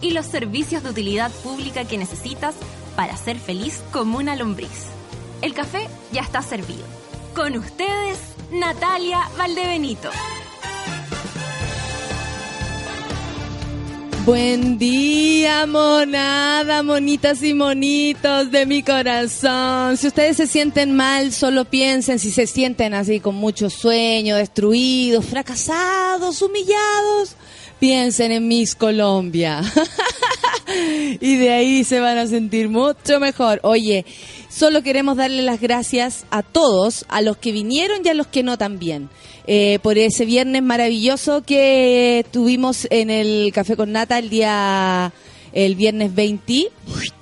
y los servicios de utilidad pública que necesitas para ser feliz como una lombriz. El café ya está servido. Con ustedes, Natalia Valdebenito. Buen día, monada, monitas y monitos de mi corazón. Si ustedes se sienten mal, solo piensen si se sienten así con mucho sueño, destruidos, fracasados, humillados. Piensen en Miss Colombia. y de ahí se van a sentir mucho mejor. Oye, solo queremos darle las gracias a todos, a los que vinieron y a los que no también. Eh, por ese viernes maravilloso que tuvimos en el Café con Nata el día, el viernes 20,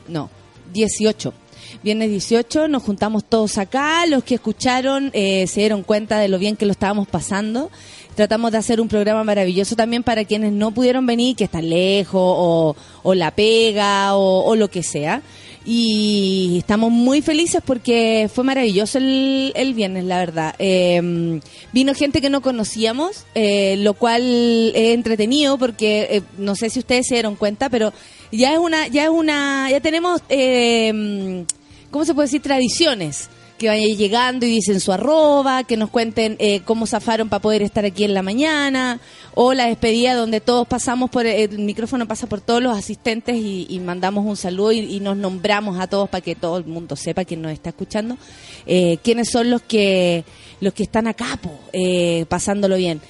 no, 18. Viernes 18 nos juntamos todos acá, los que escucharon eh, se dieron cuenta de lo bien que lo estábamos pasando. Tratamos de hacer un programa maravilloso también para quienes no pudieron venir, que están lejos o, o la pega o, lo que sea y estamos muy felices porque fue maravilloso el, el viernes, la verdad. Eh, vino gente que no conocíamos, eh, lo cual es entretenido porque eh, no sé si ustedes se dieron cuenta, pero ya es una, ya es una, ya tenemos, eh, ¿cómo se puede decir? Tradiciones que vayan llegando y dicen su arroba, que nos cuenten eh, cómo zafaron para poder estar aquí en la mañana, o la despedida donde todos pasamos por, el micrófono pasa por todos los asistentes y, mandamos un saludo y, nos nombramos a todos para que todo el mundo sepa, quien nos está escuchando, eh, quiénes son los que, los que están acá, po, eh, pasándolo bien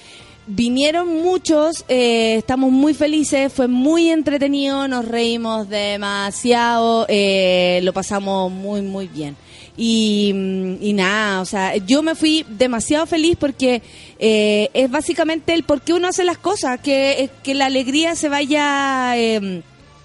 vinieron muchos, eh, estamos muy felices, fue muy entretenido, nos reímos demasiado, eh, lo pasamos muy, muy bien. Y, y, nada, o sea, yo me fui demasiado feliz porque eh, es básicamente el por qué uno hace las cosas, que, que la alegría se vaya eh,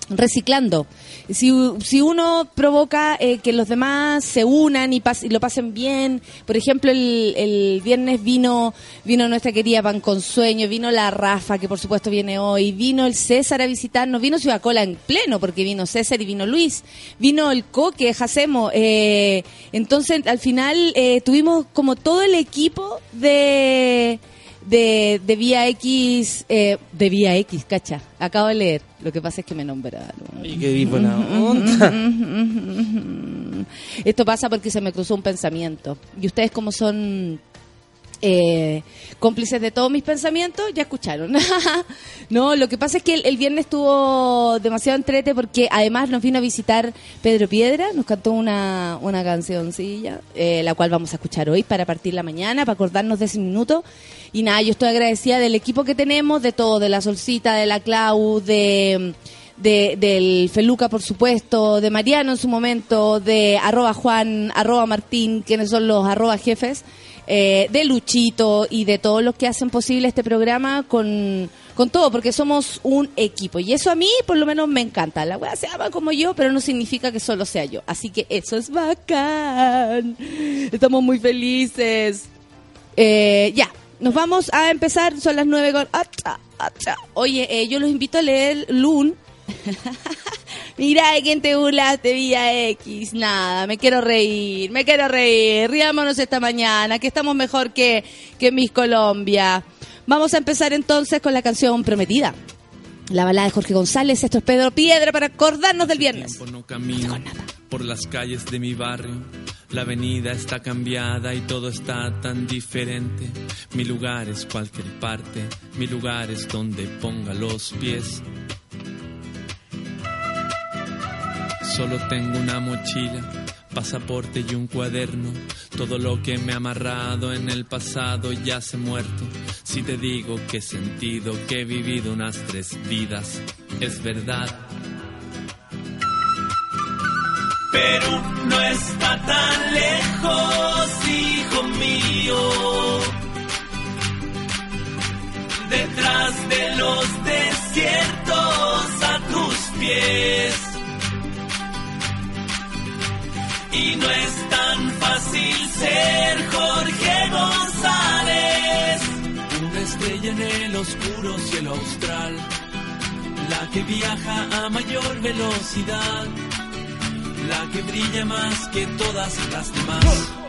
reciclando. Si, si uno provoca eh, que los demás se unan y, pas, y, lo pasen bien, por ejemplo, el, el viernes vino vino nuestra querida Pan con Sueño, vino la Rafa, que por supuesto viene hoy, vino el César a visitarnos, vino Ciudad Cola en pleno, porque vino César y vino Luis, vino el Coque, Jacemo. Eh, entonces, al final, eh, tuvimos como todo el equipo de de, de Vía X, eh, de Vía X, cacha. Acabo de leer. Lo que pasa es que me nombraron. Qué buena onda. Esto pasa porque se me cruzó un pensamiento. Y ustedes como son eh, cómplices de todos mis pensamientos, ya escucharon. no, lo que pasa es que el, viernes estuvo demasiado entrete porque además nos vino a visitar Pedro Piedra, nos cantó una, una cancioncilla, eh, la cual vamos a escuchar hoy para partir la mañana, para acordarnos de ese minuto. Y nada, yo estoy agradecida del equipo que tenemos, de todo, de la Solcita, de la Clau, de... De, del Feluca, por supuesto, de Mariano en su momento, de arroba Juan, arroba Martín, quienes son los arroba jefes, eh, de Luchito y de todos los que hacen posible este programa con, con todo, porque somos un equipo. Y eso a mí, por lo menos, me encanta. La weá se ama como yo, pero no significa que solo sea yo. Así que eso es bacán. Estamos muy felices. Eh, ya, nos vamos a empezar. Son las nueve con... Oye, eh, yo los invito a leer Loon. Mira de quién te burlaste, Vía X. Nada, me quiero reír, me quiero reír. Riámonos esta mañana, que estamos mejor que, que Miss Colombia. Vamos a empezar entonces con la canción prometida. La balada de Jorge González, esto es Pedro Piedra para acordarnos del viernes. No camino por las calles de mi barrio. La avenida está cambiada y todo está tan diferente. Mi lugar es cualquier parte, mi lugar es donde ponga los pies. Solo tengo una mochila, pasaporte y un cuaderno. Todo lo que me ha amarrado en el pasado ya se muerto. Si te digo que he sentido que he vivido unas tres vidas, es verdad. Perú no está tan lejos, hijo mío. Detrás de los desiertos a tus pies y no es tan fácil ser Jorge González. Una estrella en el oscuro cielo austral, la que viaja a mayor velocidad, la que brilla más que todas las demás.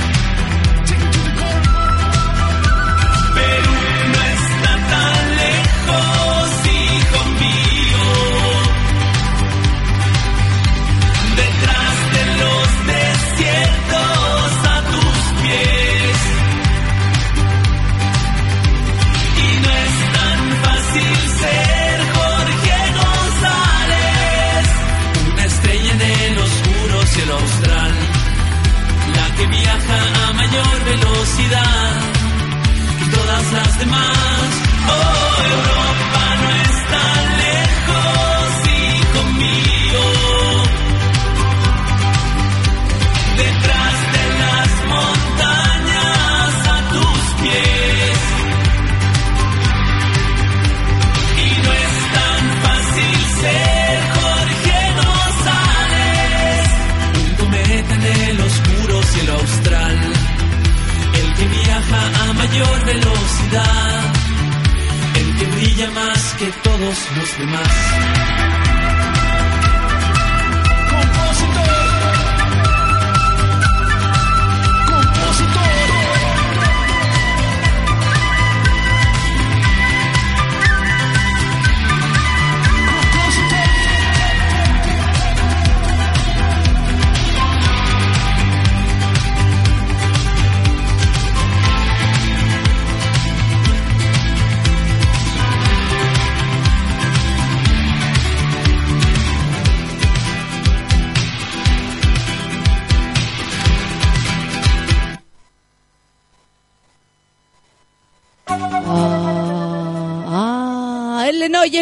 Velocidad que todas las demás. Oh, Europa mayor velocidad, el que brilla más que todos los demás.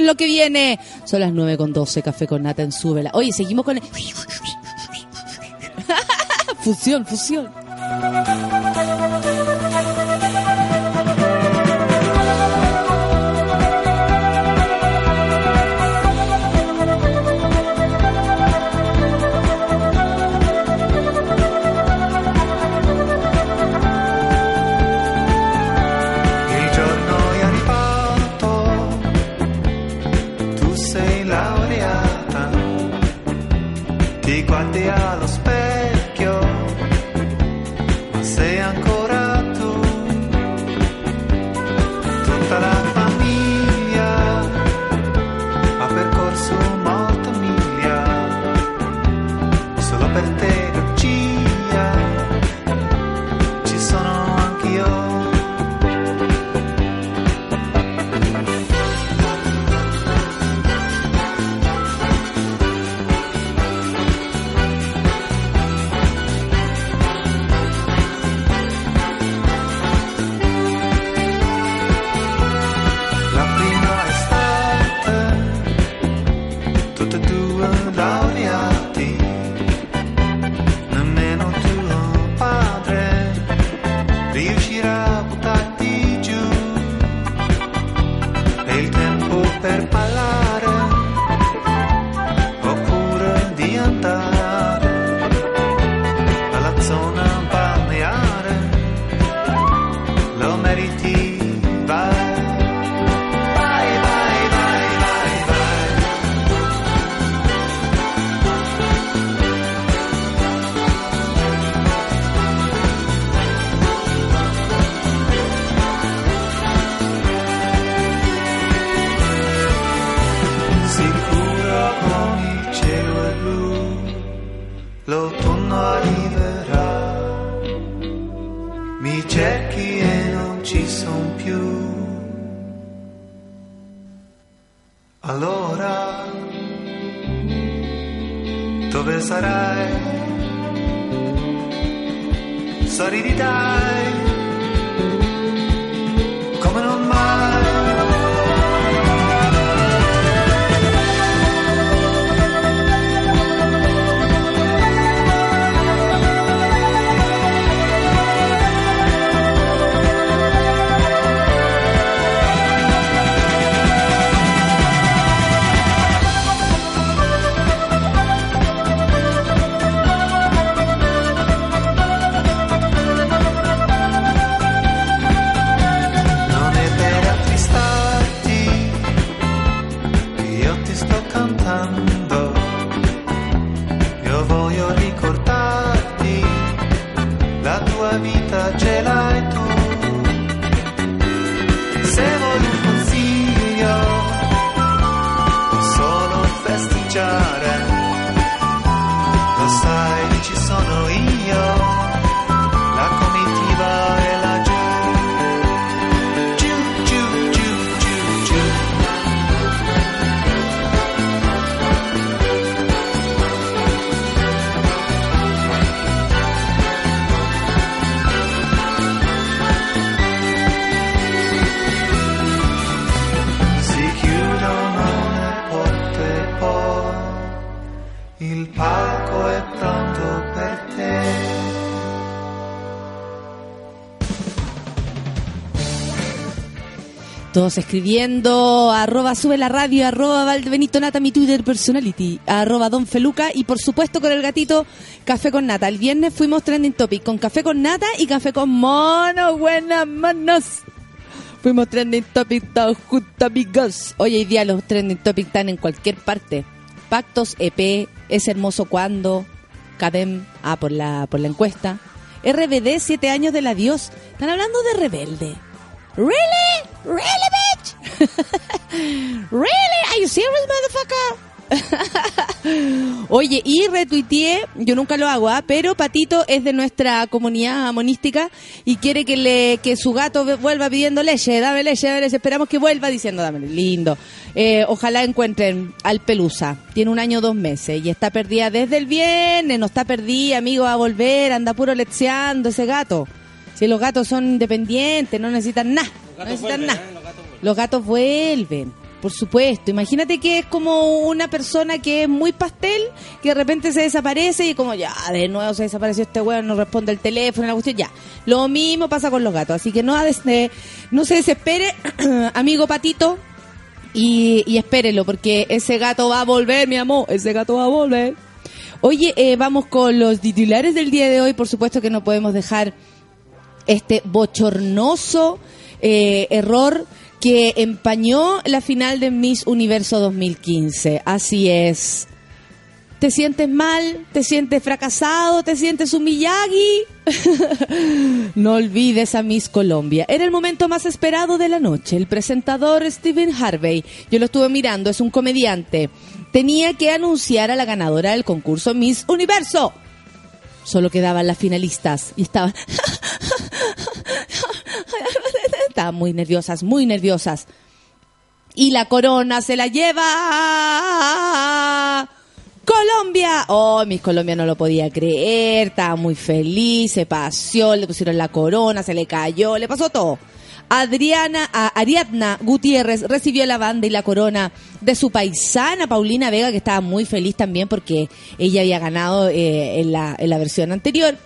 Lo que viene. Son las 9 con 12, café con nata en súbela. Oye, seguimos con el... fusión, fusión. Todos escribiendo, arroba sube la radio, arroba Valdebenito Nata, mi Twitter personality, arroba Don Feluca y por supuesto con el gatito Café con Nata. El viernes fuimos trending topic con Café con Nata y Café con Mono, buenas manos. Fuimos trending topic todos juntos, amigos. Hoy hoy día los trending topic están en cualquier parte. Pactos EP, Es Hermoso Cuando, Cadem, ah, por la, por la encuesta. RBD, siete años del adiós. Están hablando de rebelde. Really? Really, bitch? really? Are you serious, motherfucker? Oye, y retuiteé, yo nunca lo hago, ¿ah? pero Patito es de nuestra comunidad monística y quiere que le que su gato vuelva pidiendo leche, dame leche, dame leche. Esperamos que vuelva diciendo, dame lindo. Eh, ojalá encuentren al Pelusa. Tiene un año, dos meses y está perdida desde el viernes. No está perdida, amigo, va a volver, anda puro lecheando ese gato. Si los gatos son independientes, no necesitan nada. No necesitan nada. Los gatos vuelven, por supuesto. Imagínate que es como una persona que es muy pastel, que de repente se desaparece y como ya, de nuevo se desapareció este weón, no responde el teléfono, la cuestión, ya. Lo mismo pasa con los gatos, así que no, eh, no se desespere, amigo patito, y, y espérelo, porque ese gato va a volver, mi amor, ese gato va a volver. Oye, eh, vamos con los titulares del día de hoy, por supuesto que no podemos dejar este bochornoso eh, error que empañó la final de Miss Universo 2015. Así es. ¿Te sientes mal? ¿Te sientes fracasado? ¿Te sientes un no olvides a Miss Colombia. Era el momento más esperado de la noche. El presentador Stephen Harvey, yo lo estuve mirando, es un comediante, tenía que anunciar a la ganadora del concurso Miss Universo. Solo quedaban las finalistas y estaban... estaban muy nerviosas, muy nerviosas. Y la corona se la lleva Colombia. Oh, Miss Colombia no lo podía creer, estaba muy feliz, se paseó, le pusieron la corona, se le cayó, le pasó todo. Adriana, Ariadna Gutiérrez recibió la banda y la corona de su paisana Paulina Vega, que estaba muy feliz también porque ella había ganado eh, en, la, en la versión anterior.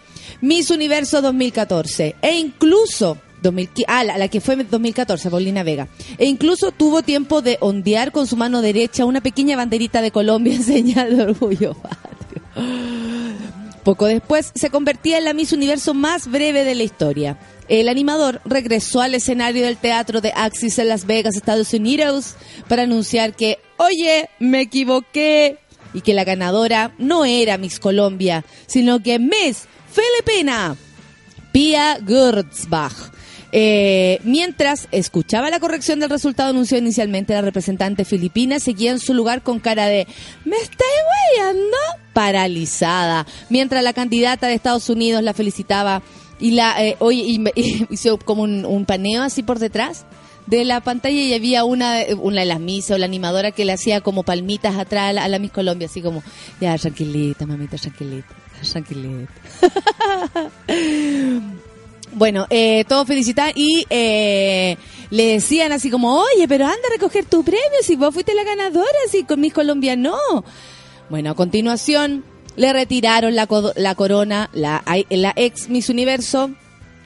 Miss Universo 2014. E incluso 2015 ah, la, que fue en 2014, Paulina Vega. E incluso tuvo tiempo de ondear con su mano derecha una pequeña banderita de Colombia en señal de orgullo. Poco después se convertía en la Miss Universo más breve de la historia. El animador regresó al escenario del teatro de Axis en Las Vegas, Estados Unidos, para anunciar que, oye, me equivoqué, y que la ganadora no era Miss Colombia, sino que Miss Filipina. Pia Gurzbach. Eh, mientras escuchaba la corrección del resultado anunció inicialmente la representante filipina, seguía en su lugar con cara de ¿Me estáis weyando? Paralizada. Mientras la candidata de Estados Unidos la felicitaba y la eh, hizo como un, un paneo así por detrás. de la pantalla y había una, una de las misas o la animadora que le hacía como palmitas atrás a la, a la Miss Colombia, así como, ya, tranquilita, mamita, tranquilita, tranquilita. Bueno, eh, todos felicitan y eh, le decían así como, oye, pero anda a recoger tu premio si vos fuiste la ganadora, si con mis Colombia no. Bueno, a continuación le retiraron la, la corona, la, ex Miss Universo,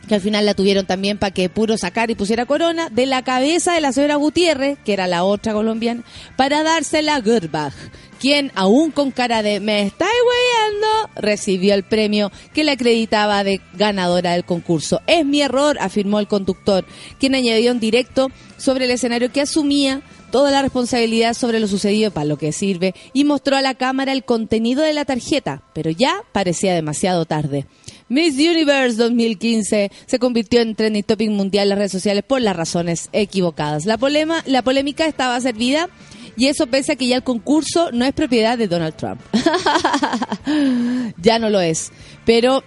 que al final la tuvieron también para que puro sacar y pusiera corona, de la cabeza de la señora Gutiérrez, que era la otra colombiana, para dársela a Gerbach, quien, aún con cara de me estáis recibió el premio que le acreditaba de ganadora del concurso. Es mi error, afirmó el conductor, quien añadió en directo sobre el escenario que asumía toda la responsabilidad sobre lo sucedido para lo que sirve y mostró a la cámara el contenido de la tarjeta, pero ya parecía demasiado tarde. Miss Universe 2015 se convirtió en trending topic mundial en las redes sociales por las razones equivocadas. La, polema, la polémica estaba servida y eso pese a que ya el concurso no es propiedad de Donald Trump. ya no lo es. Pero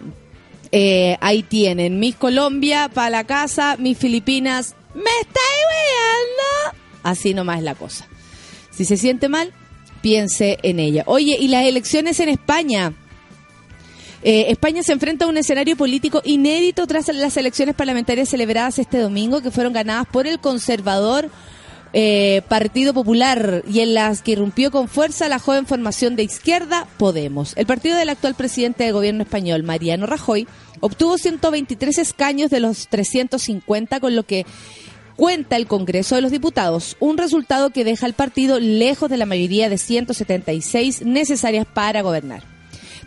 eh, ahí tienen. Miss Colombia para la casa, mis Filipinas. ¿Me estáis weando? Así nomás es la cosa. Si se siente mal, piense en ella. Oye, y las elecciones en España. Eh, España se enfrenta a un escenario político inédito tras las elecciones parlamentarias celebradas este domingo, que fueron ganadas por el conservador eh, Partido Popular y en las que irrumpió con fuerza la joven formación de izquierda Podemos. El partido del actual presidente del gobierno español, Mariano Rajoy, obtuvo 123 escaños de los 350, con lo que cuenta el Congreso de los Diputados, un resultado que deja al partido lejos de la mayoría de 176 necesarias para gobernar.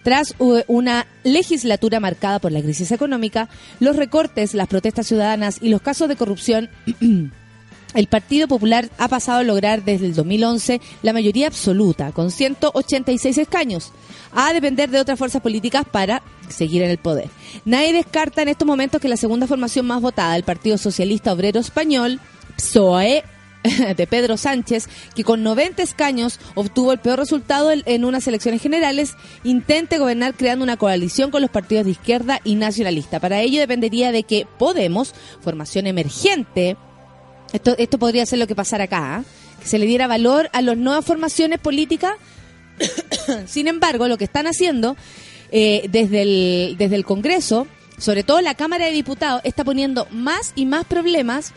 Tras u- una legislatura marcada por la crisis económica, los recortes, las protestas ciudadanas y los casos de corrupción, el Partido Popular ha pasado a lograr desde el 2011 la mayoría absoluta, con 186 escaños, a depender de otras fuerzas políticas para seguir en el poder. Nadie descarta en estos momentos que la segunda formación más votada, el Partido Socialista Obrero Español, PSOE, de Pedro Sánchez, que con 90 escaños obtuvo el peor resultado en- unas elecciones generales, intente gobernar creando una coalición con los partidos de izquierda y nacionalista. Para ello dependería de que Podemos, formación emergente, esto, esto podría ser lo que pasara acá, ¿ah? que se le diera valor a las nuevas formaciones políticas. Sin embargo, lo que están haciendo eh, desde, el, desde el Congreso, sobre todo la Cámara de Diputados, está poniendo más y más problemas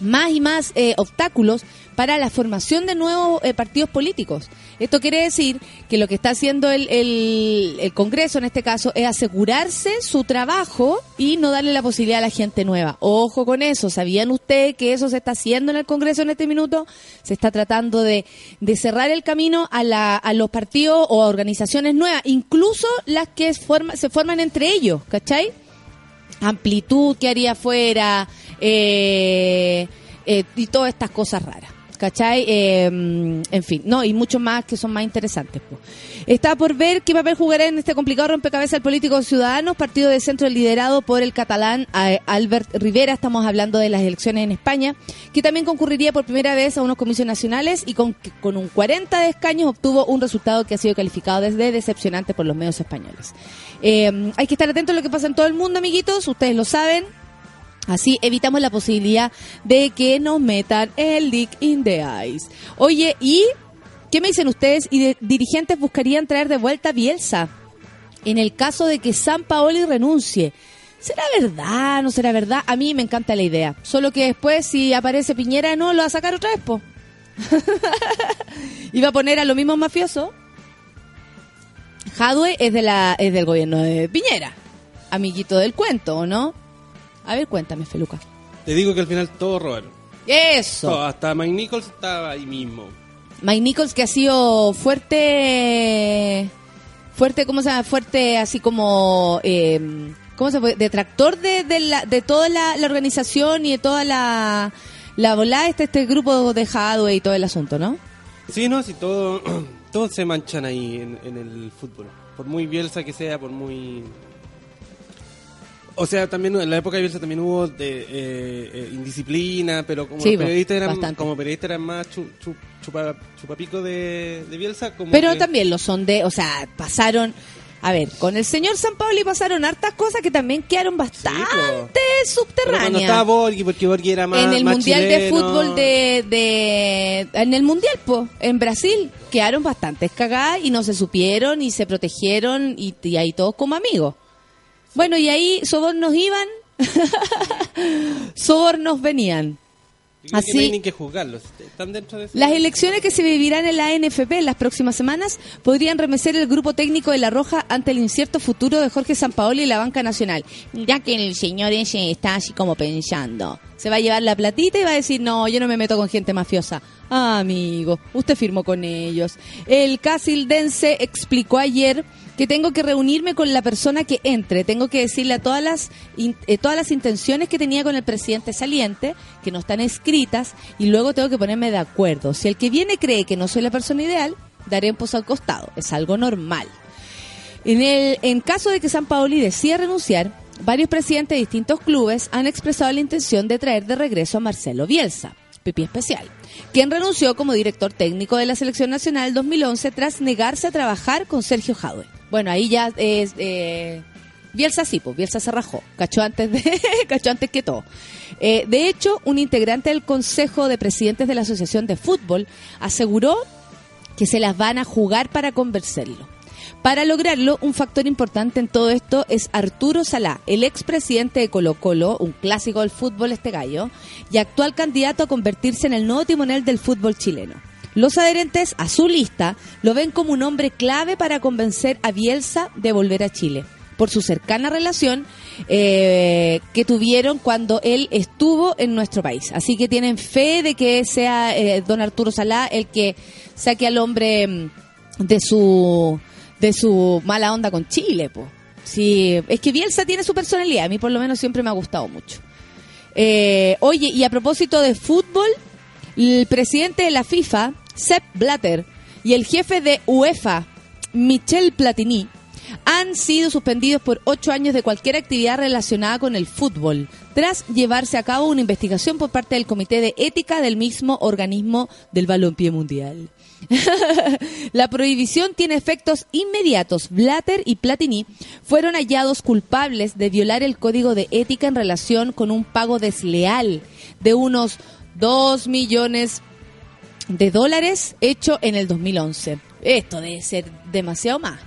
más y más eh, obstáculos para la formación de nuevos eh, partidos políticos. Esto quiere decir que lo que está haciendo el, Congreso en este caso es asegurarse su trabajo y no darle la posibilidad a la gente nueva. Ojo con eso, ¿sabían ustedes que eso se está haciendo en el Congreso en este minuto? Se está tratando de, cerrar el camino a, la, a los partidos o a organizaciones nuevas, incluso las que se forman entre ellos, ¿cachai? amplitud que haría fuera eh, eh, y todas estas cosas raras. ¿Cachai? Eh, en fin, no, y mucho más que son más interesantes. po. Está por ver qué papel jugará en este complicado rompecabezas el político Ciudadanos, partido de centro liderado por el catalán eh, Albert Rivera. Estamos hablando de las elecciones en España, que también concurriría por primera vez a unos comicios nacionales y con, con un 40 de escaños obtuvo un resultado que ha sido calificado desde decepcionante por los medios españoles. Eh, hay que estar atentos a lo que pasa en todo el mundo, amiguitos. Ustedes lo saben. Así evitamos la posibilidad de que nos metan el dick in the eyes. Oye, ¿y qué me dicen ustedes? ¿Y dirigentes buscarían traer de vuelta a Bielsa? En el caso de que San Paoli renuncie. ¿Será verdad? ¿No será verdad? A mí me encanta la idea. Solo que después, si aparece Piñera, no, lo va a sacar otra vez, po. Iba a poner a los mismos mafiosos. Jadwe es, de la, es del gobierno de Piñera. Amiguito del cuento, ¿o no? A ver, cuéntame, Feluca. Te digo que al final todo robaron. Eso. Todo, hasta Mike Nichols estaba ahí mismo. Mike Nichols que ha sido fuerte, fuerte, ¿cómo se llama? Fuerte así como, eh, ¿cómo se puede? Detractor de, de, la, de toda la, la organización y de toda la, la volada, este, este grupo de Hadwe y todo el asunto, ¿no? Sí, no, sí, todo, todos se manchan ahí en, en el fútbol. Por muy Bielsa que sea, por muy... O sea, también en la época de Bielsa también hubo de, eh, eh, indisciplina, pero como Sí, periodistas eran, bastante. como periodistas eran más chu, chu- chupa- chupapico de, de Bielsa, como Pero que- también lo son de, o sea, pasaron A ver, con el señor San Paoli pasaron hartas cosas que también quedaron bastante Pero cuando subterráneas. estaba Borghi, porque Borghi era más en el más mundial de fútbol de, de en el mundial po, en Brasil quedaron bastante cagadas y no se supieron y se protegieron y, y ahí todos como amigos bueno y ahí sobornos iban sobornos venían que Así- no hay ni que juzgarlos. Están dentro de las elecciones que se vivirán en la ANFP en las próximas semanas podrían remecer el grupo técnico de La Roja ante el incierto futuro de Jorge Sampaoli y la banca nacional. Ya que el señor ese está así como pensando. Se va a llevar la platita y va a decir, no, yo no me meto con gente mafiosa. Ah, amigo, usted firmó con ellos. El casildense explicó ayer que tengo que reunirme con la persona que entre, tengo que decirle a todas las in- eh, todas las intenciones que tenía con el presidente saliente, que no están escritas, y luego tengo que ponerme de acuerdo. Si el que viene cree que no soy la persona ideal, daré un pozo al costado, es algo normal. En, el, en caso de que San Paoli decida renunciar, varios presidentes de distintos clubes han expresado la intención de traer de regreso a Marcelo Bielsa, pipí especial, quien renunció como director técnico de la Selección Nacional 2011 tras negarse a trabajar con Sergio Jadwe. Bueno, ahí ya es... eh, Bielsa sí, pues Bielsa se rajó, cachó antes, de, cachó antes que todo. Eh, de hecho, un integrante del Consejo de Presidentes de la Asociación de Fútbol aseguró que se las van a jugar para convencerlo. Para lograrlo, un factor importante en todo esto es Arturo Salá, el expresidente de Colo Colo, un clásico del fútbol este gallo, y actual candidato a convertirse en el nuevo timonel del fútbol chileno. Los adherentes a su lista lo ven como un hombre clave para convencer a Bielsa de volver a Chile, por su cercana relación eh, que tuvieron cuando él estuvo en nuestro país. Así que tienen fe de que sea eh, don Arturo Salá el que saque al hombre mm, de su de su mala onda con Chile, po. Sí, es que Bielsa tiene su personalidad, a mí por lo menos siempre me ha gustado mucho. Eh, oye, y a propósito de fútbol, el presidente de la FIFA, Sepp Blatter, y el jefe de UEFA, Michel Platini, han sido suspendidos por ocho años de cualquier actividad relacionada con el fútbol, tras llevarse a cabo una investigación por parte del Comité de Ética del mismo organismo del balompié mundial. La prohibición tiene efectos inmediatos. Blatter y Platini fueron hallados culpables de violar el código de ética en relación con un pago desleal de unos 2 millones de dólares hecho en el 2011. Esto debe ser demasiado más.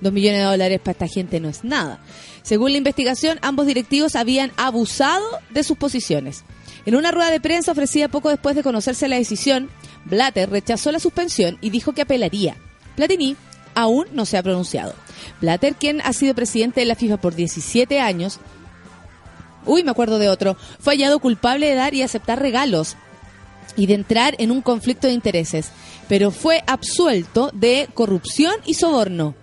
2 millones de dólares para esta gente no es nada. Según la investigación, ambos directivos habían abusado de sus posiciones. En una rueda de prensa ofrecida poco después de conocerse la decisión, Blatter rechazó la suspensión y dijo que apelaría. Platini aún no se ha pronunciado. Blatter, quien ha sido presidente de la FIFA por 17 años, uy, me acuerdo de otro, fue hallado culpable de dar y aceptar regalos y de entrar en un conflicto de intereses, pero fue absuelto de corrupción y soborno.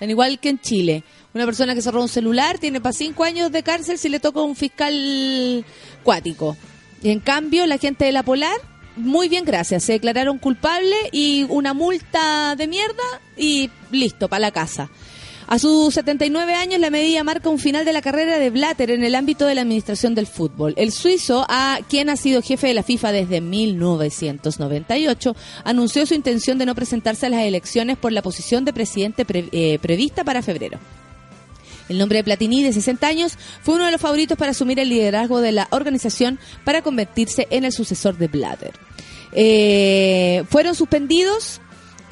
Al igual que en Chile. Una persona que se roba un celular tiene para cinco años de cárcel si le toca un fiscal cuático. Y en cambio, la gente de la Polar, muy bien, gracias. Se declararon culpables y una multa de mierda y listo, para la casa. A sus 79 años, la medida marca un final de la carrera de Blatter en el ámbito de la administración del fútbol. El suizo, a quien ha sido jefe de la FIFA desde 1998, anunció su intención de no presentarse a las elecciones por la posición de presidente pre- eh, prevista para febrero. El nombre de Platini, de 60 años, fue uno de los favoritos para asumir el liderazgo de la organización para convertirse en el sucesor de Blatter. Eh, fueron suspendidos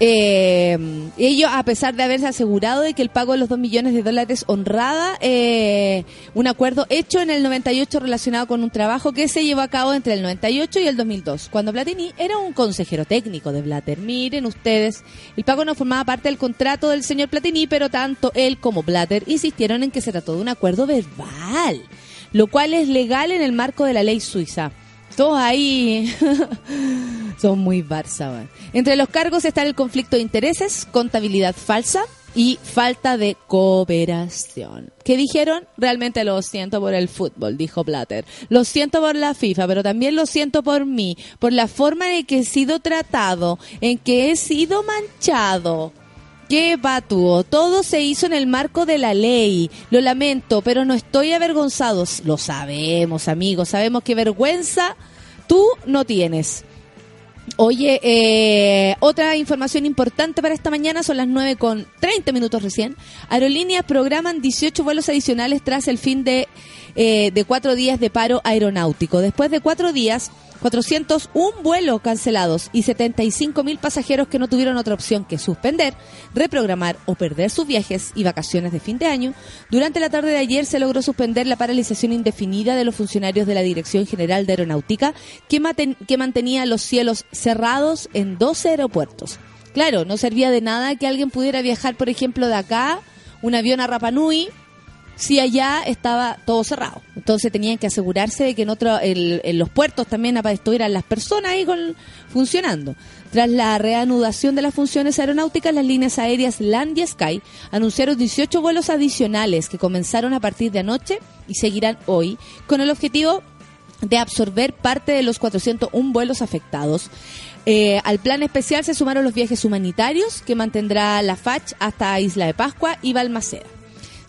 eh, ellos, a pesar de haberse asegurado de que el pago de los 2 millones de dólares honrada eh, un acuerdo hecho en el 98 relacionado con un trabajo que se llevó a cabo entre el 98 y el 2002, cuando Platini era un consejero técnico de Blatter. Miren ustedes, el pago no formaba parte del contrato del señor Platini, pero tanto él como Blatter insistieron en que se trató de un acuerdo verbal, lo cual es legal en el marco de la ley suiza. Todos ahí son muy Barça. Entre los cargos están el conflicto de intereses, contabilidad falsa y falta de cooperación. ¿Qué dijeron? Realmente lo siento por el fútbol, dijo Blatter. Lo siento por la FIFA, pero también lo siento por mí, por la forma en que he sido tratado, en que he sido manchado. ¡Qué patúo! Todo se hizo en el marco de la ley. Lo lamento, pero no estoy avergonzado. Lo sabemos, amigos. Sabemos que vergüenza tú no tienes. Oye, eh, otra información importante para esta mañana son las 9 con 30 minutos recién. Aerolíneas programan 18 vuelos adicionales tras el fin de, eh, de cuatro días de paro aeronáutico. Después de cuatro días, 401 vuelos cancelados y 75 mil pasajeros que no tuvieron otra opción que suspender, reprogramar o perder sus viajes y vacaciones de fin de año. Durante la tarde de ayer se logró suspender la paralización indefinida de los funcionarios de la Dirección General de Aeronáutica que, que mantenía los cielos cerrados en 12 aeropuertos. Claro, no servía de nada que alguien pudiera viajar, por ejemplo, de acá, un avión a Rapanui, si allá estaba todo cerrado. Entonces tenían que asegurarse de que en, otro, en los puertos también estuvieran las personas ahí con, funcionando. Tras la reanudación de las funciones aeronáuticas, las líneas aéreas Land y Sky anunciaron 18 vuelos adicionales que comenzaron a partir de anoche y seguirán hoy con el objetivo de absorber parte de los 401 vuelos afectados. Eh, al plan especial se sumaron los viajes humanitarios que mantendrá la FACH hasta Isla de Pascua y Balmaceda.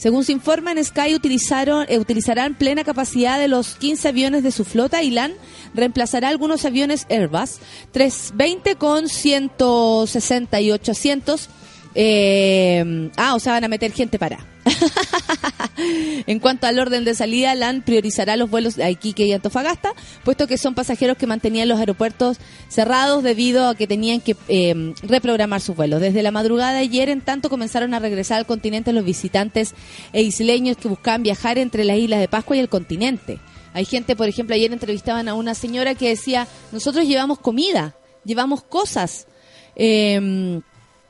Según se informa, en Sky utilizaron, eh, utilizarán plena capacidad de los 15 aviones de su flota y LAN reemplazará algunos aviones Airbus 320 con 168 asientos. Eh, ah, o sea, van a meter gente para. en cuanto al orden de salida, LAN priorizará los vuelos a Iquique y Antofagasta, puesto que son pasajeros que mantenían los aeropuertos cerrados debido a que tenían que eh, reprogramar sus vuelos. Desde la madrugada de ayer, en tanto, comenzaron a regresar al continente los visitantes e isleños que buscaban viajar entre las islas de Pascua y el continente. Hay gente, por ejemplo, ayer entrevistaban a una señora que decía, nosotros llevamos comida, llevamos cosas. eh,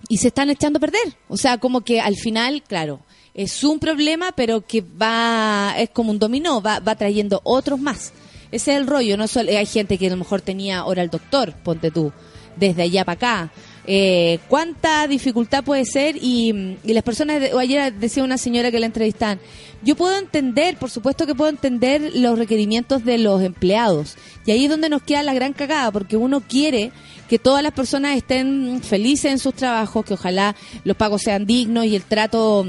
y se están echando a perder. O sea, como que al final, claro, es un problema, pero que va, es como un dominó, va, va trayendo otros más. Ese es el rollo, no solo, hay gente que a lo mejor tenía hora al doctor, ponte tú, desde allá para acá. Eh, ¿Cuánta dificultad puede ser? Y, y las personas, o ayer decía una señora que la entrevistan, yo puedo entender, por supuesto que puedo entender los requerimientos de los empleados. Y ahí es donde nos queda la gran cagada, porque uno quiere que todas las personas estén felices en sus trabajos, que ojalá los pagos sean dignos y el trato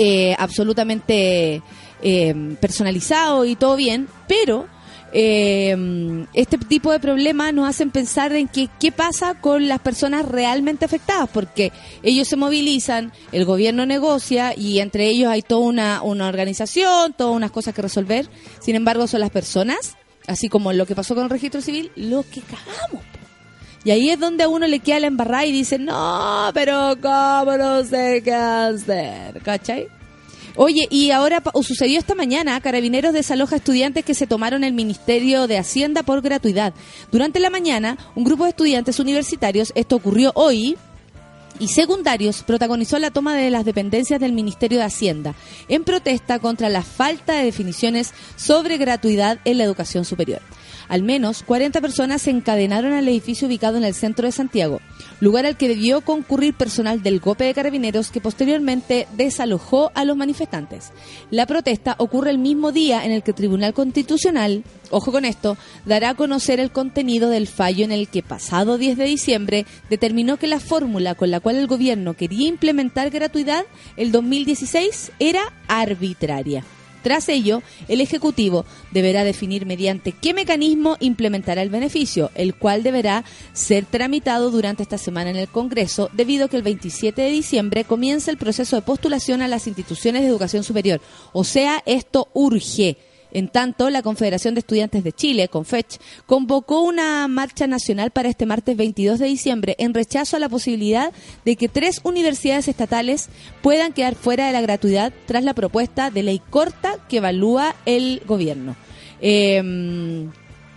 eh, absolutamente eh, personalizado y todo bien, pero eh, este tipo de problemas nos hacen pensar en que, qué pasa con las personas realmente afectadas, porque ellos se movilizan, el gobierno negocia y entre ellos hay toda una, una organización, todas unas cosas que resolver, sin embargo son las personas, así como lo que pasó con el registro civil, lo que cagamos. Y ahí es donde a uno le queda la embarrada y dice, no, pero ¿cómo no sé qué hacer? ¿Cachai? Oye, y ahora sucedió esta mañana, Carabineros desaloja estudiantes que se tomaron el Ministerio de Hacienda por gratuidad. Durante la mañana, un grupo de estudiantes universitarios, esto ocurrió hoy, y secundarios protagonizó la toma de las dependencias del Ministerio de Hacienda en protesta contra la falta de definiciones sobre gratuidad en la educación superior. Al menos 40 personas se encadenaron al edificio ubicado en el centro de Santiago, lugar al que debió concurrir personal del GOPE de Carabineros que posteriormente desalojó a los manifestantes. La protesta ocurre el mismo día en el que el Tribunal Constitucional, ojo con esto, dará a conocer el contenido del fallo en el que pasado 10 de diciembre determinó que la fórmula con la cual el gobierno quería implementar gratuidad el 2016 era arbitraria. Tras ello, el Ejecutivo deberá definir mediante qué mecanismo implementará el beneficio, el cual deberá ser tramitado durante esta semana en el Congreso, debido a que el 27 de diciembre comienza el proceso de postulación a las instituciones de educación superior. O sea, esto urge. En tanto, la Confederación de Estudiantes de Chile, CONFECH, convocó una marcha nacional para este martes 22 de diciembre en rechazo a la posibilidad de que tres universidades estatales puedan quedar fuera de la gratuidad tras la propuesta de ley corta que evalúa el gobierno. Eh,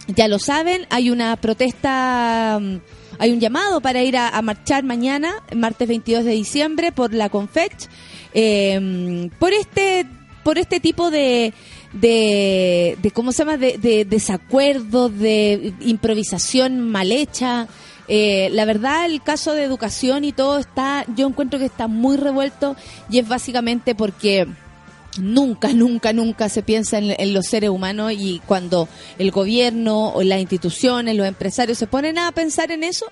ya lo saben, hay una protesta, mm, hay un llamado para ir a, marchar mañana, martes 22 de diciembre, por la CONFECH, eh, por este, por este tipo de, de, de ¿cómo se llama?, de, de desacuerdo, de improvisación mal hecha. Eh, la verdad, el caso de educación y todo está, yo encuentro que está muy revuelto y es básicamente porque nunca, nunca, nunca se piensa en, en los seres humanos y cuando el gobierno o las instituciones, los empresarios se ponen a pensar en eso,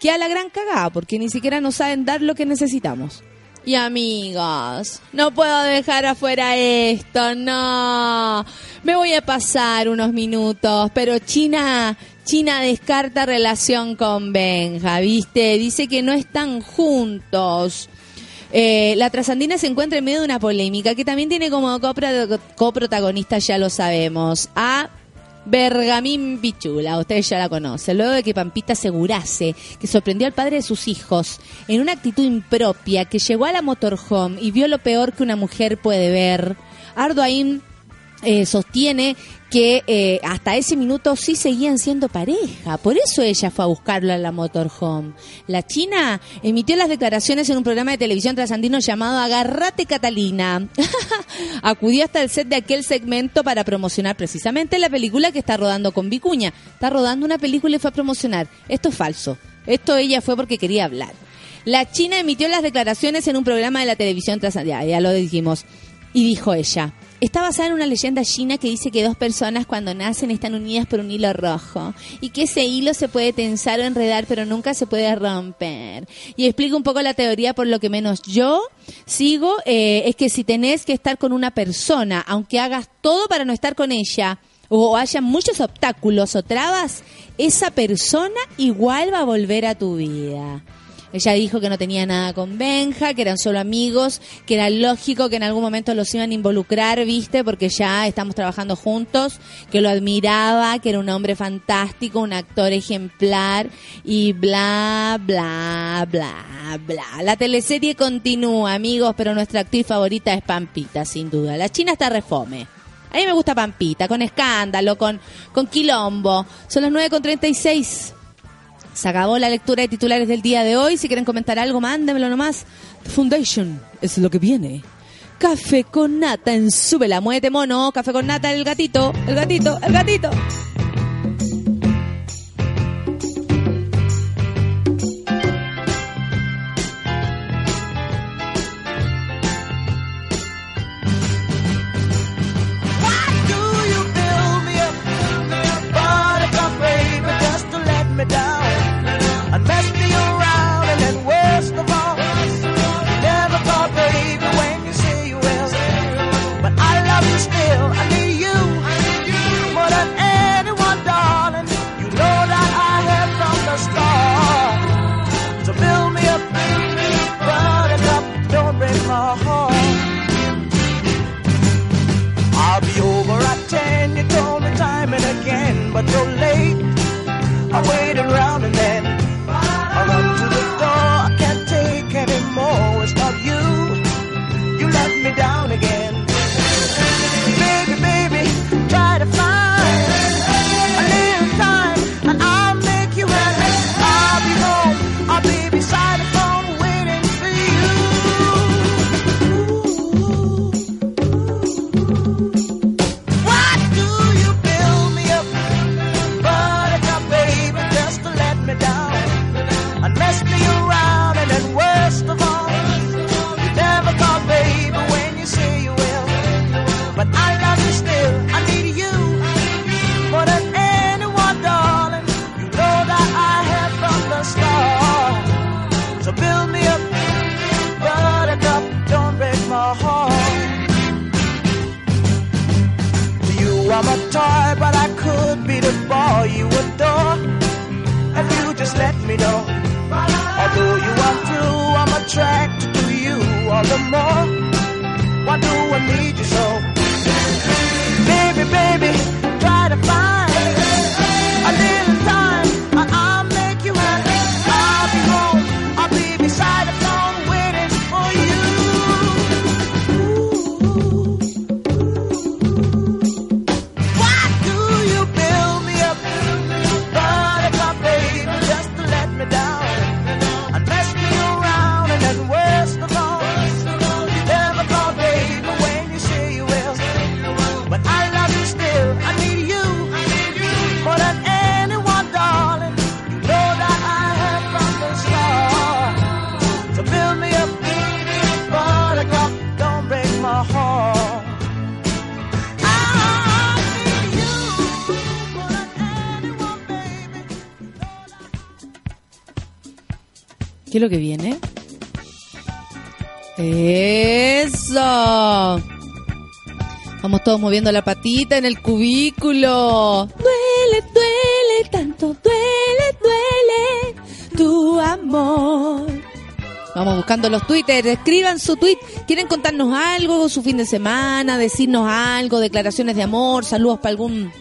queda la gran cagada porque ni siquiera nos saben dar lo que necesitamos. Y amigos, no puedo dejar afuera esto, no. Me voy a pasar unos minutos, pero China, China descarta relación con Benja, ¿viste? Dice que no están juntos. Eh, la trasandina se encuentra en medio de una polémica que también tiene como copro- coprotagonista, ya lo sabemos, a Bergamín Pichula, ustedes ya la conocen, luego de que Pampita asegurase que sorprendió al padre de sus hijos en una actitud impropia que llegó a la motorhome y vio lo peor que una mujer puede ver. Ardoain eh, sostiene que eh, hasta ese minuto sí seguían siendo pareja. Por eso ella fue a buscarlo a la motorhome. La China emitió las declaraciones en un programa de televisión trasandino llamado Agarrate Catalina. Acudió hasta el set de aquel segmento para promocionar precisamente la película que está rodando con Vicuña. Está rodando una película y fue a promocionar. Esto es falso. Esto ella fue porque quería hablar. La China emitió las declaraciones en un programa de la televisión trasandina. Ya lo dijimos. Y dijo ella, está basada en una leyenda china que dice que dos personas cuando nacen están unidas por un hilo rojo y que ese hilo se puede tensar o enredar pero nunca se puede romper. Y explica un poco la teoría por lo que menos yo sigo, eh, es que si tenés que estar con una persona, aunque hagas todo para no estar con ella, o haya muchos obstáculos o trabas, esa persona igual va a volver a tu vida. Ella dijo que no tenía nada con Benja, que eran solo amigos, que era lógico que en algún momento los iban a involucrar, viste, porque ya estamos trabajando juntos, que lo admiraba, que era un hombre fantástico, un actor ejemplar y bla, bla, bla, bla. La teleserie continúa, amigos, pero nuestra actriz favorita es Pampita, sin duda. La China está refome. A mí me gusta Pampita, con escándalo, con, con quilombo. Son las 9.36. Se acabó la lectura de titulares del día de hoy. Si quieren comentar algo, mándemelo nomás. Foundation es lo que viene. Café con nata en Súbela. Muévete, mono. Café con nata, el gatito. El gatito, el gatito. Attracted to you all the more. Why do I need you so? Lo que viene? Eso. Vamos todos moviendo la patita en el cubículo. Duele, duele, tanto duele, duele tu amor. Vamos buscando los Twitter, escriban su tweet. ¿Quieren contarnos algo, su fin de semana, decirnos algo, declaraciones de amor, saludos para algún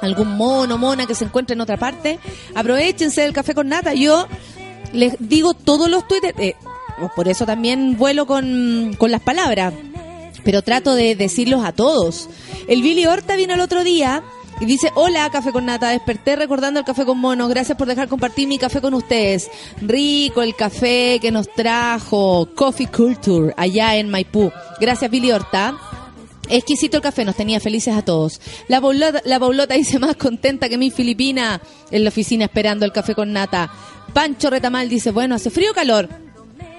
algún mono, mona que se encuentre en otra parte? Aprovechense del café con nata. Yo les digo todos los Twitter, eh, por eso también vuelo con, con las palabras, pero trato de decirlos a todos. El Billy Horta vino el otro día y dice, hola, café con nata, desperté recordando el café con monos, gracias por dejar compartir mi café con ustedes. Rico el café que nos trajo Coffee Culture allá en Maipú. Gracias, Billy Horta. Exquisito el café, nos tenía felices a todos. La Paulota, la Paulota dice más contenta que mi Filipina en la oficina esperando el café con nata. Pancho Retamal dice, bueno, hace frío o calor.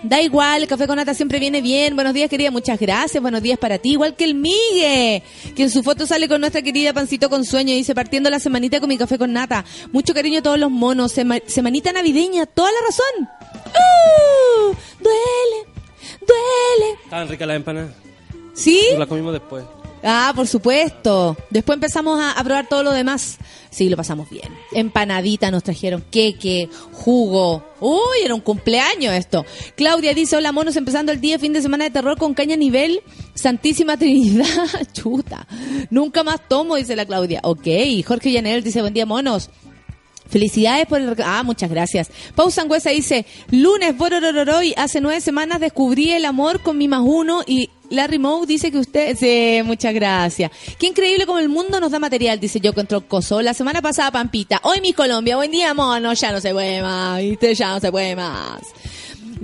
Da igual, el café con nata siempre viene bien. Buenos días, querida, muchas gracias. Buenos días para ti, igual que el Migue, que en su foto sale con nuestra querida Pancito con sueño y dice, partiendo la semanita con mi café con nata. Mucho cariño a todos los monos. Sema- semanita navideña, toda la razón. ¡Uh! Duele, duele. Estaban ricas las empanadas. ¿Sí? Las comimos después. Ah, por supuesto. Después empezamos a, probar todo lo demás. Sí, lo pasamos bien. Empanadita nos trajeron, queque, jugo. Uy, era un cumpleaños esto. Claudia dice, hola monos, empezando el día fin de semana de terror con caña nivel Santísima Trinidad. Chuta. Nunca más tomo, dice la Claudia. Ok. Jorge Llanel dice, buen día monos. Felicidades por el... Ah, muchas gracias. Pau Sangüesa dice, lunes, bororororoy, hace nueve semanas descubrí el amor con mi más uno y Larry Moe dice que usted... Sí, muchas gracias. Qué increíble como el mundo nos da material, dice yo contra Coso. La semana pasada, Pampita. Hoy mi Colombia, buen día, mono, ya no se puede más, ¿viste? Ya no se puede más.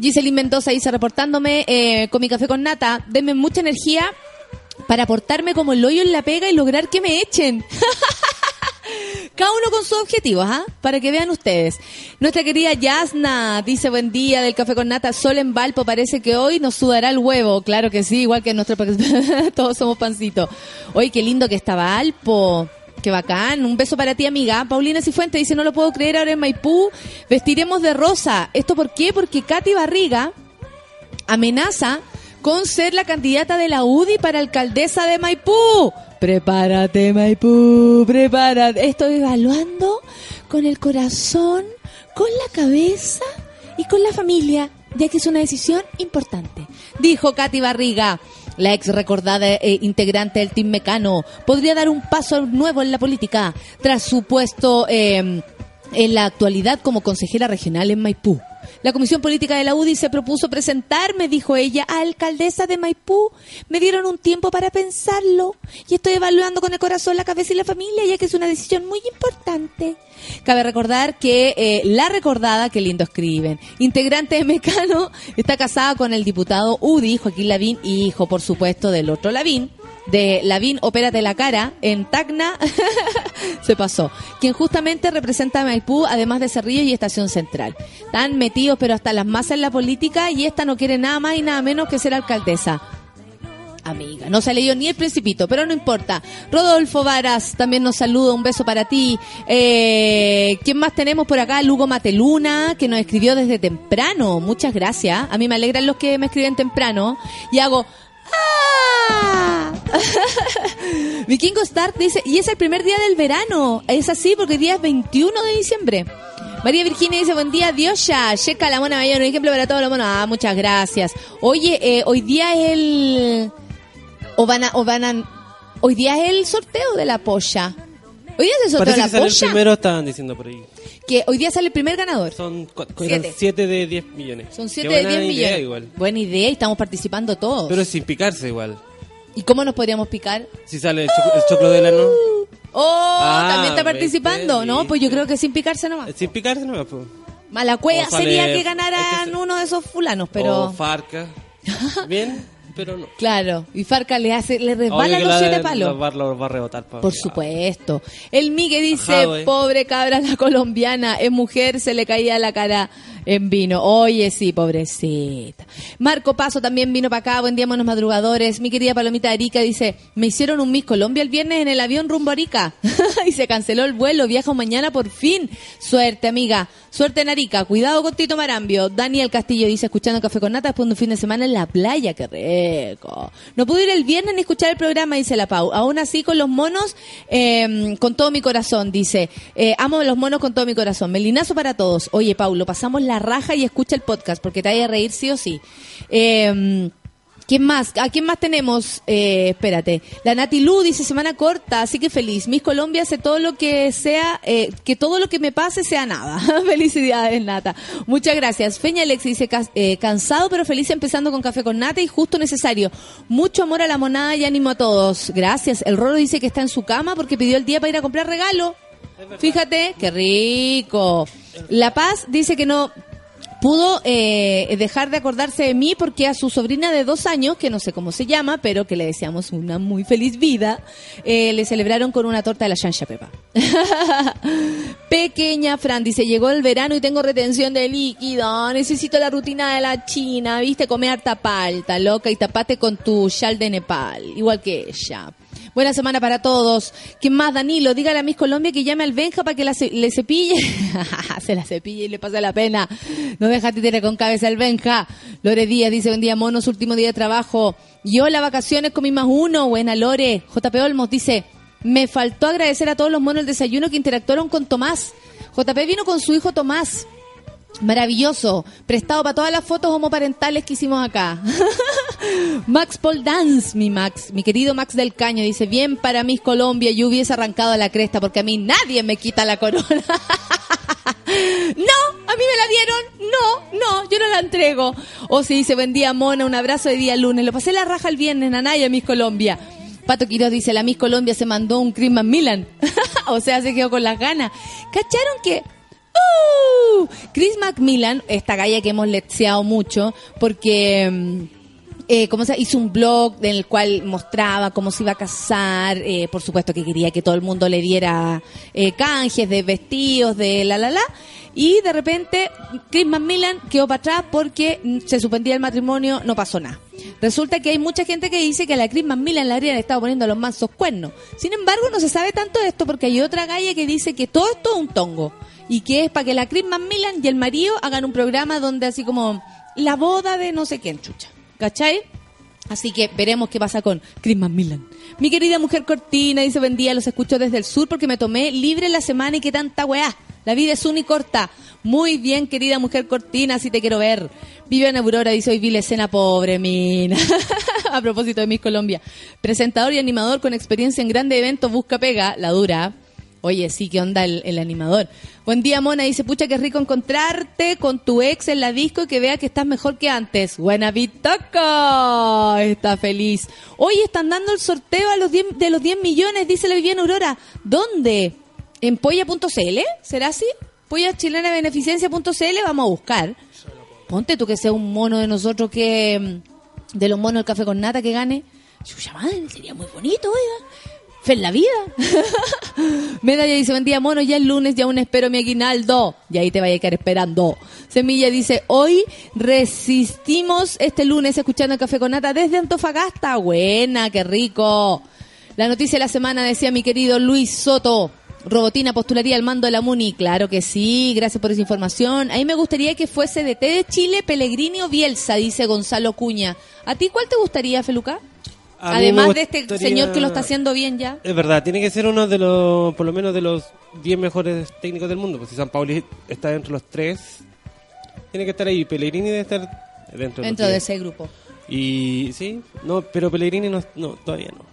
Giselín Mendoza dice, reportándome eh, con mi café con nata, denme mucha energía para portarme como el hoyo en la pega y lograr que me echen. Cada uno con sus objetivos, ¿ah? Para que vean ustedes. Nuestra querida Yasna dice buen día del café con nata. Sol en Valpo parece que hoy nos sudará el huevo. Claro que sí, igual que nuestro... Todos somos pancitos. Oye, qué lindo que está Valpo. Qué bacán. Un beso para ti, amiga. Paulina Cifuentes dice, no lo puedo creer, ahora en Maipú vestiremos de rosa. ¿Esto por qué? Porque Katy Barriga amenaza con ser la candidata de la UDI para alcaldesa de Maipú. Prepárate, Maipú, prepárate. Estoy evaluando con el corazón, con la cabeza y con la familia, ya que es una decisión importante. Dijo Katy Barriga. La ex recordada eh, integrante del Team Mecano podría dar un paso nuevo en la política tras su puesto eh, en la actualidad como consejera regional en Maipú. La Comisión Política de la UDI se propuso presentarme, dijo ella, a alcaldesa de Maipú. Me dieron un tiempo para pensarlo y estoy evaluando con el corazón, la cabeza y la familia, ya que es una decisión muy importante. Cabe recordar que eh, la recordada, qué lindo escriben, integrante de Mecano, está casada con el diputado UDI, Joaquín Lavín, y hijo, por supuesto, del otro Lavín, de Lavín Opérate la Cara, en Tacna, se pasó. Quien justamente representa a Maipú, además de Cerrillo y Estación Central. Están metidos, pero hasta las masas en la política, y esta no quiere nada más y nada menos que ser alcaldesa. Amiga, no se leyó ni el principito, pero no importa. Rodolfo Varas también nos saluda, un beso para ti. Eh, ¿Quién más tenemos por acá? Lugo Mateluna, que nos escribió desde temprano. Muchas gracias. A mí me alegran los que me escriben temprano. Y hago... ¡Ah! Vikingo Stark dice, y es el primer día del verano. Es así porque el día es 21 de diciembre. María Virginia dice, buen día, Dios ya, checa la mona mayor, un ejemplo para todos los monos. Ah, muchas gracias. Oye, eh, hoy día es el... O van a, o van a- Hoy día es el sorteo de la polla. Hoy día es el sorteo Parece de que la sale el polla. primero, estaban diciendo por ahí. Que hoy día sale el primer ganador. Son cu- Siete. eran 7 de 10 millones. Son Qué 7 de buena 10 idea millones. igual. Buena idea y estamos participando todos. Pero sin picarse igual. ¿Y cómo nos podríamos picar? Si sale el, choc- el choclo de no Oh, Ah, también está participando. No, pues yo creo que sin picarse nomás. Sin picarse no pues. Mala cueva O sale- sería que ganaran uno de esos fulanos, pero... O Farca. Bien, pero no. Claro, y Farca le hace, le resbala que los siete palos. va- lo va a rebotar. pa- Por supuesto. El Migue dice, Ajá, pobre cabra la colombiana, es mujer, se le caía la cara. en vino. Oye, sí, pobrecita. Marco Paso también vino para acá. Buen día, buenos madrugadores. Mi querida Palomita Arica dice, me hicieron un Miss Colombia el viernes en el avión rumbo a Arica. y se canceló el vuelo. Viajo mañana por fin. Suerte, amiga. Suerte en Arica. Cuidado con Tito Marambio. Daniel Castillo dice, escuchando Café con Nata después de un fin de semana en la playa. Qué No pude ir el viernes ni escuchar el programa, dice la Pau. Aún así, con los monos, eh, con todo mi corazón, dice. Eh, amo los monos con todo mi corazón. Melinazo para todos. Oye, Paulo, pasamos la raja y escucha el podcast porque te vaya a reír sí o sí. Eh, ¿Quién más? ¿A quién más tenemos? Eh, espérate. La Nati Lu dice semana corta, así que feliz. Miss Colombia hace todo lo que sea, eh, que todo lo que me pase sea nada. Felicidades, Nata. Muchas gracias. Feña Alex dice eh, cansado pero feliz empezando con café con Nata y justo necesario. Mucho amor a la monada y ánimo a todos. Gracias. El Roro dice que está en su cama porque pidió el día para ir a comprar regalo. Fíjate, qué rico. La Paz dice que no pudo eh, dejar de acordarse de mí porque a su sobrina de dos años, que no sé cómo se llama, pero que le deseamos una muy feliz vida, eh, le celebraron con una torta de la Shansha Pepa. Pequeña Fran dice, llegó el verano y tengo retención de líquido, necesito la rutina de la China, viste, comer harta palta, loca, y tapate con tu chal de Nepal, igual que ella. Buena semana para todos. ¿Quién más, Danilo? Dígale a Miss Colombia que llame al Benja para que la ce- le cepille. Se la cepille y le pase la pena. No deja títere con cabeza el Benja. Lore Díaz dice, buen día, monos, último día de trabajo. Yo las vacaciones con mi más uno. Buena, Lore. JP Olmos dice, me faltó agradecer a todos los monos el desayuno que interactuaron con Tomás. JP vino con su hijo Tomás. Maravilloso, prestado para todas las fotos homoparentales que hicimos acá. Max Paul Dance, mi Max, mi querido Max del Caño, dice, bien para Miss Colombia, yo hubiese arrancado la cresta porque a mí nadie me quita la corona. no, a mí me la dieron, no, no, yo no la entrego. O si dice, buen día Mona, un abrazo de día lunes, lo pasé la raja el viernes, Nanaya, Miss Colombia. Pato Quiroz dice, la Miss Colombia se mandó un Christmas Milan. o sea, se quedó con las ganas. ¿Cacharon que Chris Macmillan, esta galla que hemos leseado mucho, porque mm, eh, se hizo un blog en el cual mostraba cómo se iba a casar, eh, por supuesto que quería que todo el mundo le diera eh, canjes de vestidos, de la la la, y de repente Chris Macmillan quedó para atrás porque se suspendía el matrimonio, no pasó nada. Resulta que hay mucha gente que dice que a la Chris Macmillan le habrían estado poniendo los mansos cuernos. Sin embargo, no se sabe tanto de esto porque hay otra galla que dice que todo esto es un tongo y que es para que la Chris Macmillan y el marido hagan un programa donde así como la boda de no sé quién, chucha. ¿Cachai? Así que veremos qué pasa con Chris Macmillan. Mi querida mujer Cortina dice, buen día, los escucho desde el sur porque me tomé libre la semana y qué tanta weá. La vida es una y corta. Muy bien, querida mujer Cortina, así te quiero ver. Vivian Aurora dice, hoy vi la escena pobre, mina. A propósito de Miss Colombia. Presentador y animador con experiencia en grandes eventos, busca pega, la dura. Oye, sí, ¿qué onda el, el animador? Buen día, Mona. Dice, pucha, qué rico encontrarte con tu ex en la disco y que vea que estás mejor que antes. Buena Vitoco. Está feliz. Hoy están dando el sorteo a los 10 de los 10 millones, dice la Viviana Aurora. ¿Dónde? ¿En polla.cl? ¿Será así? Polla chilena. Vamos a buscar. Ponte tú que sea un mono de nosotros que... mm, De los monos del café con nata que gane. Madre, sería muy bonito, oiga. Fe en la vida. Medalla dice, buen día, mono, ya es lunes, ya aún espero mi aguinaldo. Y ahí te vaya a quedar esperando. Semilla dice, hoy resistimos este lunes escuchando café con nata desde Antofagasta. Buena, qué rico. La noticia de la semana decía mi querido Luis Soto. Robotina postularía al mando de la MUNI. Claro que sí, gracias por esa información. A mí me gustaría que fuese de T de Chile, Pellegrini o Bielsa, dice Gonzalo Cuña. ¿A ti cuál te gustaría, Feluca? A Además de este señor que lo está haciendo bien ya. Es verdad, tiene que ser uno de los, por lo menos de los 10 mejores técnicos del mundo. Pues si San Pauli está dentro de los tres, tiene que estar ahí. Pellegrini debe estar dentro de Dentro los de 10. ese grupo. Y sí, no, pero Pellegrini no, no todavía no.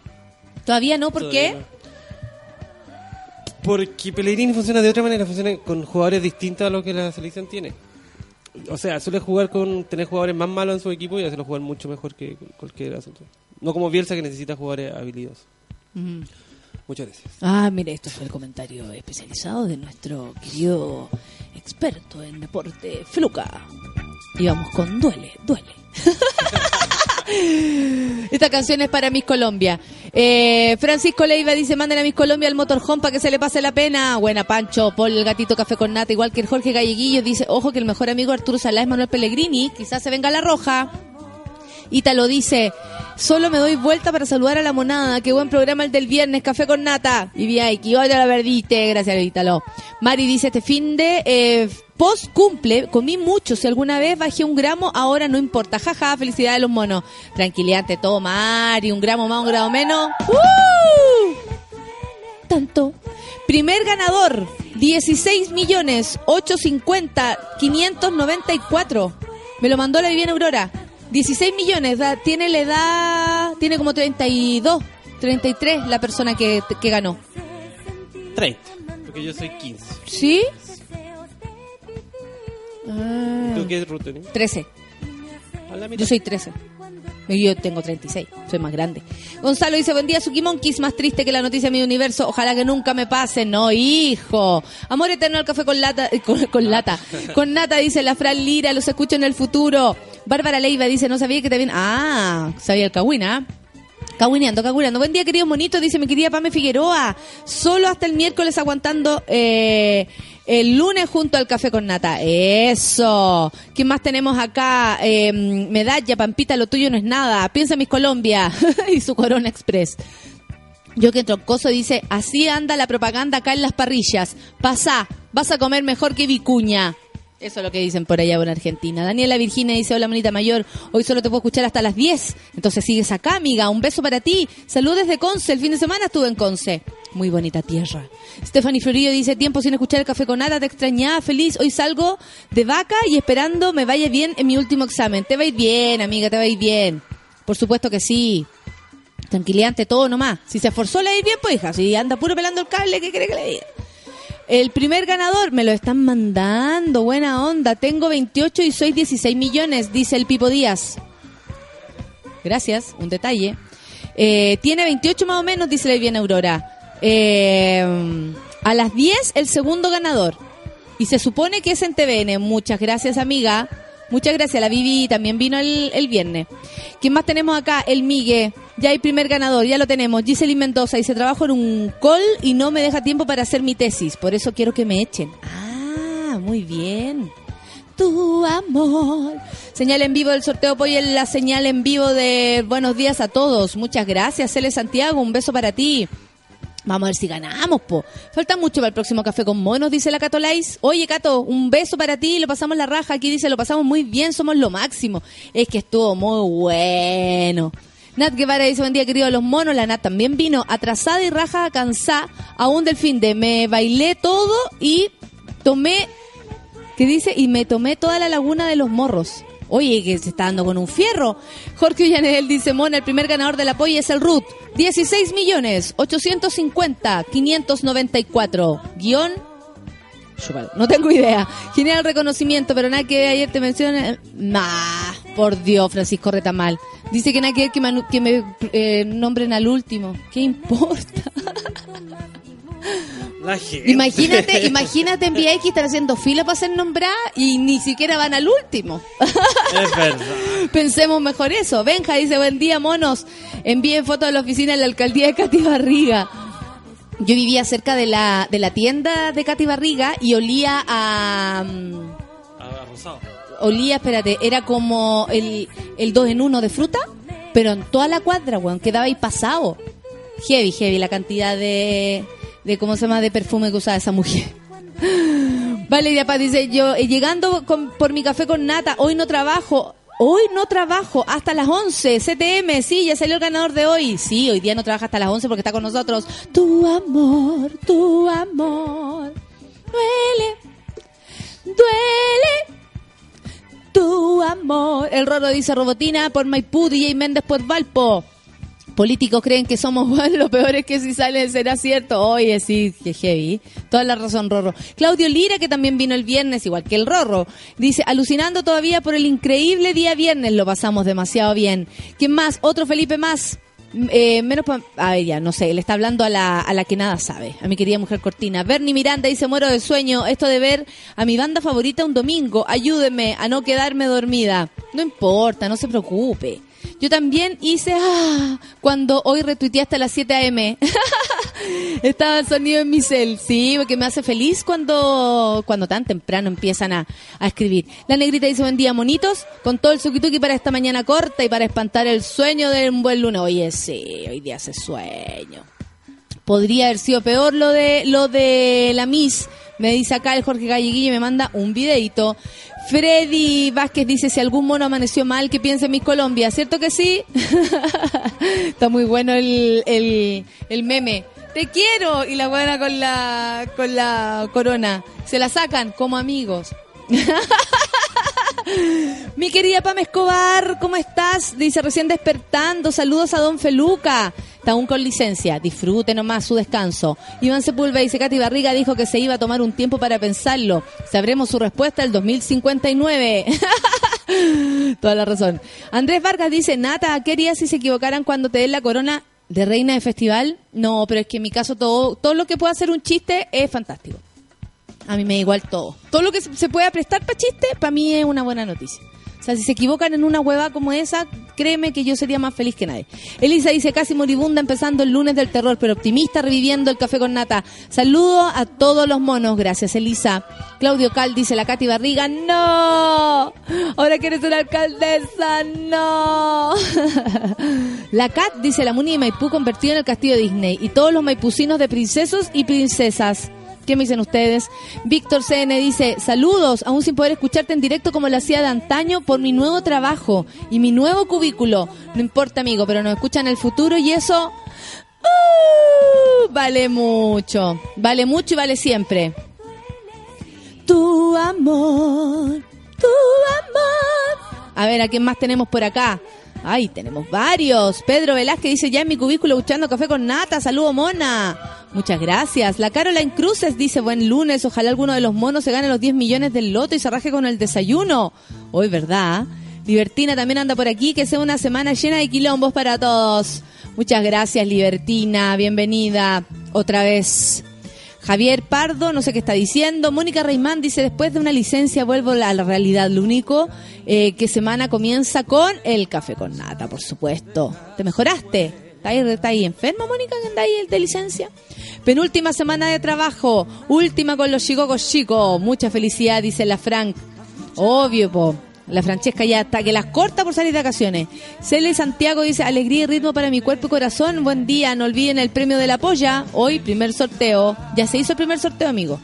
Todavía no, ¿por Todavía qué? no. Porque Pellegrini funciona de otra manera, funciona con jugadores distintos a lo que la selección tiene. O sea, suele jugar con tener jugadores más malos en su equipo y hacerlo jugar mucho mejor que cualquier asunto. No como Bielsa que necesita jugadores habilidosos. Ujú. Muchas gracias. Ah, mire, esto fue el comentario especializado de nuestro querido experto en deporte, Feluca. Y vamos con duele, duele. Esta canción es para Miss Colombia. Eh, Francisco Leiva dice, manden a Miss Colombia al motorhome para que se le pase la pena. Buena, Pancho, Paul, el gatito café con nata, igual que el Jorge Galleguillo. Dice, ojo que el mejor amigo Arturo Salá es Manuel Pellegrini. Quizás se venga la roja. Ítalo dice, solo me doy vuelta para saludar a la monada. Qué buen programa el del viernes, café con nata. Y que hoy la verdiste, gracias Ítalo. Mari dice, este fin de eh, post cumple, comí mucho. Si alguna vez bajé un gramo, ahora no importa. Jaja, felicidades los monos. Tranquilidad ante todo, Mari. Un gramo más, un gramo menos. ¡Uh! Tanto. Primer ganador, 16 millones 850 594. Me lo mandó la Viviana Aurora. 16 millones, da- tiene la edad, tiene como 32, 33 la persona que, que ganó. 30. Porque yo soy 15. ¿Sí? Ah, ¿Tú qué ruta tenés? 13. A la mitad. Yo soy 13. Yo tengo 36, soy más grande. Gonzalo dice, buen día, Suki Monkeys, más triste que la noticia de mi universo. Ojalá que nunca me pase. No, hijo. Amor eterno al café con lata, eh, con, con lata. Con nata, dice la Fran Lira, los escucho en el futuro. Bárbara Leiva dice, no sabía que te viene... Ah, sabía el Cahuina. Caguineando, caguineando. Buen día, querido monito, dice mi querida Pame Figueroa. Solo hasta el miércoles aguantando eh, el lunes junto al café con nata. Eso. ¿Qué más tenemos acá? Eh, medalla, Pampita, lo tuyo no es nada. Piensa mis Colombia y su Corona Express. Yo que Troncoso dice, así anda la propaganda acá en las parrillas. Pasa, vas a comer mejor que Vicuña. Eso es lo que dicen por allá por Argentina. Daniela Virginia dice, hola monita mayor, hoy solo te puedo escuchar hasta las 10. Entonces sigues acá, amiga. Un beso para ti. Saludos desde Conce. El fin de semana estuve en Conce. Muy bonita tierra. Stephanie Florillo dice, tiempo sin escuchar el café con nada, te extrañaba, feliz. Hoy salgo de vaca y esperando me vaya bien en mi último examen. Te va bien, amiga, te va bien. Por supuesto que sí. Tranquilidad todo nomás. Si se esforzó, le va a ir bien, pues hija. Si anda puro pelando el cable, ¿qué quiere que le diga? El primer ganador me lo están mandando. Buena onda. Tengo 28 y soy 16 millones, dice el Pipo Díaz. Gracias, un detalle. Eh, tiene 28 más o menos, dice la bien Aurora. Eh, a las 10 el segundo ganador. Y se supone que es en TVN. Muchas gracias, amiga. Muchas gracias. La Vivi también vino el, el viernes. ¿Quién más tenemos acá? El Migue. Ya hay primer ganador, ya lo tenemos. Giselin Mendoza dice, trabajo en un call y no me deja tiempo para hacer mi tesis. Por eso quiero que me echen. Ah, muy bien. Tu amor. Señal en vivo del sorteo Pollo la señal en vivo de buenos días a todos. Muchas gracias, Cele Santiago. Un beso para ti. Vamos a ver si ganamos, po. Falta mucho para el próximo café con monos, dice la Cato. Oye, Cato, un beso para ti, lo pasamos la raja. Aquí dice, lo pasamos muy bien, somos lo máximo. Es que estuvo muy bueno. Nat Guevara dice, buen día, querido los monos. La Nat también vino atrasada y raja, cansada, aún del fin de. Me bailé todo y tomé, ¿qué dice? Y me tomé toda la laguna de los morros. Oye, que se está dando con un fierro. Jorge Villanel dice, Mona, el primer ganador del apoyo es el RUT. 16 millones 850 594. Guión. No tengo idea. Genial reconocimiento, pero nada que ayer te mencioné. Nah, por Dios, Francisco Retamal. Dice que nada que ver que, me eh, nombren al último. ¿Qué importa? La gente. Imagínate, imagínate en VX estar haciendo fila para ser nombrada y ni siquiera van al último. Es verdad. Pensemos mejor eso. Benja dice, buen día, monos. Envíen fotos de la oficina de la alcaldía de Cati Barriga. Yo vivía cerca de la, de la tienda de Cati Barriga y olía a... mm, Ah, rosado. Olía, espérate, era como el, el dos en uno de fruta, pero en toda la cuadra, weón, quedaba ahí pasado. Heavy, heavy, la cantidad de, de ¿cómo se llama?, de perfume que usaba esa mujer. Valeria Paz dice, yo llegando con- por mi café con nata, hoy no trabajo, hoy no trabajo hasta las 11, CTM, sí, ya salió el ganador de hoy. Sí, hoy día no trabaja hasta las 11 porque está con nosotros. Tu amor, tu amor, duele, duele. Tu amor. El Roro dice Robotina por Maipú, DJ Méndez por Valpo. Políticos creen que somos buenos, lo peor es que si sale será cierto. Oye, sí, que heavy. Toda la razón, Rorro. Claudio Lira, que también vino el viernes, igual que el Rorro, dice, alucinando todavía por el increíble día viernes, lo pasamos demasiado bien. ¿Quién más? Otro Felipe más. Eh, menos pa- a ver, ya, no sé, le está hablando a la, a la que nada sabe, a mi querida mujer cortina. Bernie Miranda dice, muero de sueño, esto de ver a mi banda favorita un domingo, ayúdenme a no quedarme dormida. No importa, no se preocupe. Yo también hice, ah, cuando hoy retuiteaste a las 7 a.m. Estaba el sonido en mi cel, sí, porque me hace feliz cuando, cuando tan temprano empiezan a, a escribir. La negrita dice, buen día, monitos, con todo el suquituki para esta mañana corta y para espantar el sueño de un buen lunes. Oye, sí, hoy día hace sueño. Podría haber sido peor lo de, lo de la Miss. Me dice acá el Jorge Galleguillo y me manda un videito. Freddy Vázquez dice, si algún mono amaneció mal, que piense en mis Colombia. ¿Cierto que sí? Está muy bueno el, el, el meme. Te quiero. Y la buena con la, con la corona. Se la sacan como amigos. Mi querida Pam Escobar, ¿cómo estás? Dice recién despertando. Saludos a Don Feluca. Está aún con licencia. Disfrute nomás su descanso. Iván Sepúlveda dice Katy Barriga dijo que se iba a tomar un tiempo para pensarlo. Sabremos su respuesta el 2059. Toda la razón. Andrés Vargas dice, Nata, ¿qué si se equivocaran cuando te den la corona de reina de festival? No, pero es que en mi caso todo, todo lo que pueda ser un chiste es fantástico. A mí me da igual todo. Todo lo que se se pueda prestar para chiste, para mí es una buena noticia. Sea, si se equivocan en una hueva como esa, créeme que yo sería más feliz que nadie. Elisa dice casi moribunda empezando el lunes del terror, pero optimista reviviendo el café con nata. Saludo a todos los monos, gracias Elisa. Claudio Cal dice la Katy Barriga, no. Ahora quieres ser alcaldesa, no. la Kat dice la Muni de Maipú convertido en el castillo Disney y todos los maipucinos de princesos y princesas. ¿Qué me dicen ustedes? Víctor CN dice, saludos, aún sin poder escucharte en directo como lo hacía de antaño por mi nuevo trabajo y mi nuevo cubículo. No importa, amigo, pero nos escuchan el futuro y eso uh, vale mucho. Vale mucho y vale siempre. Tu amor, tu amor. A ver, ¿a quién más tenemos por acá? Ay, tenemos varios. Pedro Velázquez dice, ya en mi cubículo escuchando café con nata. Saludo, mona. Muchas gracias. La Caroline Cruces dice, buen lunes. Ojalá alguno de los monos se gane los 10 millones del loto y se raje con el desayuno. Hoy, ¿verdad? Libertina también anda por aquí. Que sea una semana llena de quilombos para todos. Muchas gracias, Libertina. Bienvenida otra vez. Javier Pardo, no sé qué está diciendo. Mónica Reimán dice, después de una licencia vuelvo a la realidad. Lo único eh, que semana comienza con el café con nata, por supuesto. ¿Te mejoraste? ¿Está ahí, enferma, Mónica, que anda ahí de licencia? Penúltima semana de trabajo. Última con los chicos chicos. Mucha felicidad, dice la Frank. Obvio, po. La Francesca ya está, que las corta por salir de vacaciones. Cele Santiago dice, alegría y ritmo para mi cuerpo y corazón. Buen día, no olviden el premio de la polla. Hoy, primer sorteo. Ya se hizo el primer sorteo, amigo.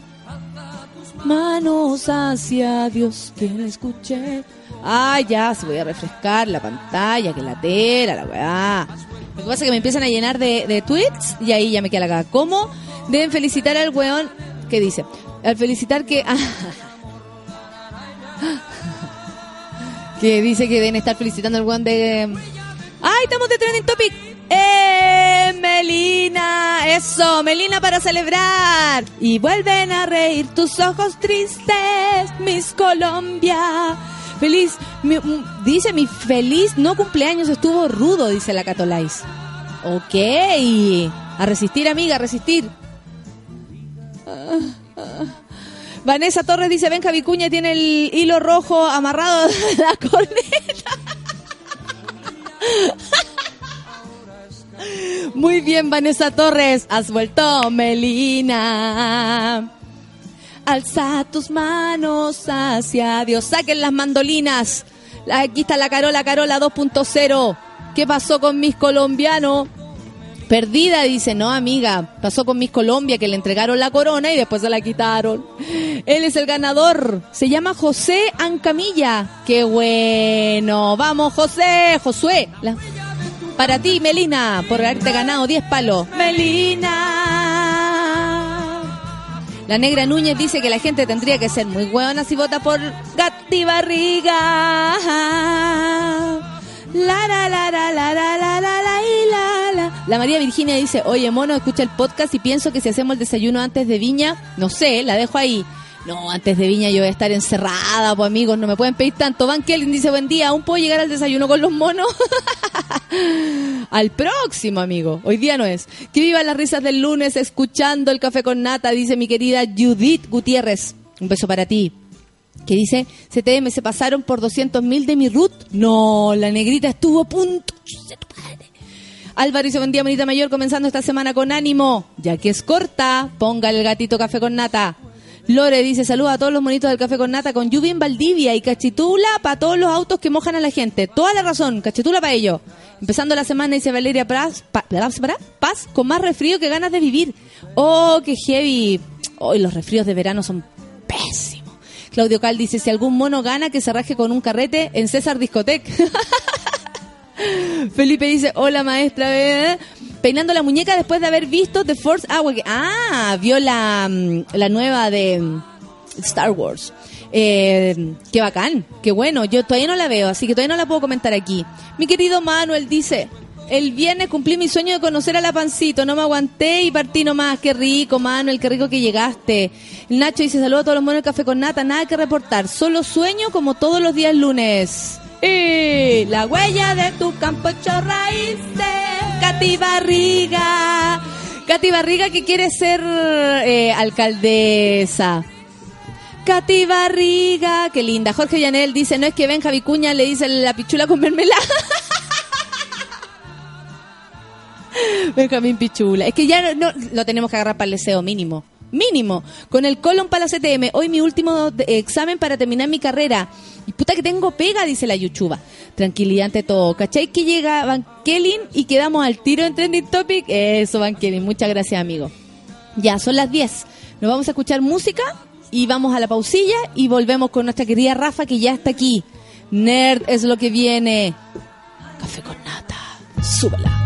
Manos hacia Dios, que la escuché. Ah, ya, se voy a refrescar la pantalla, que la tela, la weá. Lo que pasa es que me empiezan a llenar de, de tweets y ahí ya me queda la caga. ¿Cómo deben felicitar al weón? ¿Qué dice? Al felicitar que... que dice que deben estar felicitando al weón de... ¡Ay, estamos de Trending Topic! ¡Eh, Melina! ¡Eso! ¡Melina para celebrar! Y vuelven a reír tus ojos tristes, Miss Colombia. Feliz, dice mi feliz no cumpleaños estuvo rudo, dice la Catolais. Ok, a resistir amiga, a resistir. Ah, ah. Vanessa Torres dice, Benja Vicuña tiene el hilo rojo amarrado la corneta. Muy bien, Vanessa Torres, has vuelto, Melina. Alza tus manos hacia Dios. Saquen las mandolinas. Aquí está la Carola, Carola 2.0. ¿Qué pasó con mis colombianos? Perdida, dice, no, amiga. Pasó con Miss Colombia, que le entregaron la corona y después se la quitaron. Él es el ganador. Se llama José Ancamilla. Qué bueno. Vamos, José. Josué. Para ti, Melina, por haberte ganado 10 palos. Melina. La negra Núñez dice que la gente tendría que ser muy hueona si vota por Gatti Barriga. La la la la la la la la la. La María Virginia dice, oye mono, escucha el podcast y pienso que si hacemos el desayuno antes de Viña, no sé, la dejo ahí. No, antes de Viña yo voy a estar encerrada, pues amigos, no me pueden pedir tanto. Van Kelly dice, buen día, ¿aún puedo llegar al desayuno con los monos? al próximo, amigo. Hoy día no es. Que vivan las risas del lunes escuchando el café con nata, dice mi querida Judith Gutiérrez. Un beso para ti. Que dice, CTM, se pasaron por 200 mil de mi root. No, la negrita estuvo a punto. Álvaro dice, buen día, bonita mayor, comenzando esta semana con ánimo. Ya que es corta, ponga el gatito café con nata. Lore dice, saluda a todos los monitos del café con nata con lluvia en Valdivia y cachitula para todos los autos que mojan a la gente. Toda la razón, cachitula para ello. Empezando la semana, dice Valeria Paz, pa- Paz, con más resfrío que ganas de vivir. Oh, qué heavy. Hoy los resfríos de verano son pésimos. Claudio Cal dice, si algún mono gana, que se raje con un carrete en César Discotec. Felipe dice, hola maestra, eh, peinando la muñeca después de haber visto The Force Awakens. Ah, vio la, mm, la nueva de mm, Star Wars. Eh, qué bacán, qué bueno. Yo todavía no la veo, así que todavía no la puedo comentar aquí. Mi querido Manuel dice, el viernes cumplí mi sueño de conocer a la Pancito, no me aguanté y partí nomás. Qué rico, Manuel, qué rico que llegaste. Nacho dice, saludos a todos los monos del café con nata, nada que reportar, solo sueño como todos los días lunes. Y la huella de tu campo hecho raíces, Barriga. Katy Barriga que quiere ser eh, alcaldesa. Katy Barriga, qué linda. Jorge Llanel dice, no es que Benja Vicuña le dice la pichula con mermelada. Benjamín Pichula. Es que ya no, lo tenemos que agarrar para el deseo mínimo. Mínimo. Con el colon para la CTM. Hoy mi último examen para terminar mi carrera. Y puta que tengo pega, dice la Yuchuba. Tranquilidad ante todo. ¿Cachai que llega Van Kelly y quedamos al tiro en Trending Topic? Eso, Van Kelly. Muchas gracias, amigo. Ya, son las 10. Nos vamos a escuchar música y vamos a la pausilla y volvemos con nuestra querida Rafa que ya está aquí. Nerd es lo que viene. Café con nata. Súbela.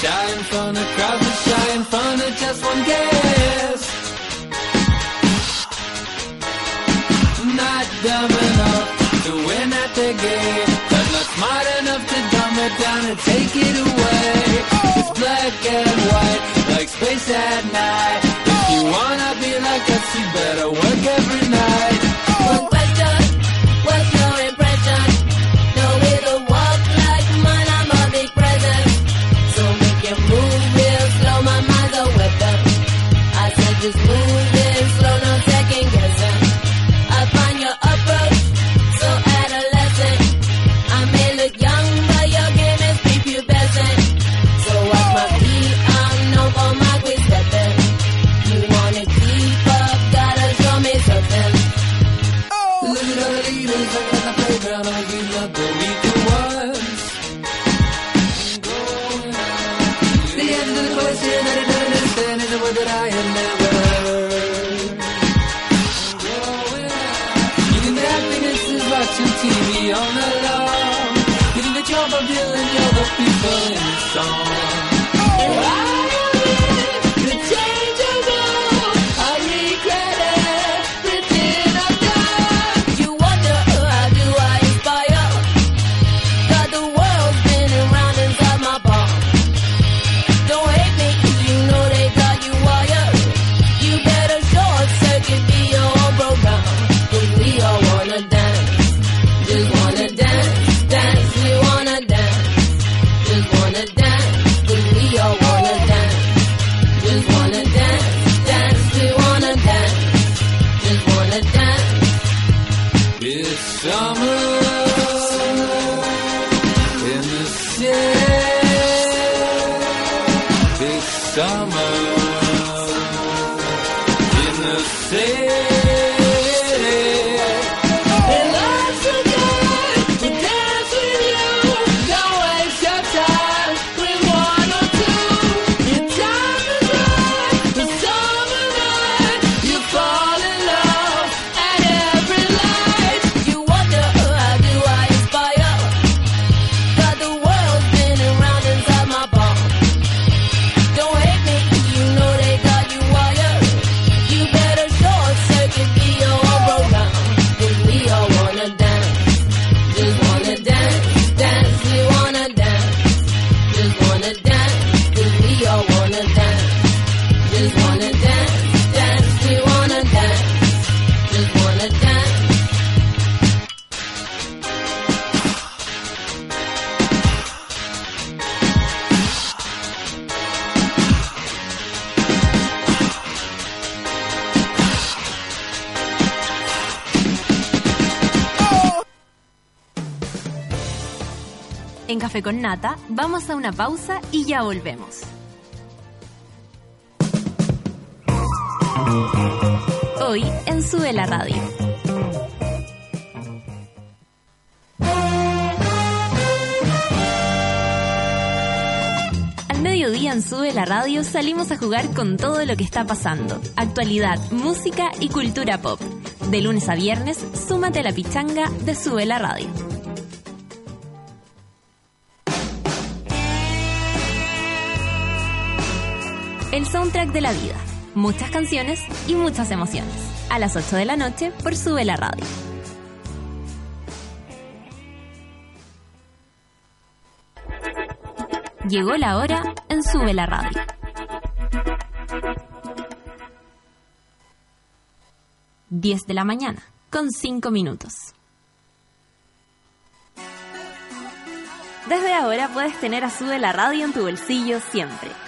Shy in front of crowds, but shy in front of just one guest. Not dumb enough to win at the game, but not smart enough to dumb it down and take it away. It's black and white, like space at night. A una pausa y ya volvemos. Hoy en Sube la Radio. Al mediodía en Sube la Radio salimos a jugar con todo lo que está pasando. Actualidad, música y cultura pop. De lunes a viernes, súmate a la pichanga de Sube la Radio. El soundtrack de la vida. Muchas canciones y muchas emociones. A las 8 de la noche por Sube la Radio. Llegó la hora en Sube la Radio. Diez de la mañana, con 5 minutos. Desde ahora puedes tener a Sube la Radio en tu bolsillo siempre.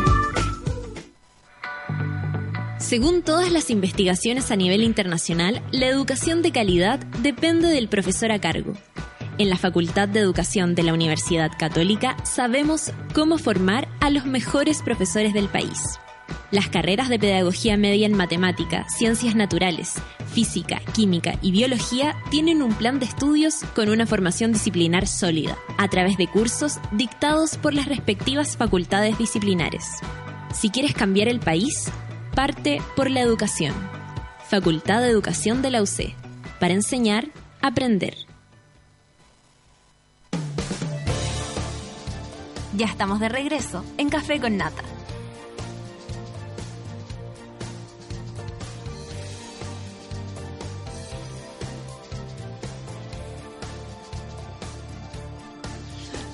Según todas las investigaciones a nivel internacional, la educación de calidad depende del profesor a cargo. En la Facultad de Educación de la Universidad Católica sabemos cómo formar a los mejores profesores del país. Las carreras de Pedagogía Media en Matemática, Ciencias Naturales, Física, Química y Biología tienen un plan de estudios con una formación disciplinar sólida, a través de cursos dictados por las respectivas facultades disciplinares. Si quieres cambiar el país, parte por la educación. Facultad de Educación de la UC. Para enseñar, aprender. Ya estamos de regreso en Café con Nata.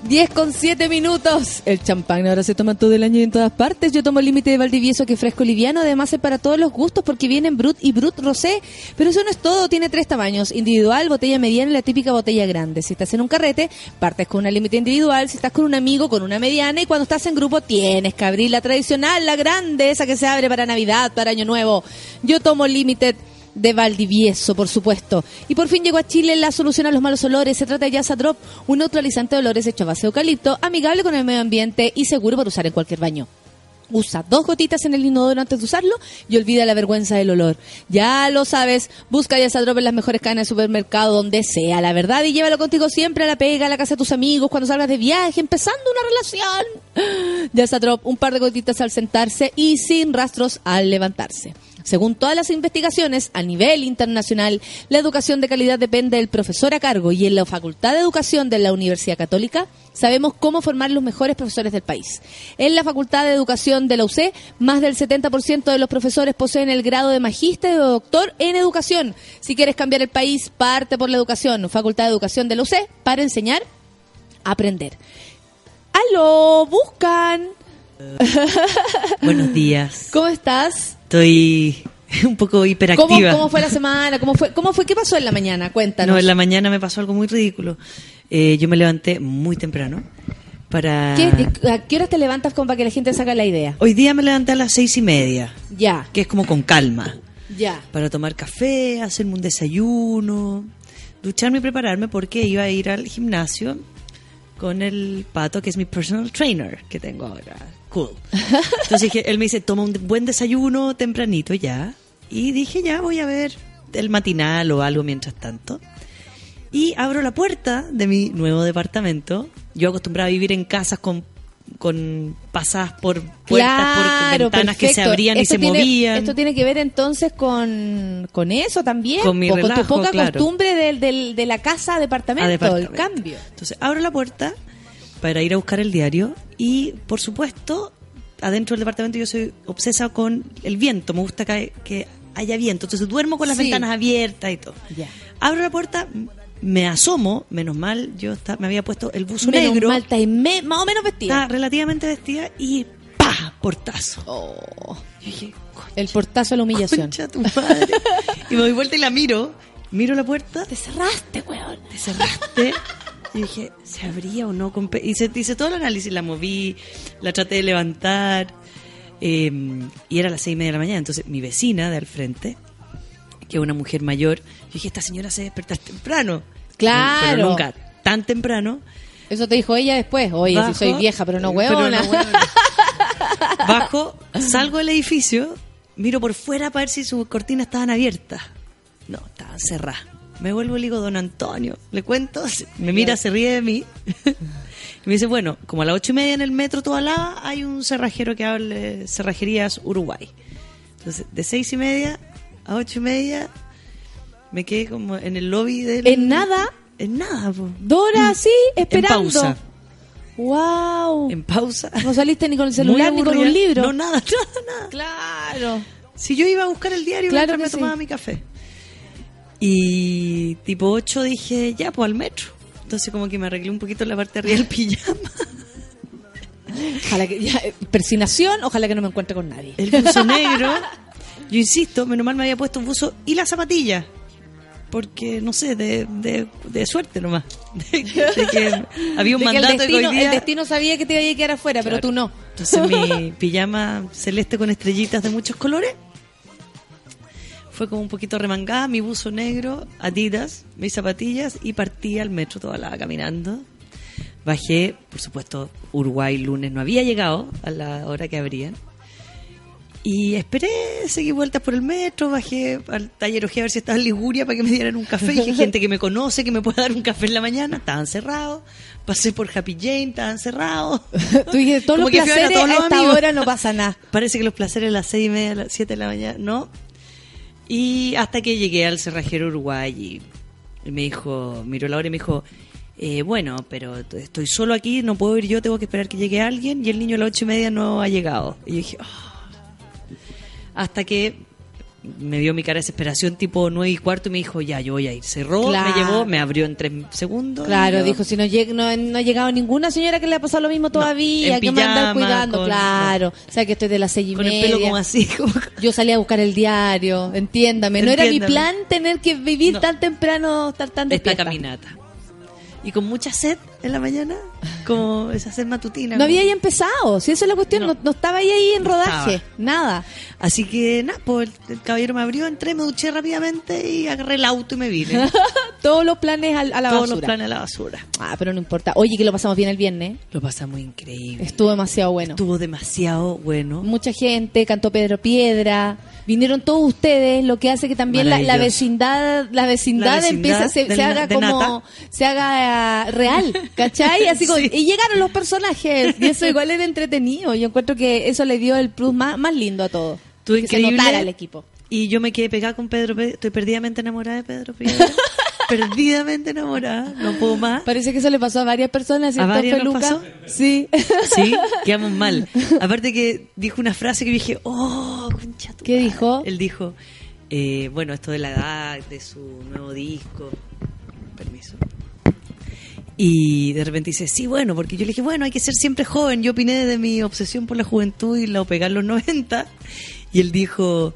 Diez con siete minutos. El champán ahora se toma todo el año y en todas partes. Yo tomo el límite de Valdivieso que es fresco liviano. Además es para todos los gustos porque vienen Brut y Brut Rosé. Pero eso no es todo. Tiene tres tamaños. Individual, botella mediana y la típica botella grande. Si estás en un carrete, partes con una límite individual. Si estás con un amigo, con una mediana. Y cuando estás en grupo, tienes que abrir la tradicional, la grande, esa que se abre para Navidad, para Año Nuevo. Yo tomo Limited de Valdivieso, por supuesto. Y por fin llegó a Chile la solución a los malos olores. Se trata de Yasa Drop, un neutralizante de olores hecho a base de eucalipto, amigable con el medio ambiente y seguro para usar en cualquier baño. Usa dos gotitas en el inodoro antes de usarlo y olvida la vergüenza del olor. Ya lo sabes, busca Yasa Drop en las mejores cadenas de supermercado, donde sea, la verdad, y llévalo contigo siempre a la pega, a la casa de tus amigos, cuando salgas de viaje, empezando una relación. Ya Satrop, un par de gotitas al sentarse y sin rastros al levantarse. Según todas las investigaciones, a nivel internacional, la educación de calidad depende del profesor a cargo y en la Facultad de Educación de la Universidad Católica sabemos cómo formar los mejores profesores del país. En la Facultad de Educación de la UC, más del 70% de los profesores poseen el grado de magíster o doctor en educación. Si quieres cambiar el país, parte por la educación. Facultad de Educación de la UC para enseñar, aprender. ¡Aló! ¡Buscan! Buenos días. ¿Cómo estás? Estoy un poco ¿Cómo, hiperactiva. cómo fue la semana? ¿Cómo fue, ¿Cómo fue? ¿Qué pasó en la mañana? Cuéntanos. No, en la mañana me pasó algo muy ridículo. Eh, yo me levanté muy temprano para... ¿Qué- ¿A qué horas te levantas como para que la gente saca la idea? Hoy día me levanté a las seis y media, Ya, que es como con calma, ya. para tomar café, hacerme un desayuno, ducharme y prepararme porque iba a ir al gimnasio con el pato, que es mi personal trainer que tengo ahora. Cool. Entonces dije, él me dice, toma un buen desayuno tempranito ya. Y dije, ya voy a ver el matinal o algo mientras tanto. Y abro la puerta de mi nuevo departamento. Yo acostumbraba a vivir en casas con, con pasadas por puertas, por Claro, ventanas que se perfecto. abrían y Esto se tiene- movían. Esto tiene que ver entonces con, con eso también. Con mi o con tu relajo, poca claro. costumbre del, del- de la casa a departamento, a departamento. el cambio. Entonces abro la puerta para ir a buscar el diario y, por supuesto, adentro del departamento yo soy obsesa con el viento. Me gusta que, que haya viento. Entonces duermo con las Sí. ventanas abiertas y todo. Ya. Abro la puerta, me asomo, menos mal, yo esta- me había puesto el buzo Menos negro. mal, estáis me- más o menos vestida. Estaba relativamente vestida y ¡pa! Portazo. Oh, Yo dije, "Concha, el portazo a la humillación. tu madre. y me doy vuelta y la miro. Miro la puerta Te cerraste, weón. te cerraste. Y dije, ¿se abría o no? Hice, hice todo el análisis, la moví, la traté de levantar. eh, y era las seis y media de la mañana. Entonces, mi vecina de al frente, que es una mujer mayor, yo dije, esta señora se desperta temprano. Claro. Pero nunca tan temprano. Eso te dijo ella después. Oye, Bajo, si soy vieja, pero no pero huevona. no huevona. Bajo, salgo del edificio, miro por fuera para ver si sus cortinas estaban abiertas. No, estaban cerradas. Me vuelvo y le digo, don Antonio, le cuento, me mira, se ríe de mí. Y me dice, bueno, como a las ocho y media en el metro Tobalaba hay un cerrajero que hable Cerrajerías Uruguay. Entonces, de seis y media a ocho y media me quedé como en el lobby del... ¿En nada? En nada, po. Dora, sí, esperando. En pausa. Wow. En pausa. No saliste ni con el celular ni con un libro. No, nada, nada, nada. Claro. Si yo iba a buscar el diario Claro mientras me tomaba mi café. Y tipo 8 dije, ya, pues al metro. Entonces como que me arreglé un poquito la parte de arriba del pijama. Ojalá que ya, eh, persinación, ojalá que no me encuentre con nadie. El buzo negro. Yo insisto, menos mal me había puesto un buzo y la zapatilla. Porque, no sé, de, de, de suerte nomás. De, de que había un el mandato que destino, hoy día... el destino sabía que te iba a quedar afuera, pero tú no. Entonces mi pijama celeste con estrellitas de muchos colores fue como un poquito remangada, mi buzo negro, adidas, mis zapatillas y partí al metro toda la caminando. Bajé, por supuesto, Uruguay lunes no había llegado a la hora que abrían. Y esperé, seguí vueltas por el metro, bajé al taller Ojea a ver si estaba en Liguria para que me dieran un café. Dije, gente que me conoce, que me pueda dar un café en la mañana. Estaban cerrados. Pasé por Happy Jane, estaban cerrados. Tú dices, todos Como los a placeres a esta amigos. hora no pasa nada. Parece que los placeres a las seis y media, a las siete de la mañana, ¿no? Y hasta que llegué al cerrajero Uruguay y, me dijo, miró la hora y me dijo, eh, bueno, pero estoy solo aquí, no puedo ir yo, tengo que esperar que llegue alguien y el niño a las ocho y media no ha llegado. Y yo dije, "Ah". hasta que me vio mi cara de desesperación tipo nueve y cuarto y me dijo, ya, yo voy a ir. Cerró, Claro. me llevó, me abrió en tres segundos. Claro, dijo, si no, llega, no, no ha llegado ninguna señora que le ha pasado lo mismo todavía, que me andar cuidando, con- claro. O sea, que estoy de las seis y Con el media. pelo como así, como... Yo salí a buscar el diario, entiéndame. No era mi plan tener que vivir tan temprano, estar tan esta despierta. caminata. Y con mucha sed en la mañana, como esa sed matutina. No había ya empezado, si esa es la cuestión, no, No. no estaba ahí, ahí en rodaje, estaba. nada. Así que nada, pues el, el caballero me abrió, entré, me duché rápidamente y agarré el auto y me vine. todos los planes a, la Todos basura. los planes a la basura. Ah, pero no importa. Oye, que lo pasamos bien el viernes. Lo pasamos increíble. Estuvo demasiado bueno. Estuvo demasiado bueno. Mucha gente, cantó Pedro Piedra, vinieron todos ustedes, lo que hace que también la, la vecindad, la vecindad, La vecindad empieza, se, se haga como, nata. se haga real, ¿cachai? Así Sí. y llegaron los personajes, y eso igual era entretenido. Yo encuentro que eso le dio el plus más, más lindo a todo. Estuvo que se notara el equipo. Y yo me quedé pegada con Pedro. Estoy perdidamente enamorada de Pedro perdidamente enamorada. No puedo más. Parece que eso le pasó a varias personas, ¿cierto, varias nos pasó? Sí. Sí, quedamos mal. Aparte que dijo una frase que dije, oh, concha tu ¿Qué madre". dijo? Él dijo, eh, bueno, esto de la edad, de su nuevo disco. Permiso. Y de repente dice, sí, bueno, porque yo le dije, bueno, hay que ser siempre joven. Yo opiné de mi obsesión por la juventud y la pegar los 90. Y él dijo,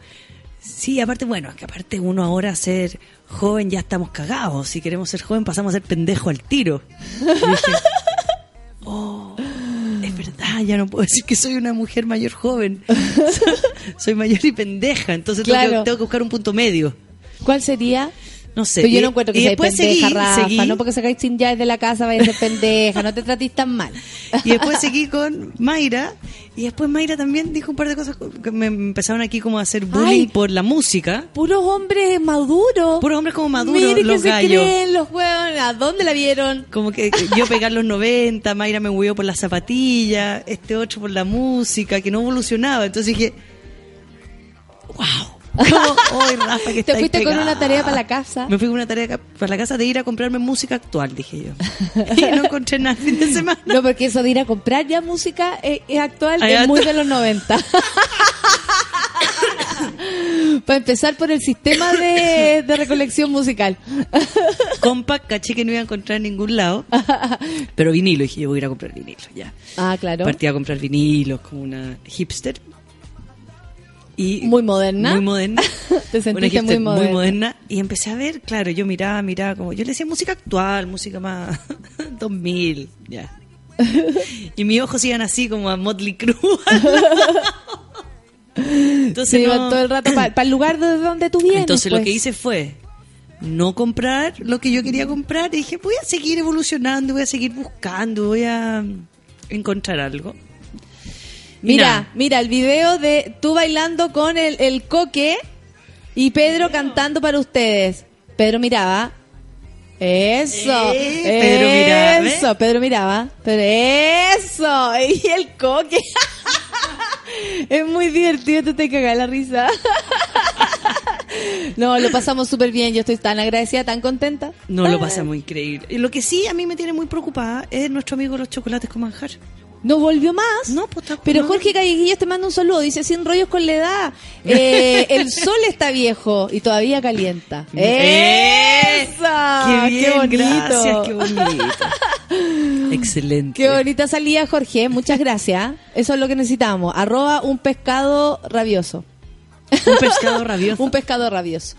sí, aparte, bueno, es que aparte uno ahora ser joven ya estamos cagados. Si queremos ser joven pasamos a ser pendejo al tiro. Y dije, oh, es verdad, ya no puedo decir que soy una mujer mayor joven. soy mayor y pendeja, entonces tengo, Claro. que, tengo que buscar un punto medio. ¿Cuál sería? No sé. Pero yo Y- no encuentro que y seas después pendeja, seguí, Rafa. seguí. No porque sacáis sin llaves de la casa vayas a ser pendeja. No te trates tan mal. Y después seguí con Mayra. Y después Mayra también dijo un par de cosas que me empezaron aquí como a hacer bullying Ay. por la música. Puros hombres maduros. Puros hombres como maduros, Mire los que se gallos. creen los huevos. ¿A dónde la vieron? Como que yo pegar los 90, Mayra me hueó por las zapatillas, este otro por la música, que no evolucionaba. Entonces dije, wow. Como, "Ay, Rafa, que Te fuiste con pegada". una tarea para la casa. Me fui con una tarea para la casa de ir a comprarme música actual, dije yo. Y no encontré nada el fin de semana. No, porque eso de ir a comprar ya música eh, actual, Ay, es muy de los 90. Para empezar por el sistema de, de recolección musical. Compact, caché que no iba a encontrar en ningún lado. Pero vinilo, dije yo voy a ir a comprar vinilo, ya. Ah, claro. Partí a comprar vinilos como una hipster. Y Muy moderna. Muy moderna. Te sentiste hipster muy moderna. Y empecé a ver, claro, yo miraba, miraba como... Yo le decía música actual, música más 2000, ya. y mis ojos iban así como a Motley Crue. Entonces, no- todo el rato para el lugar de donde tú vienes. Entonces lo pues. que hice fue no comprar lo que yo quería comprar y dije, voy a seguir evolucionando, voy a seguir buscando, voy a encontrar algo. Mira, mira, el video de tú bailando con el, el coque y Pedro cantando para ustedes. Pedro miraba. Eso. Eh, Pedro miraba, ¿ves? Eso, Pedro miraba. Pero eso. Y el coque. es muy divertido, tú te cagas la risa. no, lo pasamos súper bien. Yo estoy tan agradecida, tan contenta. No lo pasamos increíble. Y lo que sí a mí me tiene muy preocupada es nuestro amigo los chocolates con manjar. ¿No volvió más? No, pues Pero. Jorge Calleguillas te manda un saludo. Dice, sin rollos con la edad. Eh, el sol está viejo y todavía calienta. ¡Eh! ¡Eso! ¡Qué bien! bonito! Gracias, qué bonito. Excelente. Qué bonita salida, Jorge. Muchas gracias. Eso es lo que necesitamos. Arroba un pescado rabioso. Un pescado rabioso. Un pescado rabioso.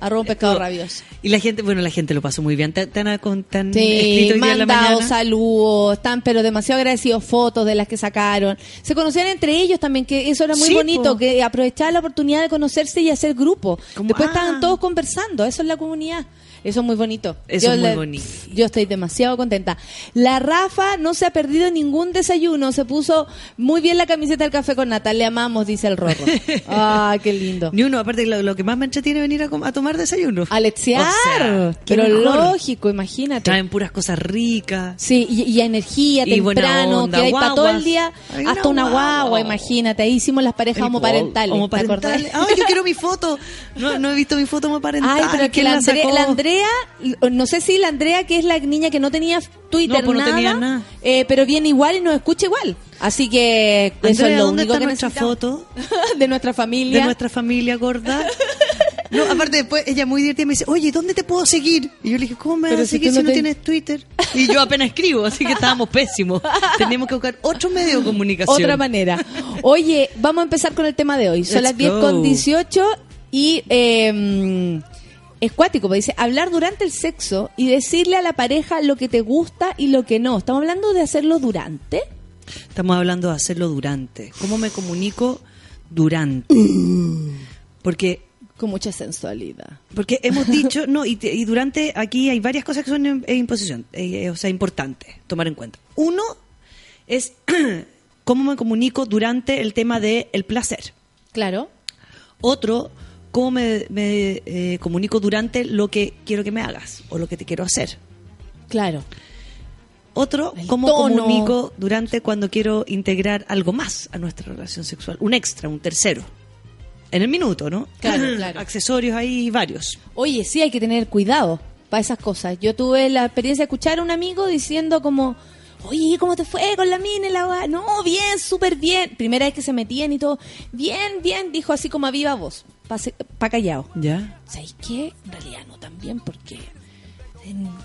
Arroba un pescado rabioso. Y la gente, bueno, la gente lo pasó muy bien. Han, con- Sí, la mandado saludos, están pero demasiado agradecidos, fotos de las que sacaron. Se conocían entre ellos también, que eso era muy Sí, bonito, po. que aprovechaban la oportunidad de conocerse y hacer grupo. Como, Después ah. estaban todos conversando, eso es la comunidad. Eso es muy bonito. Eso es muy le- bonito. Yo estoy demasiado contenta. La Rafa no se ha perdido ningún desayuno, se puso muy bien la camiseta del café con Natal, le amamos, dice el Rorro. Ah, qué lindo. Ni uno, aparte lo, lo que más me entretiene es venir a, tomar desayuno. Alexiar, O sea, pero mejor. lógico, imagínate. Traen puras cosas ricas. Sí, y, y energía Y temprano, onda, que hay para todo el día, Hay hasta una guagua. guagua, imagínate. Ahí hicimos las parejas homoparentales. ¿te Homoparentales. Ay, yo quiero mi foto. No, no he visto mi foto homoparental. Ay, pero que ¿Quién la, sacó? la Andrea, no sé si la Andrea, que es la niña que no tenía Twitter, No, pues no nada, tenía nada. eh, pero viene igual y nos escucha igual. Así que eso Andrea, es lo ¿dónde único está que nuestra foto de nuestra familia. de nuestra familia gorda? No, aparte después ella muy divertida me dice, oye, ¿dónde te puedo seguir? Y yo le dije, ¿cómo me vas Pero a seguir si no no te- tienes Twitter? Y yo apenas escribo, así que estábamos pésimos. Teníamos que buscar otro medio de comunicación. Otra manera. Oye, vamos a empezar con el tema de hoy. Son Let's las 10 go. con 18 y eh, es cuático, porque dice hablar durante el sexo y decirle a la pareja lo que te gusta y lo que no. ¿Estamos hablando de hacerlo durante? Estamos hablando de hacerlo durante. ¿Cómo me comunico durante? Porque Con mucha sensualidad. Porque hemos dicho, no, y, y durante aquí hay varias cosas que son en, en imposición, eh, eh, o sea, importantes tomar en cuenta. Uno es cómo me comunico durante el tema del el placer. Claro. Otro, cómo me, me, eh, comunico durante lo que quiero que me hagas o lo que te quiero hacer. Claro. Otro, El cómo tono. comunico durante cuando quiero integrar algo más a nuestra relación sexual. Un extra, un tercero. En el minuto, ¿no? Claro, claro. Accesorios hay varios. Oye, sí, hay que tener cuidado para esas cosas. Yo tuve la experiencia de escuchar a un amigo diciendo como, oye, ¿cómo te fue con la mina y la? No, bien, súper bien. Primera vez que se metían y todo. Bien, bien, dijo así como a viva voz, pa' callado. ¿Ya? ¿Sabéis qué? En realidad no tan bien porque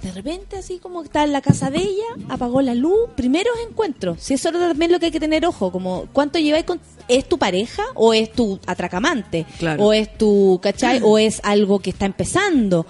de repente así como está en la casa de ella, apagó la luz, primeros encuentros. Si eso también es lo que hay que tener ojo, como cuánto lleváis con... ¿Es tu pareja o es tu atracamante? Claro. ¿O es tu, cachai? ¿O es algo que está empezando?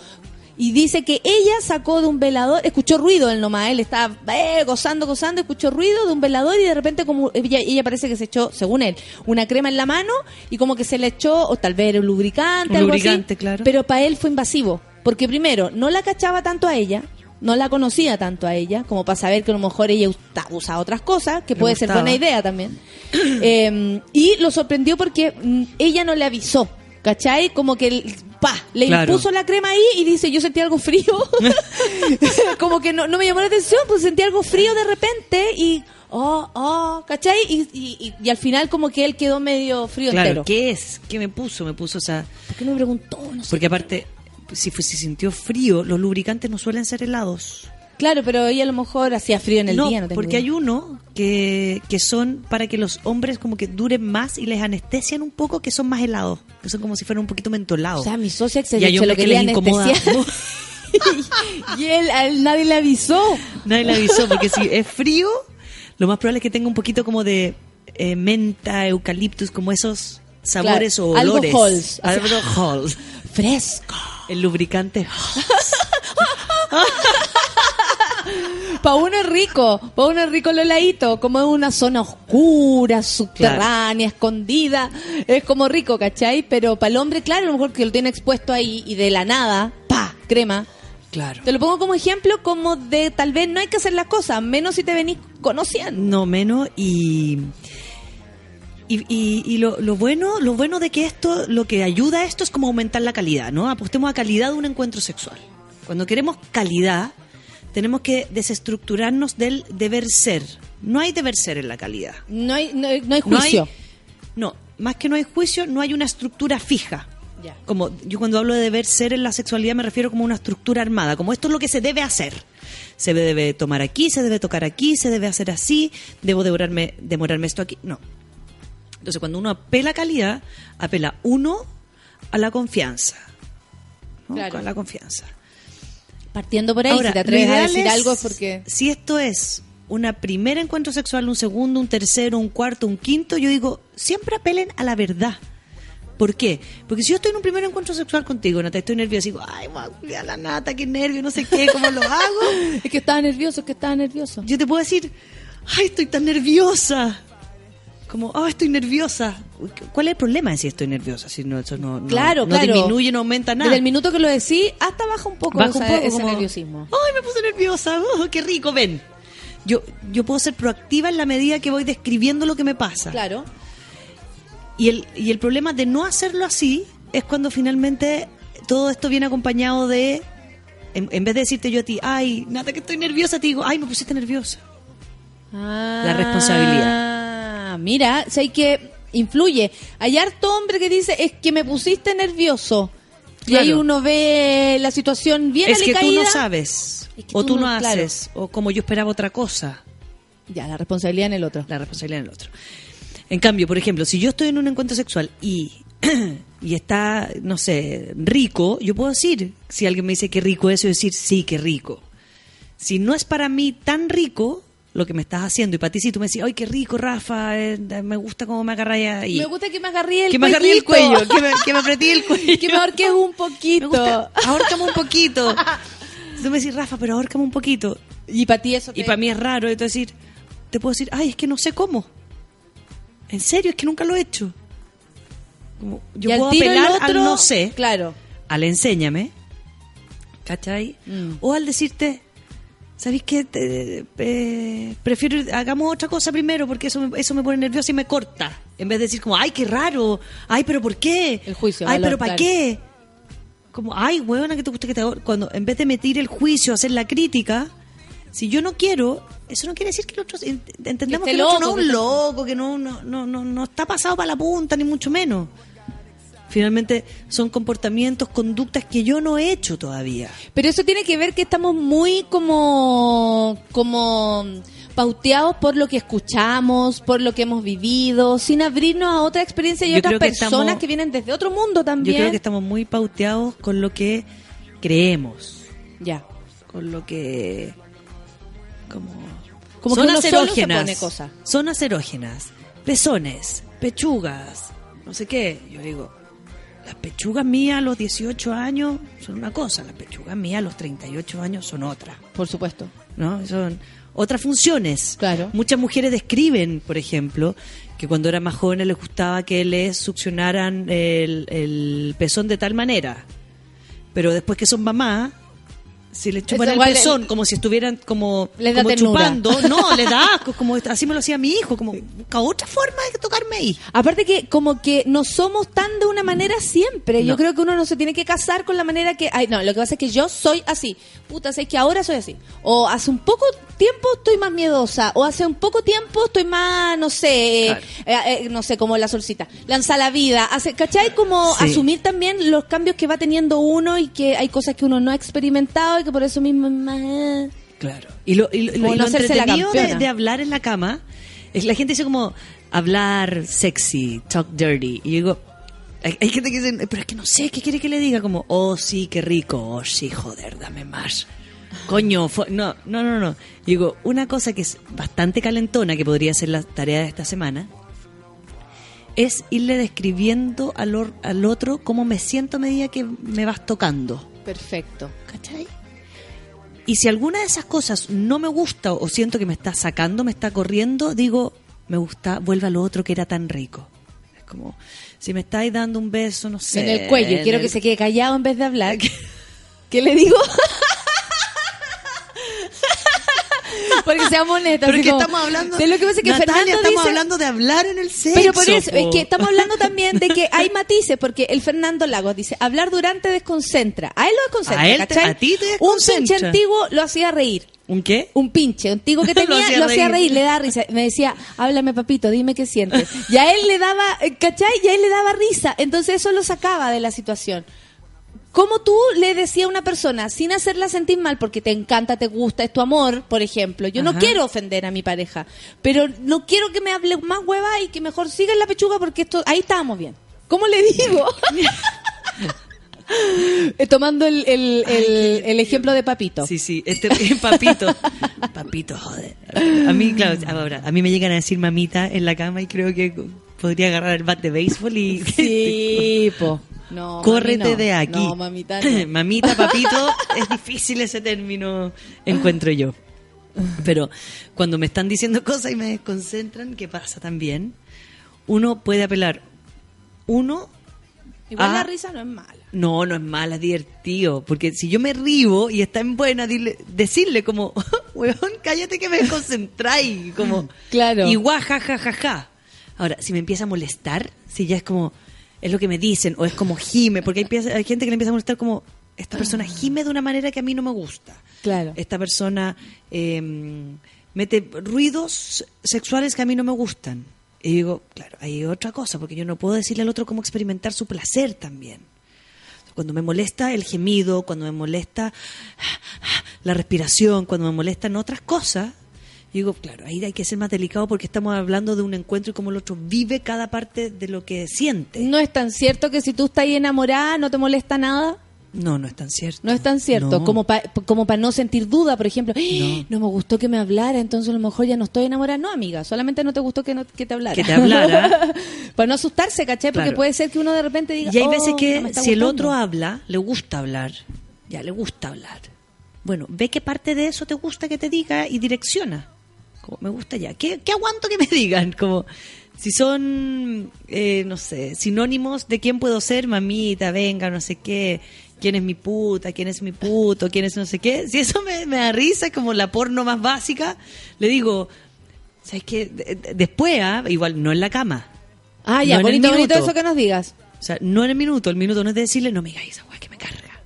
Y dice que ella sacó de un velador, escuchó ruido él nomás, él estaba eh, gozando, gozando, escuchó ruido de un velador y de repente como ella, ella parece que se echó, según él, una crema en la mano y como que se le echó, o tal vez era un lubricante, Un algo lubricante, así, claro. pero para él fue invasivo, porque primero, no la cachaba tanto a ella, no la conocía tanto a ella, como para saber que a lo mejor ella usa, usa otras cosas, que Le puede ser buena idea también. Eh, y lo sorprendió porque mm, ella no le avisó, ¿cachai? Como que, el- pa, le Claro. impuso la crema ahí y dice, yo sentí algo frío. como que no, no me llamó la atención, pues sentí algo frío de repente y... Oh, oh, ¿cachai? Y, y, al final como que él quedó medio frío Claro, entero. ¿qué es? ¿Qué me puso? Me puso, o sea, ¿Por qué me preguntó? No sé. porque aparte, si, si sintió frío, los lubricantes no suelen ser helados. Claro, pero ella a lo mejor hacía frío en el no, día, no tengo porque idea. hay uno que, que son para que los hombres como que duren más y les anestesian un poco, que son más helados, que son como si fueran un poquito mentolados. O sea, mi socia se, Y hay se lo hombres que quería les incomoda. anestesiar. y él, a él nadie le avisó. Nadie le avisó, porque si es frío, lo más probable es que tenga un poquito como de eh, menta, eucaliptus, como esos sabores Claro, o algo olores. Halls. Algo Halls. Fresco. El lubricante Pa' uno es rico, pa' uno es rico el heladito, como es una zona oscura, subterránea, escondida, es como rico, ¿cachai? Pero para el hombre, claro, a lo mejor que lo tiene expuesto ahí y de la nada, pa, crema. Claro. Te lo pongo como ejemplo, como de tal vez no hay que hacer las cosas, menos si te venís conociendo. No menos y y, y- y lo, lo bueno lo bueno de que esto lo que ayuda a esto es como aumentar la calidad, ¿no? Apostemos a calidad de un encuentro sexual. Cuando queremos calidad tenemos que desestructurarnos del deber ser. No hay deber ser en la calidad. No hay, no, hay- no hay No hay- juicio. No, más que no hay juicio, no hay una estructura fija. Ya. Como yo cuando hablo de deber ser en la sexualidad me refiero como una estructura armada, como esto es lo que se debe hacer. Se debe tomar aquí, se debe tocar aquí, se debe hacer así, debo demorarme, demorarme esto aquí. No. Entonces cuando uno apela a calidad, apela uno a la confianza. ¿no? Claro. A la confianza. Partiendo por ahí, Ahora, si te atreves a decir es, algo es porque... Si esto es una primer encuentro sexual, un segundo, un tercero, un cuarto, un quinto, yo digo, siempre apelen a la verdad. ¿Por qué? Porque si yo estoy en un primer encuentro sexual contigo, Nata, estoy nerviosa, digo, ay, voy a cuidar a la Nata, qué nervio, no sé qué, ¿cómo lo hago? Es que estaba nervioso, es que estaba nervioso. Yo te puedo decir, ay, estoy tan nerviosa. Como, ay, estoy nerviosa. ¿Cuál es el problema en si estoy nerviosa? Si no, eso no, Claro, no claro. disminuye, no aumenta nada. Desde el minuto que lo decís, hasta baja un poco, Baja poco ese como, nerviosismo. Ay, me puse nerviosa. oh, qué rico, ven. Yo, yo puedo ser proactiva en la medida que voy describiendo lo que me pasa. Claro. Y el, y el problema de no hacerlo así es cuando finalmente todo esto viene acompañado de. En, en vez de decirte yo a ti, ay, nada que estoy nerviosa, te digo, ay, me pusiste nerviosa. La responsabilidad. Ah, Mira, si hay que influye. Hay harto hombre que dice, es que me pusiste nervioso. Y Claro. ahí uno ve la situación bien es que tú alicaída. no sabes. Es que o tú tú no, no- claro. haces. O como yo esperaba otra cosa. Ya, la responsabilidad en el otro. la responsabilidad en el otro. En cambio, por ejemplo, si yo estoy en un encuentro sexual y, y está, no sé, rico, yo puedo decir, si alguien me dice qué rico es, yo decir, sí, qué rico. Si no es para mí tan rico lo que me estás haciendo, y para ti si tú me decís, ay, qué rico, Rafa, eh, me gusta cómo me agarras ahí. Me gusta que me agarré el que me agarré el cuello, que me, que me apreté el cuello. que me ahorques un Me poquito. gusta, ahórcame un poquito. Tú me decís, Rafa, pero ahórcame un poquito. Y para ti eso Y te- para mí es raro, es decir, te puedo decir, ay, es que no sé cómo. En serio, es que nunca lo he hecho. Como, yo Y al puedo apelar al otro, no sé, Claro. al enséñame, ¿cachai? Mm. O al decirte, ¿sabéis qué? Te- eh, prefiero, hagamos otra cosa primero porque eso me, eso me pone nerviosa y me corta. En vez de decir como, ay, qué raro, ay, pero ¿por qué? El juicio, Ay, valor, pero ¿para claro. qué? Como, ay, huevona, que te gusta que te haga-". Cuando en vez de meter el juicio, hacer la crítica, si yo no quiero, eso no quiere decir que el otro, ent- entendamos Que el otro loco, no es un loco, que no, no, no, no, no está pasado para la punta, ni mucho menos. Finalmente son comportamientos, conductas que yo no he hecho todavía. Pero eso tiene que ver que estamos muy como, como pauteados por lo que escuchamos, por lo que hemos vivido, sin abrirnos a otra experiencia y Yo otras que personas estamos- que vienen desde otro mundo Yo también. creo que estamos muy pauteados con lo que creemos, Ya. con lo que como, Como son acerógenas, son acerógenas, pezones, pechugas, no sé qué. Yo digo, las pechugas mías a los 18 años son una cosa, las pechugas mías a los 38 años son otra. Por supuesto. ¿no? Son otras funciones. Claro. Muchas mujeres describen, por ejemplo, que cuando eran más jóvenes les gustaba que les succionaran el, el pezón de tal manera. Pero después que son mamá, si les chupan Eso el pezón como si estuvieran como, Les da como chupando, no, le da asco, como así me lo hacía mi hijo, como busca otra forma de tocarme ahí. Aparte que como que no somos tan de una manera siempre. Yo creo que uno no se tiene que casar con la manera que... Ay, no, lo que pasa es que yo soy así. Puta, sé que ahora soy así. O hace un poco tiempo estoy más miedosa. O hace un poco tiempo estoy más, no sé, eh, eh, no sé, como la solcita. Lanza la vida. Hace, ¿Cachai? Como Sí. asumir también los cambios que va teniendo uno y que hay cosas que uno no ha experimentado y que por eso mismo... es más, eh. Claro. Y lo, y lo- y no lo entretenido de, de hablar en la cama, es la gente dice como hablar sexy, talk dirty. Y yo digo, hay, hay gente que dice, pero es que no sé, ¿qué quiere que le diga? Como, oh sí, qué rico, oh sí, joder, dame más. Coño, fue- no, no, no, no. Digo, una cosa que es bastante calentona, que podría ser la tarea de esta semana, es irle describiendo al, or- al otro cómo me siento a medida que me vas tocando. Perfecto. ¿Cachai? Y si alguna de esas cosas no me gusta o siento que me está sacando, me está corriendo, digo, me gusta, vuelve a lo otro que era tan rico. Es como, si me estáis dando un beso, no sé. en el cuello y quiero el- que se quede callado en vez de hablar. ¿Qué le digo? Porque seamos honestos. Pero que como- estamos hablando. de lo que pasa es que Natalia, Fernando estamos dice- hablando de hablar en el sexo. Pero por eso, es que estamos hablando también de que hay matices, porque el Fernando Lagos dice, hablar durante desconcentra. A él lo desconcentra, A él te- ¿cachai? a ti te Un pinche antiguo lo hacía reír. ¿Un qué? Un pinche, un tigo que Lo tenía, hacía lo hacía reír. reír, le daba risa. Me decía, háblame papito, dime qué sientes. Y a él le daba, eh, ¿cachai? Y a él le daba risa. Entonces eso lo sacaba de la situación. ¿Cómo tú le decías a una persona sin hacerla sentir mal porque te encanta, te gusta, es tu amor, por ejemplo? Yo no quiero ofender a mi pareja, pero no quiero que me hable más hueva y que mejor siga en la pechuga porque esto ahí estábamos bien. ¿Cómo le digo? Eh, Tomando el, el, el- el ejemplo de Papito. Sí, sí, este papito. papito, joder. A mí, claro, ahora, a mí me llegan a decir mamita en la cama y creo que podría agarrar el bat de béisbol y Sí, po. No, córrete no. de aquí. No, mamita, no. Mamita, papito, es difícil ese término, encuentro yo. Pero cuando me están diciendo cosas y me desconcentran, ¿qué pasa también? Uno puede apelar. Uno, Igual la risa no es mala. no, no es mala, es divertido. Porque si yo me río y está en buena, dile- decirle como, weón, cállate que me desconcentráis. Como, Claro. Y guau, ja, ja, ja, ja. Ahora, si me empieza a molestar, si ya es como, es lo que me dicen, o es como gime, porque hay, pieza- hay gente que le empieza a molestar como, esta persona gime de una manera que a mí no me gusta. Claro. Esta persona eh, mete ruidos sexuales que a mí no me gustan. Y digo, claro, hay otra cosa, porque yo no puedo decirle al otro cómo experimentar su placer también. Cuando me molesta el gemido, cuando me molesta la respiración, cuando me molestan otras cosas, yo digo, claro, ahí hay que ser más delicado porque estamos hablando de un encuentro y cómo el otro vive cada parte de lo que siente. No es tan cierto que si tú estás ahí enamorada no te molesta nada. No, no es tan cierto. No es tan cierto. No. Como para como pa no sentir duda, por ejemplo. "Ah, No. No. me gustó que me hablara, entonces a lo mejor ya no estoy enamorada. No, amiga, solamente no te gustó que, no- que te hablara. Que te hablara. para no asustarse, ¿cachai? Porque Claro. puede ser que uno de repente diga. Y hay "Oh, veces no que si el gustando". otro habla, le gusta hablar, ya le gusta hablar. Bueno, ve qué parte de eso te gusta que te diga y direcciona. Como me gusta ya. ¿Qué, qué aguanto que me digan? Como si son, eh, no sé, sinónimos de quién puedo ser, mamita, venga, no sé qué, quién es mi puta, quién es mi puto, quién es no sé qué, si eso me, me da risa, como la porno más básica, le digo, ¿sabes qué? De- de- Después, ah, igual, no en la cama. Ah, ya, No bonito, bonito eso que nos digas. O sea, no en el minuto, el minuto no es de decirle, no me digas esa weá que me carga.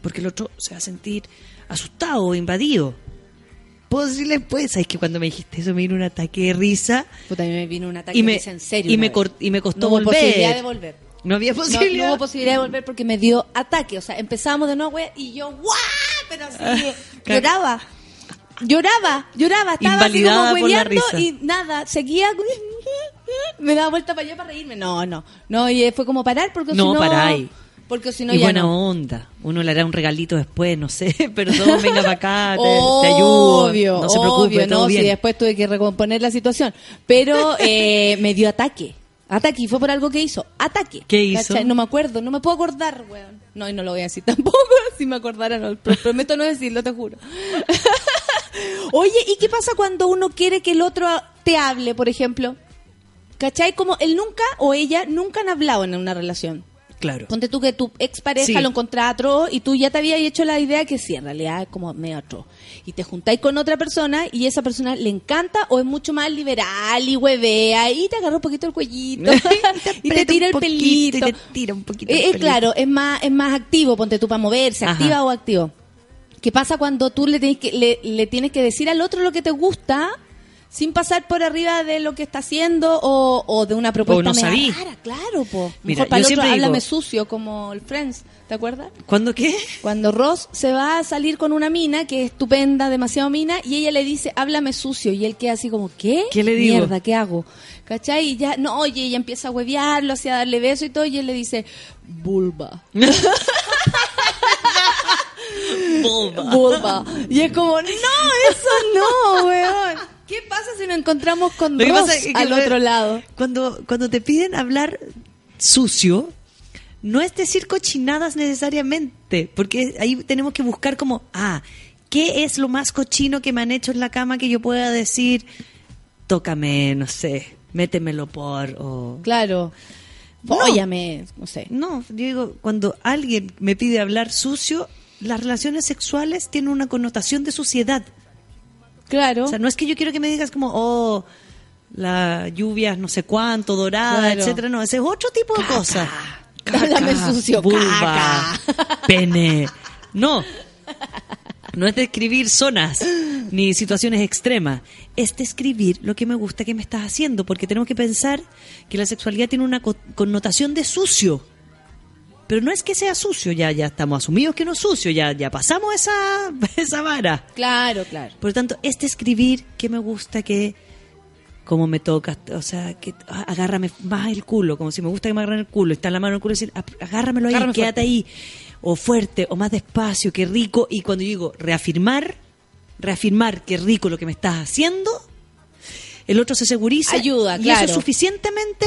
Porque el otro se va a sentir asustado o invadido. Puedo decirle, pues, ¿sabes que cuando me dijiste eso me vino un ataque de risa? Puta, a mí me vino un ataque Y de risa en serio. y me, y me costó No hubo volver. posibilidad de volver. No había posibilidad. no hubo posibilidad de volver porque me dio ataque. O sea, empezamos de nuevo, güey, y yo, ¡guau! Pero así, claro. lloraba. Lloraba, lloraba, estaba así como risa. y nada, seguía. Me daba vuelta para allá para reírme. No, no, no, y fue como parar porque No, si no. Porque si no y ya buena no. onda. Uno le hará un regalito después, no sé. Perdón, venga para acá, te, te ayudo. Obvio, no se preocupe, obvio, todo no, bien. si después tuve que recomponer la situación. Pero eh, me dio ataque. Ataque, y fue por algo que hizo. Ataque. ¿Qué hizo? ¿Cachai? No me acuerdo, no me puedo acordar, weón. No, y no lo voy a decir tampoco. Si me acordara, no. Pro- Prometo no decirlo, te juro. Oye, ¿y qué pasa cuando uno quiere que el otro te hable, por ejemplo? ¿Cachai? Como él nunca o ella nunca han hablado en una relación. Claro. Ponte tú que tu expareja Sí. lo encontraba atroz y tú ya te habías hecho la idea que sí, en realidad es como medio atroz. Y te juntáis con otra persona y esa persona le encanta o es mucho más liberal y huevea y te agarra un poquito el cuellito y te tira el pelito. y te tira un poquito Eh, el eh, pelito. claro, es más, es más activo, ponte tú para moverse, Ajá. activa o activo. ¿Qué pasa cuando tú le tienes que, le, le tienes que decir al otro lo que te gusta sin pasar por arriba de lo que está haciendo o, o de una propuesta no? Claro, po. Mira, Mejor para el otro digo- háblame sucio como el Friends, ¿te acuerdas? ¿Cuándo qué? Cuando Ross se va a salir con una mina que es estupenda, demasiado mina, y ella le dice, háblame sucio, y él queda así como, ¿qué? ¿Qué le digo? Mierda, ¿qué hago? ¿Cachai? Y ya, no, oye, ella empieza a huevearlo, así a darle beso y todo, y él le dice, vulva. vulva. Y es como, no, eso no, weón. ¿Qué pasa si nos encontramos con Ross pasa es que al otro lado? Cuando, cuando te piden hablar sucio, no es decir cochinadas necesariamente, porque ahí tenemos que buscar como, ah, ¿qué es lo más cochino que me han hecho en la cama que yo pueda decir, tócame, no sé, métemelo por, o... Claro. No. Fóllame, no sé. No, digo, cuando alguien me pide hablar sucio, las relaciones sexuales tienen una connotación de suciedad. Claro. O sea, no es que yo quiero que me digas como, oh, la lluvia no sé cuánto, dorada, Claro. etcétera. No, ese es otro tipo de cosas. Háblame sucio, vulva, caca. pene. No. No es describir zonas ni situaciones extremas. Es describir lo que me gusta que me estás haciendo, porque tenemos que pensar que la sexualidad tiene una co- connotación de sucio. Pero no es que sea sucio, ya, ya estamos asumidos que no es sucio, ya, ya pasamos esa, esa vara. Claro, claro. Por lo tanto, este escribir que me gusta que como me tocas, o sea, que agárrame más el culo, como si me gusta que me agarren el culo, está en la mano el culo y decir, "Ap- agárramelo ahí, Agárrame quédate fuerte. ahí, o fuerte, o más despacio, qué rico, y cuando yo digo reafirmar, reafirmar qué rico lo que me estás haciendo, el otro se seguriza Ayuda, y claro. eso es suficientemente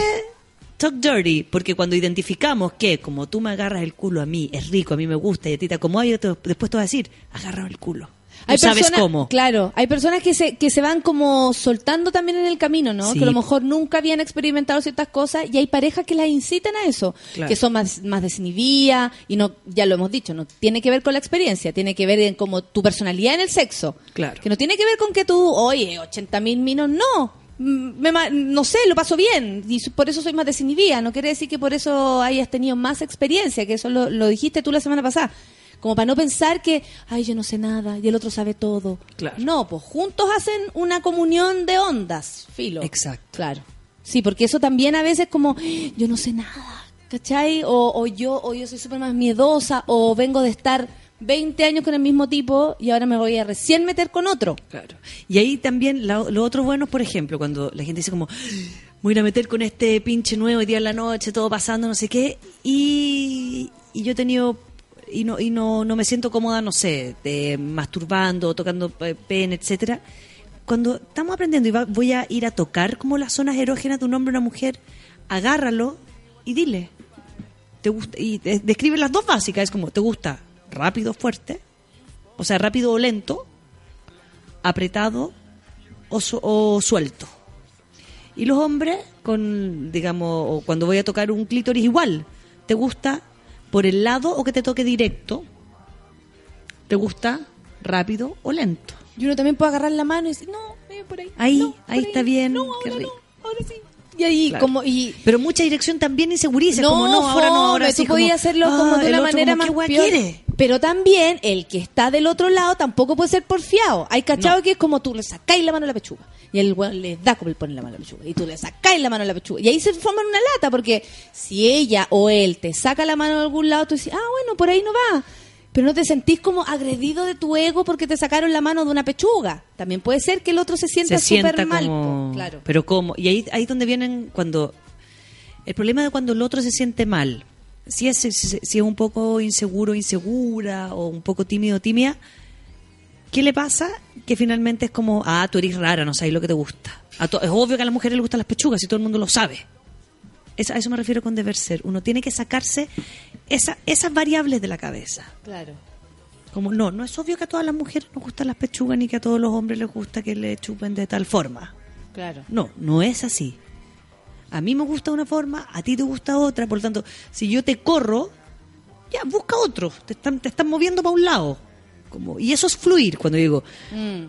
talk dirty, porque cuando identificamos que como tú me agarras el culo a mí, es rico, a mí me gusta y a ti te acomoda, yo te- después te voy a decir, agárrame el culo. Tú sabes personas- cómo. Claro, hay personas que se, que se van como soltando también en el camino, ¿no? Sí. Que a lo mejor nunca habían experimentado ciertas cosas y hay parejas que las incitan a eso, Claro. que son más, más desinhibidas y no, ya lo hemos dicho, no tiene que ver con la experiencia, tiene que ver en como tu personalidad en el sexo. Claro. Que no tiene que ver con que tú, oye, 80 mil minos, no. Mm, me no sé, lo paso bien y por eso soy más desinhibida. No quiere decir que por eso hayas tenido más experiencia, que eso lo, lo dijiste tú la semana pasada. Como para no pensar que, ay, yo no sé nada y el otro sabe todo. Claro. No, pues juntos hacen una comunión de ondas, filo. Exacto. Claro. Sí, porque eso también a veces como, yo no sé nada, ¿cachai? O, o yo o yo soy súper más miedosa, o vengo de estar 20 años con el mismo tipo y ahora me voy a recién meter con otro. Claro. Y ahí también la- lo otro bueno, por ejemplo, cuando la gente dice como, voy a meter con este pinche nuevo día en la noche, todo pasando, no sé qué, y, y yo he tenido, y no, y no, no me siento cómoda, no sé, de masturbando, tocando eh, pene, etcétera. Cuando estamos aprendiendo y va- voy a ir a tocar como las zonas erógenas de un hombre o una mujer, agárralo y dile, te gusta, y de- describe las dos básicas, es como, ¿te gusta rápido, fuerte? O sea, rápido o lento, apretado o, su- o suelto. Y los hombres, con, digamos, cuando voy a tocar un clítoris igual, ¿te gusta por el lado o que te toque directo? ¿Te gusta rápido o lento? Y uno también puede agarrar la mano y decir, no, eh, por ahí. Ahí, no, por ahí está bien, No, qué ahora rico. no, ahora sí. Y ahí, Claro. como, y, Pero mucha dirección también inseguriza, no, como no, ahora no, ahora fome, sí. podías como, hacerlo como ah, de el una manera como, más. Pero también el que está del otro lado tampoco puede ser porfiado. Hay cachado No. que es como tú le sacáis la mano a la pechuga y el weón le da como le pone la mano a la pechuga y tú le sacáis la mano a la pechuga y ahí se forman una lata porque si ella o él te saca la mano de algún lado tú dices, ah bueno, por ahí no va. Pero no te sentís como agredido de tu ego porque te sacaron la mano de una pechuga. También puede ser que el otro se sienta súper mal. como... Claro. Pero cómo. Y ahí, ahí es donde vienen cuando... El problema de cuando el otro se siente mal. Si es, si, es un poco inseguro, insegura, o un poco tímido, tímida, ¿qué le pasa? Que finalmente es como, ah, tú eres rara, no sabes lo que te gusta. A es obvio que a las mujeres les gustan las pechugas y todo el mundo lo sabe. Es- a eso me refiero con deber ser. Uno tiene que sacarse esa, esas variables de la cabeza. Claro. Como, no, no es obvio que a todas las mujeres nos gustan las pechugas ni que a todos los hombres les gusta que le chupen de tal forma. Claro. No, no es así. A mí me gusta una forma, a ti te gusta otra, por lo tanto, si yo te corro, ya, busca otro, te están, te están moviendo para un lado. Como, y eso es fluir, cuando digo,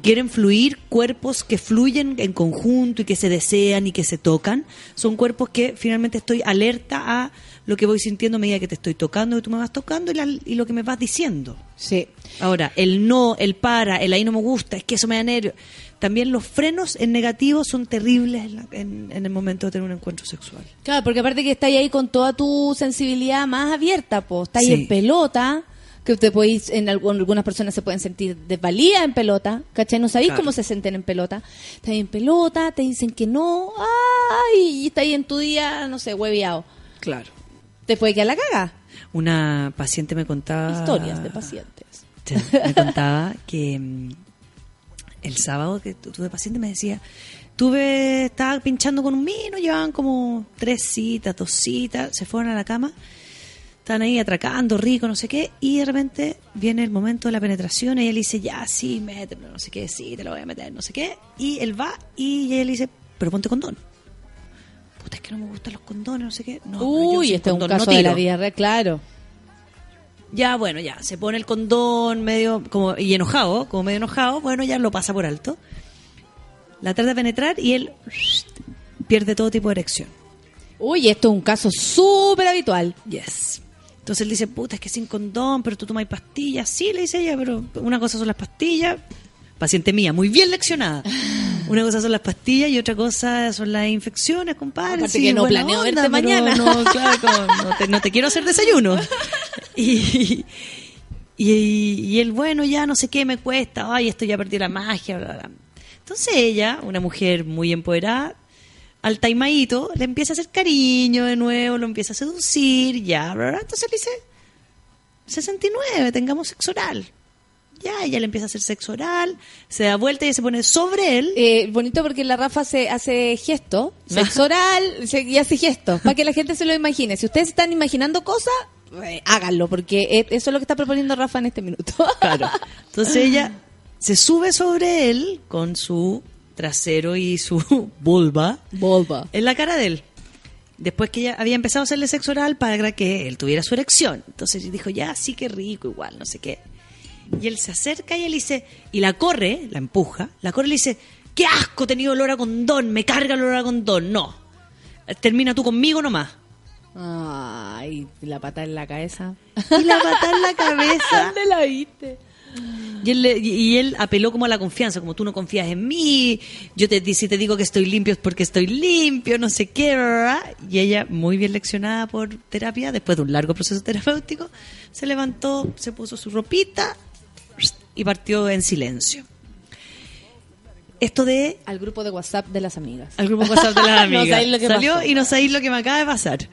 quieren fluir cuerpos que fluyen en conjunto y que se desean y que se tocan, son cuerpos que finalmente estoy alerta a lo que voy sintiendo a medida que te estoy tocando, que tú me vas tocando y, la- y lo que me vas diciendo. Sí. Ahora, el no, el para, el ahí no me gusta, es que eso me da nervio. También los frenos en negativo son terribles en, la- en- en el momento de tener un encuentro sexual. Claro, porque aparte que estáis ahí con toda tu sensibilidad más abierta, pues estáis Sí. en pelota, que te podéis, en algún- algunas personas se pueden sentir desvalidas en pelota, ¿cachai? No sabéis Claro. cómo se sienten en pelota. Estáis en pelota, te dicen que no, ay, y estáis en tu día, no sé, hueviado. Claro. Te puede quedar la caga. Una paciente me contaba... Historias de pacientes. Me contaba que mm, el sábado que tu- tuve paciente me decía, tuve, estaba pinchando con un vino, llevaban como tres citas, dos citas, se fueron a la cama, estaban ahí atracando, rico, no sé qué, y de repente viene el momento de la penetración, y él dice, ya, sí, métemelo, no sé qué, sí, te lo voy a meter, no sé qué, y él va y él dice, pero ponte condón. Puta, es que no me gustan los condones, no sé qué. No, Uy, este es un condón no caso de la vida real, claro. Ya, bueno, ya, se pone el condón medio como y enojado, como medio enojado, bueno, ya lo pasa por alto. La trata de penetrar y él pierde todo tipo de erección. Uy, esto es un caso súper habitual. Yes. Entonces él dice, puta, es que sin condón, pero tú tomas pastillas. Sí, le dice ella, pero una cosa son las pastillas. Paciente mía, muy bien leccionada. Una cosa son las pastillas y otra cosa son las infecciones, compadre. Aparte Sí, que no planeo verte mañana. No, claro, como, no, te, no te quiero hacer desayuno. Y, y, y él, bueno, ya no sé qué me cuesta, ay, esto ya perdí la magia, bla, bla. Entonces ella, una mujer muy empoderada, al taimadito, le empieza a hacer cariño de nuevo, lo empieza a seducir, ya, bla, bla. Entonces le dice, 69, tengamos sexo oral. Ya, ella le empieza a hacer sexo oral, se da vuelta y se pone sobre él. Eh, bonito porque la Rafa se hace gesto, sexo oral se- y hace gestos, para que la gente se lo imagine. Si ustedes están imaginando cosas, eh, háganlo, porque eh, eso es lo que está proponiendo Rafa en este minuto. Claro. Entonces ella se sube sobre él con su trasero y su vulva Volva. en la cara de él. Después que ella había empezado a hacerle sexo oral para que él tuviera su erección. Entonces dijo, ya, sí que rico, igual, no sé qué. Y él se acerca y él dice, y la corre, la empuja, la corre y le dice, qué asco he tenido olor a condón, me carga el olor a condón. No, termina tú conmigo nomás. Ay, la pata en la cabeza. Y la pata en la cabeza. ¿Dónde la viste? Y él, le- y él apeló como a la confianza, como tú no confías en mí, yo te, si te digo que estoy limpio es porque estoy limpio, no sé qué, ¿verdad? Y ella, muy bien leccionada por terapia, después de un largo proceso terapéutico, se levantó, se puso su ropita y partió en silencio. Esto de Al grupo de WhatsApp de las amigas. al grupo WhatsApp de las No amigas. sabéis lo que Salió pasó. y no sabéis lo que me acaba de pasar.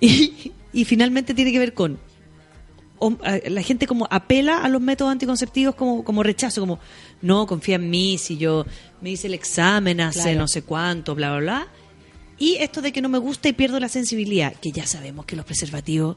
Y, y finalmente tiene que ver con la gente como apela a los métodos anticonceptivos como, como rechazo, como no, confía en mí, si yo me hice el examen hace Claro. no sé cuánto, bla, bla, bla. Y esto de que no me gusta y pierdo la sensibilidad, que ya sabemos que los preservativos...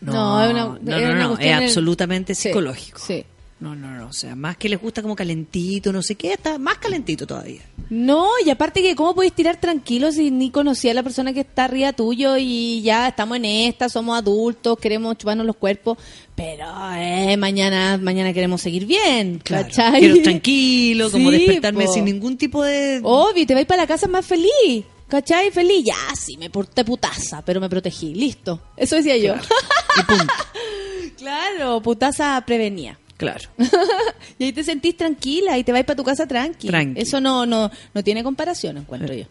No, una- no, no, es absolutamente Sí, psicológico. Sí. No, no, no. O sea, más que les gusta como calentito, no sé qué, está más calentito todavía. No, y aparte que cómo podéis tirar tranquilo si ni conocía a la persona que está arriba tuyo y ya estamos en esta, somos adultos, queremos chuparnos los cuerpos, pero eh, mañana mañana queremos seguir bien, ¿cachai? Quiero tranquilo, como despertarme po. sin ningún tipo de... Obvio, te vais para la casa más feliz, ¿cachai? Feliz, ya, sí, me porté putaza, pero me protegí, listo. Eso decía yo. Y punto. claro, putaza prevenía. Claro. y ahí te sentís tranquila y te vas para tu casa tranqui. Tranqui. Eso no, no, no tiene comparación, encuentro yo.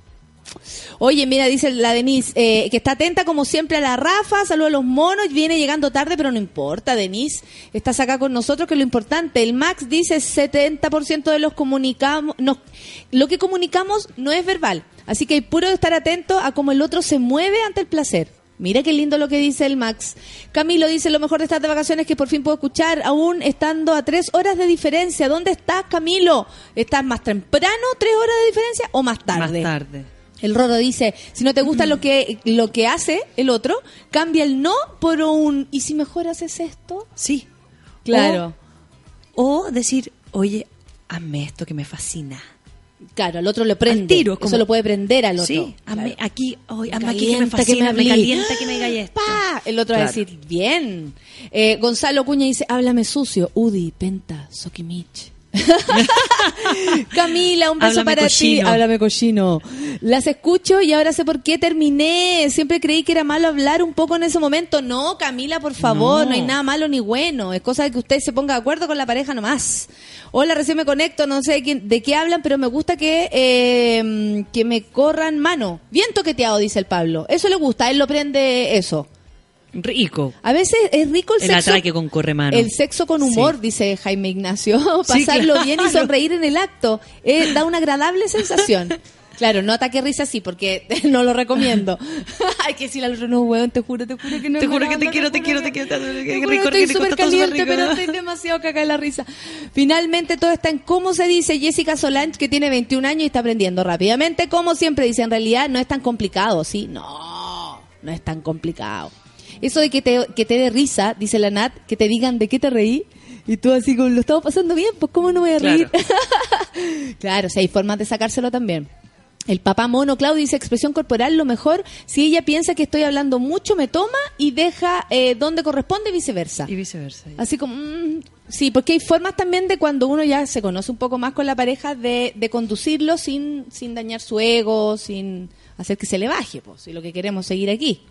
Oye, mira, dice la Denise, eh, que está atenta como siempre a la Rafa, saluda a los monos, viene llegando tarde, pero no importa, Denise, estás acá con nosotros, que es lo importante. El Max dice 70% de los comunicamos, no, lo que comunicamos no es verbal, así que hay puro de estar atento a cómo el otro se mueve ante el placer. Mira qué lindo lo que dice el Max. Camilo dice, lo mejor de estar de vacaciones es que por fin puedo escuchar, aún estando a tres horas de diferencia. ¿Dónde estás, Camilo? ¿Estás más temprano, tres horas de diferencia, o más tarde? Más tarde. El Roro dice, si no te gusta lo que, lo que hace el otro, cambia el no por un, ¿y si mejor haces esto? Sí. Claro. O decir, oye, hazme esto que me fascina. Claro, al otro lo prende. Al tiro, Eso como- lo puede prender al otro. Sí, Claro. aquí, hoy, Me aquí que me fascina, me, hablé. calienta que me diga esto. Pa, El otro va a decir, bien. Eh, Gonzalo Cuña dice, háblame sucio. Udi, Penta, Sokimich. Camila, un beso Háblame para ti. Háblame cochino. Las escucho y ahora sé por qué terminé. Siempre creí que era malo hablar un poco en ese momento. No, Camila, por favor, no, No. hay nada malo ni bueno. Es cosa de que usted se ponga de acuerdo con la pareja nomás. Hola, recién me conecto, no sé de, quién- de qué hablan, pero me gusta que, eh, que me corran mano. Bien toqueteado, dice el Pablo. Eso le gusta, él lo prende eso. Rico. A veces es rico el, El sexo. atraque con corremano. El sexo con humor, Sí. dice Jaime Ignacio. Pasarlo claro. bien y sonreír en el acto. Eh, da una agradable sensación. Claro, no ataque risa así, porque no lo recomiendo. Hay que decirle al otro, no, weón, te juro, te juro que no Te juro que te quiero, te quiero, te quiero, te juro, rico, estoy súper caliente, pero estoy demasiado caca de la risa. Finalmente todo está en cómo se dice Jessica Solange, que tiene 21 años y está aprendiendo rápidamente. Como siempre dice, en realidad no es tan complicado, ¿sí? No, no es tan complicado. Eso de que te, que te dé risa, dice la Nat, que te digan de qué te reí, y tú así como lo estamos pasando bien, pues ¿cómo no voy a reír? claro, si hay formas de sacárselo también. El papá mono Claudio dice expresión corporal, lo mejor, si ella piensa que estoy hablando mucho, me toma y deja eh, donde corresponde y viceversa. Y viceversa. Así como, mm, sí, porque hay formas también de cuando uno ya se conoce un poco más con la pareja de, de conducirlo sin, sin dañar su ego, sin hacer que se le baje, pues, si lo que queremos seguir aquí,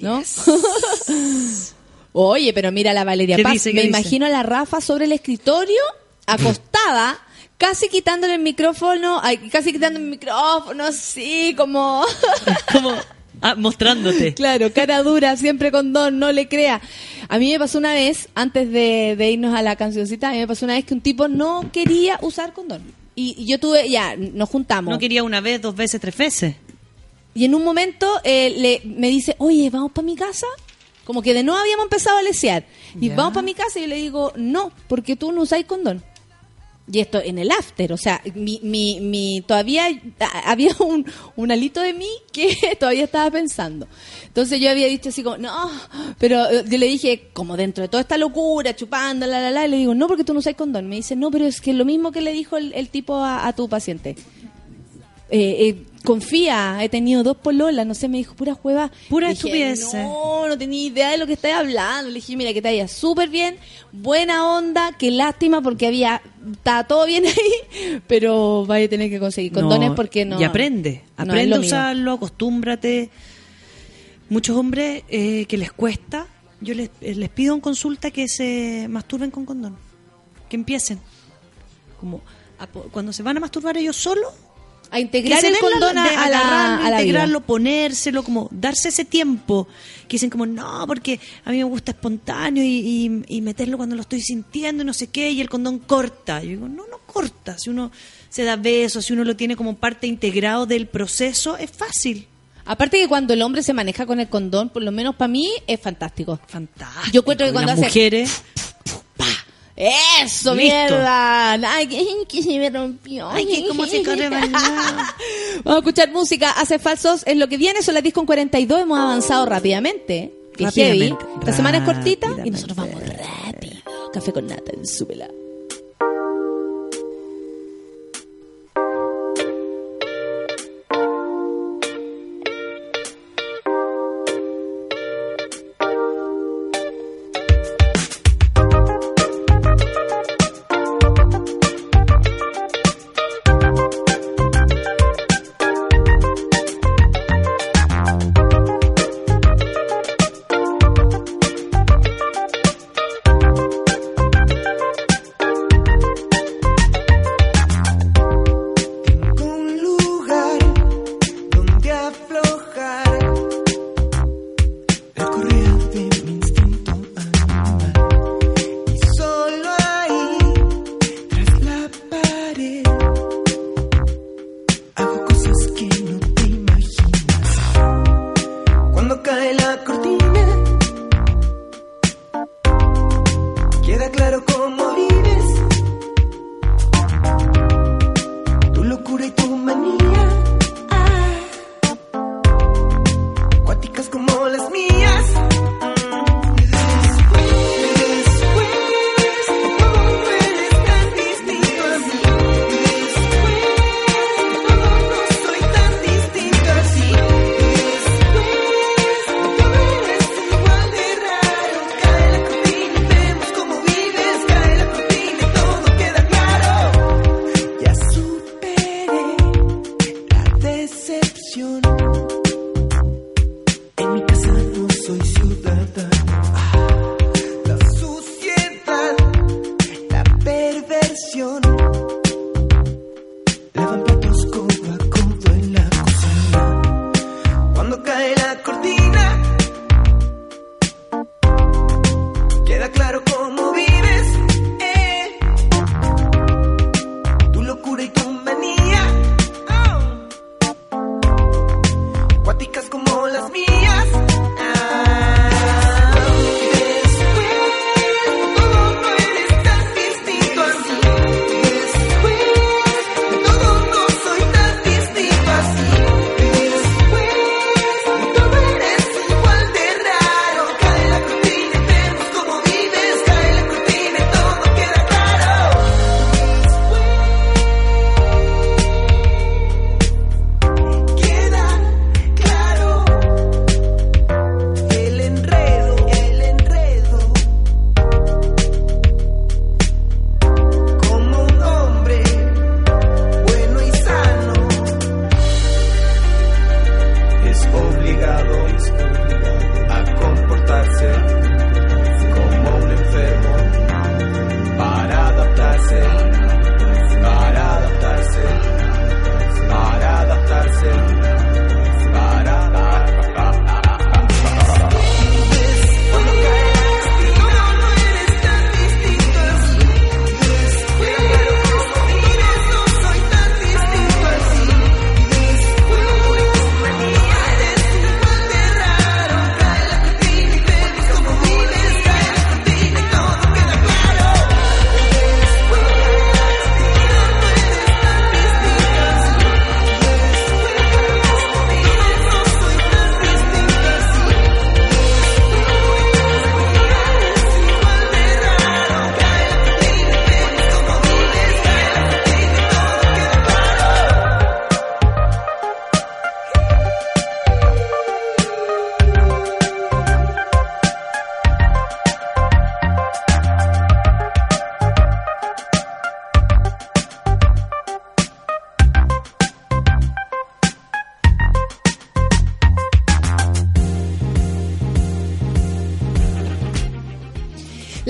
¿no? Oye, pero mira la Valeria ¿Qué Paz, me dice? imagino a la Rafa sobre el escritorio, acostada, casi quitándole el micrófono, ay, casi quitándole el micrófono, así como... Como ah, mostrándote. Claro, cara dura, siempre con don, no le crea. A mí me pasó una vez, antes de, de irnos a la cancioncita, a mí me pasó una vez que un tipo no quería usar condón. Y, y yo tuve, ya, nos juntamos. No quería una vez, dos veces, tres veces. Y en un momento eh, le, me dice, oye, ¿vamos para mi casa? Como que de nuevo habíamos empezado a lesear. Y vamos para mi casa y yo le digo, no, porque tú no usáis condón. Y esto en el after, o sea, mi, mi, mi, todavía había un, un alito de mí que todavía estaba pensando. Entonces yo había dicho así como, no, pero eh, yo le dije, como dentro de toda esta locura, chupando, la, la, la, y le digo, no, porque tú no usas condón. Me dice, no, pero es que lo mismo que le dijo el, el tipo a, a tu paciente. Eh, eh, confía, he tenido dos pololas, no sé, me dijo pura hueva. Pura estupidez. No, no tenía idea de lo que estás hablando. Le dije, mira, que te vaya súper bien, buena onda, qué lástima porque había, estaba todo bien ahí, pero vaya a tener que conseguir condones No, porque no. Y aprende. no Aprende lo a usarlo, acostúmbrate. Muchos hombres eh, que les cuesta, yo les, eh, les pido en consulta que se masturben con condón. Que empiecen. Como cuando se van a masturbar ellos solos, A integrar que el condón a, a la, a la vida. integrarlo, ponérselo, como darse ese tiempo. Que dicen como, no, porque a mí me gusta espontáneo y, y- y meterlo cuando lo estoy sintiendo y no sé qué, y el condón corta. Yo digo, no, no corta. Si uno se da besos, si uno lo tiene como parte integrado del proceso, es fácil. Aparte que cuando el hombre se maneja con el condón, por lo menos para mí, es fantástico. Fantástico. Yo encuentro que cuando las hace- mujeres, ¡Eso, Listo. mierda! ¡Ay, que, se me rompió! Ay, que cómo se corre. Vamos a escuchar música. Hace falsos es lo que viene. Son las 10 con 42. Hemos avanzado rápidamente. Que heavy. La semana es cortita y nosotros vamos rápido. Café con nata en súbela.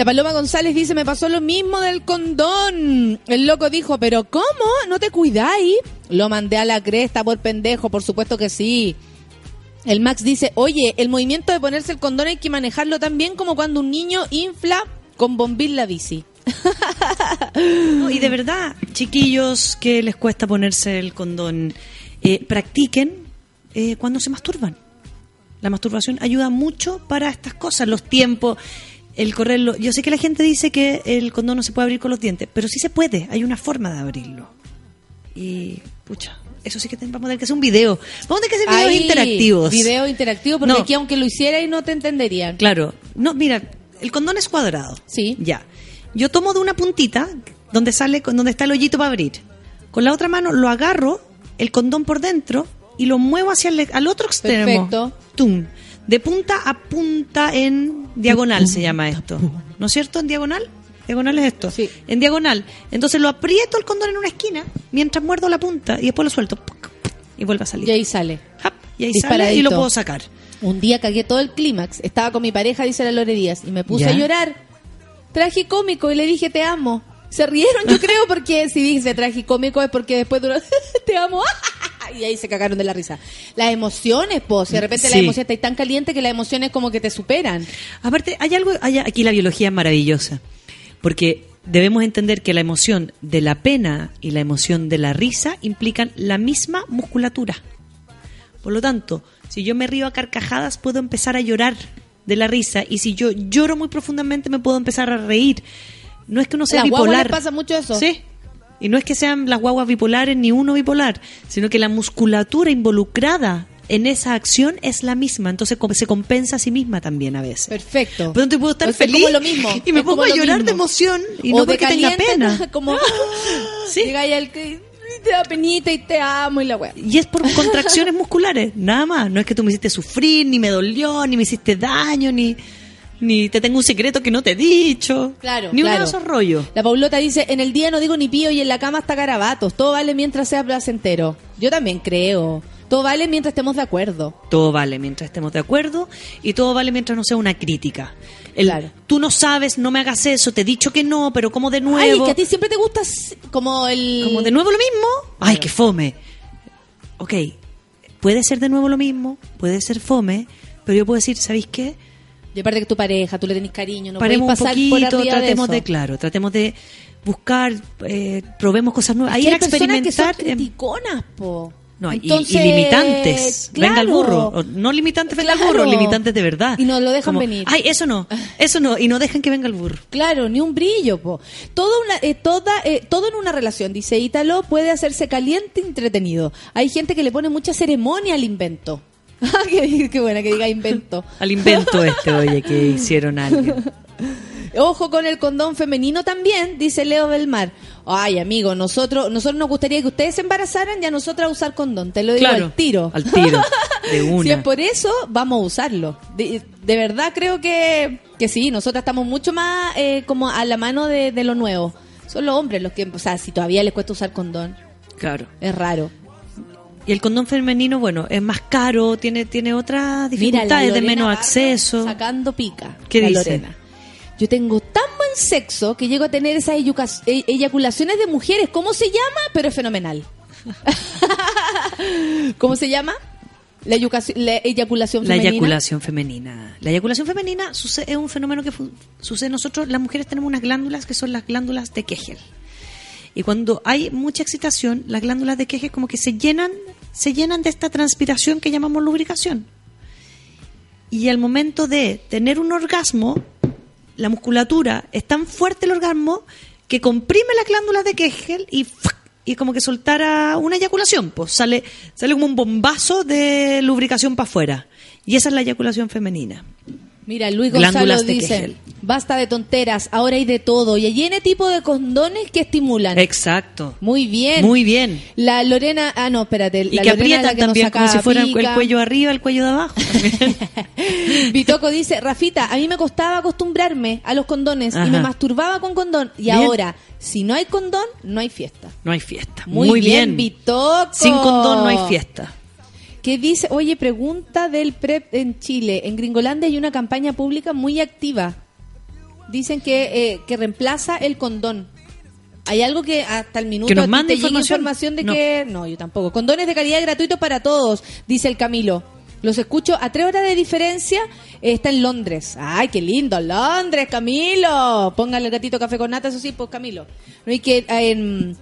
Paloma González dice, me pasó lo mismo del condón. El loco dijo, pero ¿cómo? ¿No te cuidáis? Lo mandé a la cresta por pendejo, por supuesto que sí. El Max dice, oye, el movimiento de ponerse el condón hay que manejarlo tan bien como cuando un niño infla con bombín la bici. Y de verdad, chiquillos que les cuesta ponerse el condón, eh, practiquen eh, cuando se masturban. La masturbación ayuda mucho para estas cosas, los tiempos, el correrlo. Yo sé que la gente dice que el condón no se puede abrir con los dientes, pero sí se puede, hay una forma de abrirlo. Y, pucha, eso sí que vamos a tener que hacer un video. Vamos a tener que hacer videos interactivos. Video interactivo, porque No. aquí aunque lo hiciera y no te entenderían. Claro. No, mira, el condón es cuadrado. Sí. Ya. Yo tomo de una puntita donde sale, con- donde está el hoyito para abrir. Con la otra mano lo agarro, el condón por dentro, y lo muevo hacia el al otro extremo. Perfecto. Tum. De punta a punta en diagonal se llama esto. ¿No es cierto? En diagonal. Diagonal es esto. Sí. En diagonal. Entonces lo aprieto el condón en una esquina mientras muerdo la punta y después lo suelto. Y vuelve a salir. Y ahí sale. Y ahí sale y lo puedo sacar. Un día cagué todo el clímax. Estaba con mi pareja, dice la Lore Díaz, y me puse ¿Ya? a llorar. Tragicómico, y le dije, te amo. Se rieron, yo creo, porque si dice tragicómico es porque después duró, te amo. y ahí se cagaron de la risa. Las emociones, po. Si de repente la emoción está tan caliente que las emociones como que te superan. Aparte, hay algo, hay- aquí la biología es maravillosa, porque debemos entender que la emoción de la pena y la emoción de la risa implican la misma musculatura. Por lo tanto, si yo me río a carcajadas, puedo empezar a llorar de la risa, y si yo lloro muy profundamente, me puedo empezar a reír. No es que uno sea las bipolar. pasa mucho eso. Sí. Y no es que sean las guaguas bipolares ni uno bipolar, sino que la musculatura involucrada en esa acción es la misma, entonces se compensa a sí misma también a veces. Perfecto. Lo tanto, puedo estar Es feliz como lo mismo. y me pongo a lo llorar mismo. de emoción y O no de porque tenga caliente, pena. Como, Sí. Llega ahí el que te da penita y te amo y la wea. Y es por contracciones musculares, nada más. No es que tú me hiciste sufrir, ni me dolió, ni me hiciste daño, ni, ni te tengo un secreto que no te he dicho. Claro, Ni uno claro. de esos rollos. La Paulota dice, en el día no digo ni pío y en la cama hasta garabatos. Todo vale mientras sea placentero. Yo también creo. Todo vale mientras estemos de acuerdo. Todo vale mientras estemos de acuerdo y todo vale mientras no sea una crítica. El, Claro. Tú no sabes, no me hagas eso, te he dicho que no, pero como de Ay, nuevo. que a ti siempre te gusta como el... Como de nuevo lo mismo. Ay, qué fome. Ok, puede ser de nuevo lo mismo, puede ser fome, pero yo puedo decir, ¿sabéis qué? Y aparte que tu pareja, tú le tenés cariño, no Paremos un podéis pasar por poquito, tratemos de, claro, tratemos de buscar, eh, probemos cosas nuevas. Ahí hay personas que son experimentar. criticonas, po. No, y- Entonces, y, limitantes. Venga claro. burro. No limitantes, venga Claro. al burro, limitantes de verdad. Y no lo dejan Como, venir. Ay, eso no, eso no, y no dejan que venga el burro. Claro, ni un brillo, po. Todo, una, eh, toda, eh, todo en una relación, dice Ítalo, puede hacerse caliente y entretenido. Hay gente que le pone mucha ceremonia al invento. Qué, qué buena que diga invento. Al invento este, oye, que hicieron alguien. Ojo con el condón femenino también, dice Leo Belmar. Ay, amigo, nosotros, nosotros nos gustaría que ustedes se embarazaran y a nosotros a usar condón. Te lo digo Claro, al tiro. al tiro, de una. Si es por eso, vamos a usarlo. De, de verdad creo que, que sí, nosotras estamos mucho más eh, como a la mano de, de lo nuevo. Son los hombres los que, o sea, si todavía les cuesta usar condón, Claro. es raro. Y el condón femenino, bueno, es más caro, tiene, tiene otras Mira, la dificultades de menos Barros acceso. Sacando pica. ¿Qué la dice? Lorena. Yo tengo tan buen sexo que llego a tener esas e- eyaculaciones de mujeres. ¿Cómo se llama? Pero es fenomenal. ¿Cómo se llama? La, la eyaculación La femenina. eyaculación femenina. La eyaculación femenina es un fenómeno que sucede nosotros, las mujeres tenemos unas glándulas que son las glándulas de Kegel. Y cuando hay mucha excitación, las glándulas de Kegel como que se llenan, se llenan de esta transpiración que llamamos lubricación. Y al momento de tener un orgasmo, la musculatura es tan fuerte el orgasmo que comprime las glándulas de Kegel y y como que soltara una eyaculación, pues sale sale como un bombazo de lubricación para afuera. Y esa es la eyaculación femenina. Mira, Luis Gonzalo dice, basta de tonteras, ahora hay de todo. Y hay N tipo de condones que estimulan. Exacto. Muy bien. Muy bien. La Lorena, ah no, espérate. Y la que Lorena la que también como si fuera el cuello arriba, el cuello de abajo. Bitoco dice, Rafita, a mí me costaba acostumbrarme a los condones y me masturbaba con condón. Y Bien. ahora, si no hay condón, no hay fiesta. no hay fiesta. Muy, Muy, bien, bien. Bitoco. Sin condón no hay fiesta. ¿Qué dice? Oye, pregunta del PrEP en Chile. En Gringolandia hay una campaña pública muy activa. Dicen que, eh, que reemplaza el condón. ¿Hay algo que hasta el minuto Que nos te información? información de No. que... No, yo tampoco. Condones de calidad gratuitos para todos, dice el Camilo. Los escucho a tres horas de diferencia. Está en Londres. ¡Ay, qué lindo! ¡Londres, Camilo! Póngale el gatito café con nata, eso sí, pues Camilo. No hay que... en-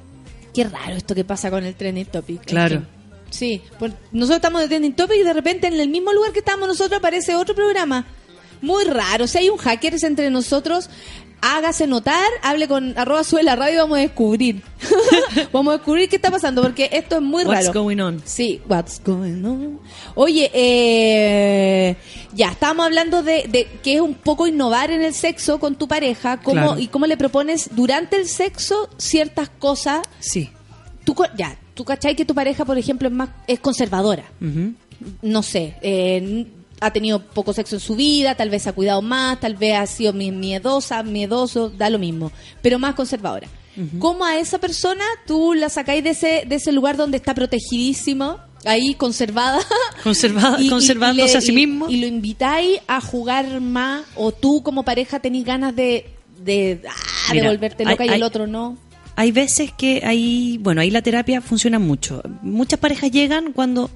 Qué raro esto que pasa con el trending topic. Claro. Sí, pues nosotros estamos de trending topic y de repente en el mismo lugar que estamos nosotros aparece otro programa. Muy raro. Si hay un hacker entre nosotros, hágase notar, hable con arroba sube la radio y vamos a descubrir. vamos a descubrir qué está pasando porque esto es muy What's raro. going on? Sí, what's going on. Oye, eh, ya, estábamos hablando de, de que es un poco innovar en el sexo con tu pareja cómo, Claro. y cómo le propones durante el sexo ciertas cosas. Sí. Tú, ya, tú cachai que tu pareja, por ejemplo, es más es conservadora. No sé, eh, ha tenido poco sexo en su vida, tal vez ha cuidado más, tal vez ha sido mi- miedosa, miedoso, da lo mismo, pero más conservadora. ¿Cómo a esa persona tú la sacáis de ese, de ese lugar donde está protegidísimo, ahí conservada? Conserva- conservándose le- a sí mismo. Y lo invitáis a jugar más, o tú como pareja tenés ganas de, de, ah, de volverte loca hay- y el hay- otro no. Hay veces que ahí, bueno, ahí la terapia funciona mucho. Muchas parejas llegan cuando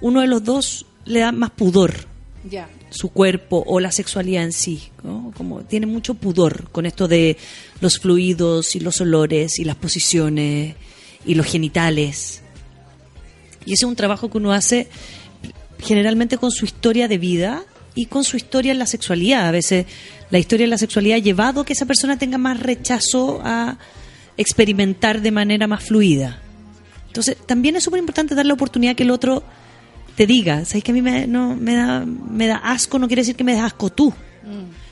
uno de los dos le da más pudor Ya. su cuerpo o la sexualidad en sí, ¿no? Como tiene mucho pudor con esto de los fluidos y los olores y las posiciones y los genitales. Y ese es un trabajo que uno hace generalmente con su historia de vida y con su historia en la sexualidad. A veces la historia en la sexualidad ha llevado a que esa persona tenga más rechazo a experimentar de manera más fluida. Entonces, también es súper importante dar la oportunidad que el otro te diga, ¿sabes que a mí me, no, me, da, me da asco? No quiere decir que me da asco tú.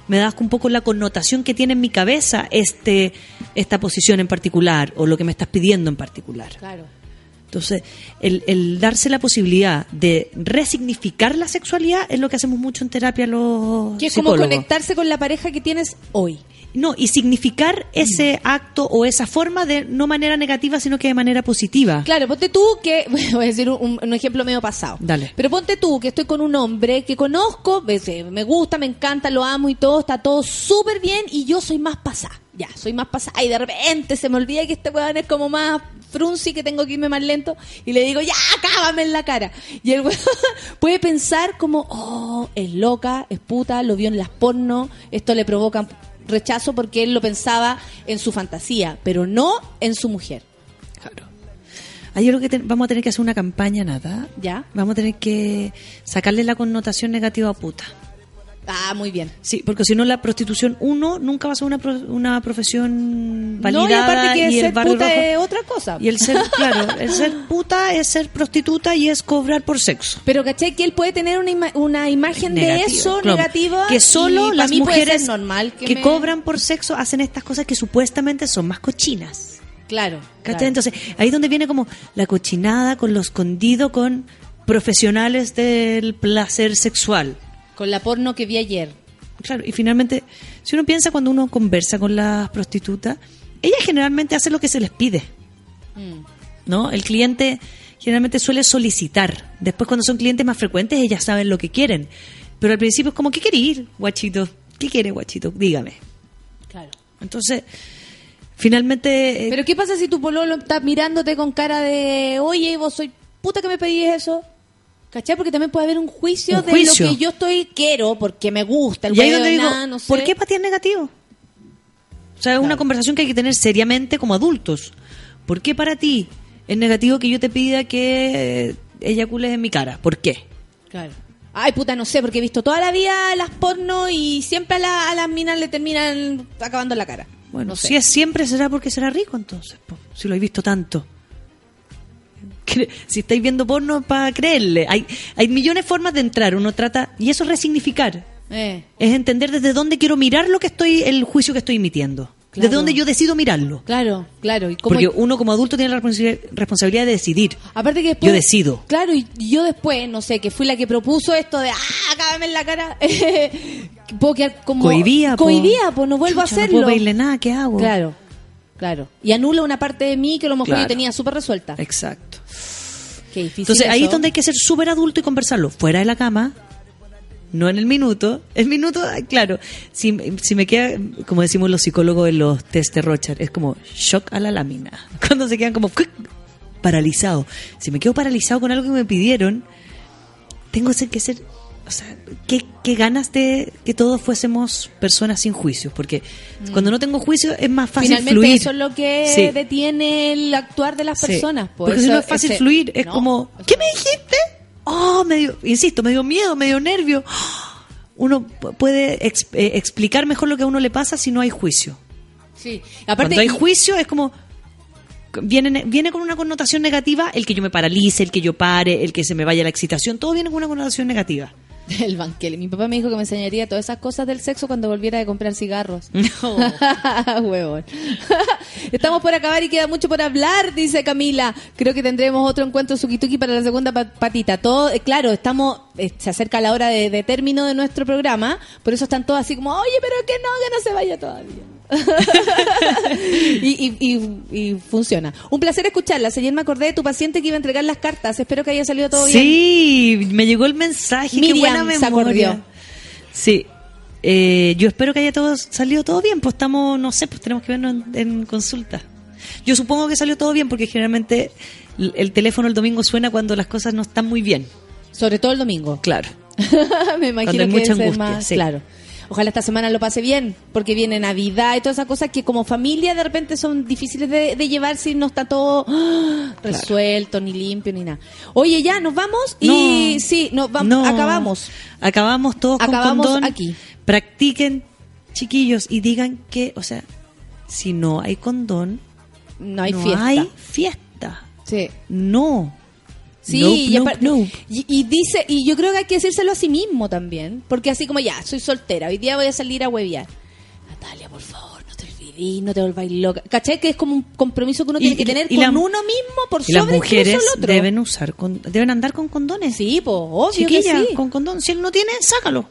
Me da asco un poco la connotación que tiene en mi cabeza este, esta posición en particular o lo que me estás pidiendo en particular. Claro. Entonces, el, el darse la posibilidad de resignificar la sexualidad es lo que hacemos mucho en terapia los Que es como conectarse con la pareja que tienes hoy. No, y significar ese acto o esa forma de no manera negativa, sino que de manera positiva. Claro, ponte tú que, voy a decir un, un ejemplo medio pasado. Dale. Pero ponte tú que estoy con un hombre que conozco, me gusta, me encanta, lo amo y todo, está todo súper bien y yo soy más pasada. Ya, soy más pasada y de repente se me olvida que este weón es como más frunzi que tengo que irme más lento y le digo, ya, cábame en la cara. Y el weón puede pensar como, oh, es loca, es puta, lo vio en las porno, esto le provoca rechazo porque él lo pensaba en su fantasía, pero no en su mujer. Claro. Ahí yo creo que te- vamos a tener que hacer una campaña, nada. ¿Ya? Vamos a tener que sacarle la connotación negativa a puta. Ah, muy bien. Sí, porque si no la prostitución, uno, nunca va a ser una, pro- una profesión validada. no, y aparte que y el ser barrio puta rojo- es otra cosa. Y el ser, claro, el ser puta es ser prostituta y es cobrar por sexo. Pero ¿cachai? Que él puede tener una, ima- una imagen de eso claro. negativa. Que solo las mujeres normal que, que, me- cobran por sexo hacen estas cosas que supuestamente son más cochinas. Claro. Claro. Entonces, ahí es donde viene como la cochinada con lo escondido con profesionales del placer sexual. Con la porno que vi ayer. Claro, y finalmente, si uno piensa cuando uno conversa con las prostitutas, ellas generalmente hacen lo que se les pide. Mm. ¿No? El cliente generalmente suele solicitar. Después, cuando son clientes más frecuentes, ellas saben lo que quieren. Pero al principio es como, ¿qué quiere ir, guachito? ¿Qué quiere, guachito? Dígame. Claro. Entonces, finalmente. eh, Pero ¿qué pasa si tu pololo está mirándote con cara de, oye, vos soy puta que me pedís eso? ¿Cachai? Porque también puede haber un juicio Un de lo que yo estoy quiero porque me gusta. El y ahí donde de digo, nada, no sé. ¿por qué para ti es negativo? O sea, es una conversación que hay que tener seriamente como adultos. ¿Por qué para ti es negativo que yo te pida que eyacules en mi cara? ¿Por qué? Claro. Ay, puta, no sé, porque he visto toda la vida las porno y siempre a, la- a las minas le terminan acabando la cara. Bueno, No sé. si es siempre será porque será rico entonces, po, si lo he visto tanto. Si estáis viendo porno para creerle, hay, hay millones de formas de entrar, uno trata, y eso es resignificar, Eh, es entender desde dónde quiero mirar lo que estoy, el juicio que estoy emitiendo, Claro. desde dónde yo decido mirarlo. claro, claro. Y cómo Porque uno como adulto tiene la responsabilidad de decidir. Aparte que después, Yo decido. Claro, y yo después, no sé, que fui la que propuso esto de, ah, cágame en la cara. puedo quedar como... Cohibía. Cohibía, pues no vuelvo Chucha, a No hacerlo. puedo pedirle nada, ¿qué hago? Claro, claro. Y anula una parte de mí que a lo mejor Claro. yo tenía súper resuelta. Exacto. Qué difícil Entonces ahí es donde hay que ser súper adulto y conversarlo. Fuera de la cama, no en el minuto. El minuto, claro, si, si me queda, como decimos los psicólogos en los test de Rochard, es como shock a la lámina. Cuando se quedan como ¡cuic! paralizados. Si me quedo paralizado con algo que me pidieron, tengo que ser, o sea, qué, qué ganas de que todos fuésemos personas sin juicios. Porque cuando no tengo juicio es más fácil Mm. Finalmente fluir. eso es lo que Sí. detiene el actuar de las Sí. personas. po. Porque si Eso- no es fácil ese- fluir, es no, como, ¿qué me dijiste? Oh, me dio, insisto, me dio miedo, me dio nervio. Uno pu- puede eh, explicar mejor lo que a uno le pasa si no hay juicio. Sí. Aparte, Cuando hay juicio es como viene viene con una connotación negativa el que yo me paralice, el que yo pare, el que se me vaya la excitación, todo viene con una connotación negativa. El banquete. Mi papá me dijo que me enseñaría todas esas cosas del sexo cuando volviera de comprar cigarros. Huevón. Estamos por acabar y queda mucho por hablar, dice Camila. Creo que tendremos otro encuentro suki-tuki para la segunda pa- patita. Todo, eh, claro, estamos, eh, se acerca la hora de, de término de nuestro programa, por eso están todos así como, oye, pero que no, que no se vaya todavía. y, y- y- y funciona. Un placer escucharla. Ayer me acordé de tu paciente que iba a entregar las cartas. Espero que haya salido todo bien. Sí, me llegó el mensaje, qué buena se memoria. acordó. Sí. Eh, yo espero que haya todo salido todo bien, pues estamos, no sé, pues tenemos que vernos en, en consulta. Yo supongo que salió todo bien porque generalmente el, el teléfono el domingo suena cuando las cosas no están muy bien. Sobre todo el domingo. Claro. Me imagino Cuando hay que mucha angustia, más sí. claro. Ojalá esta semana lo pase bien, porque viene Navidad y todas esas cosas que como familia de repente son difíciles de, de llevar si no está todo ¡ah! resuelto, ni limpio, ni nada. Oye, ya, nos vamos y No. sí, nos vamos, No. acabamos. Acabamos todos Acabamos con condón. aquí. Practiquen, chiquillos, y digan que, o sea, si no hay condón, No hay no fiesta. hay fiesta. Sí. No. Sí, Nope, y, nope, aparte- nope. y- y dice, y yo creo que hay que decírselo a sí mismo también, porque así como ya, soy soltera, hoy día voy a salir a huevear. Natalia, por favor, no te olvides, no te volváis loca. ¿Cachai? Que es como un compromiso que uno Y- tiene que tener con la- uno mismo por Y las sobre mujeres el otro. deben usar, con- deben andar con condones. Sí, pues, obvio Chiquilla, que sí. con condón. Si él no tiene, sácalo.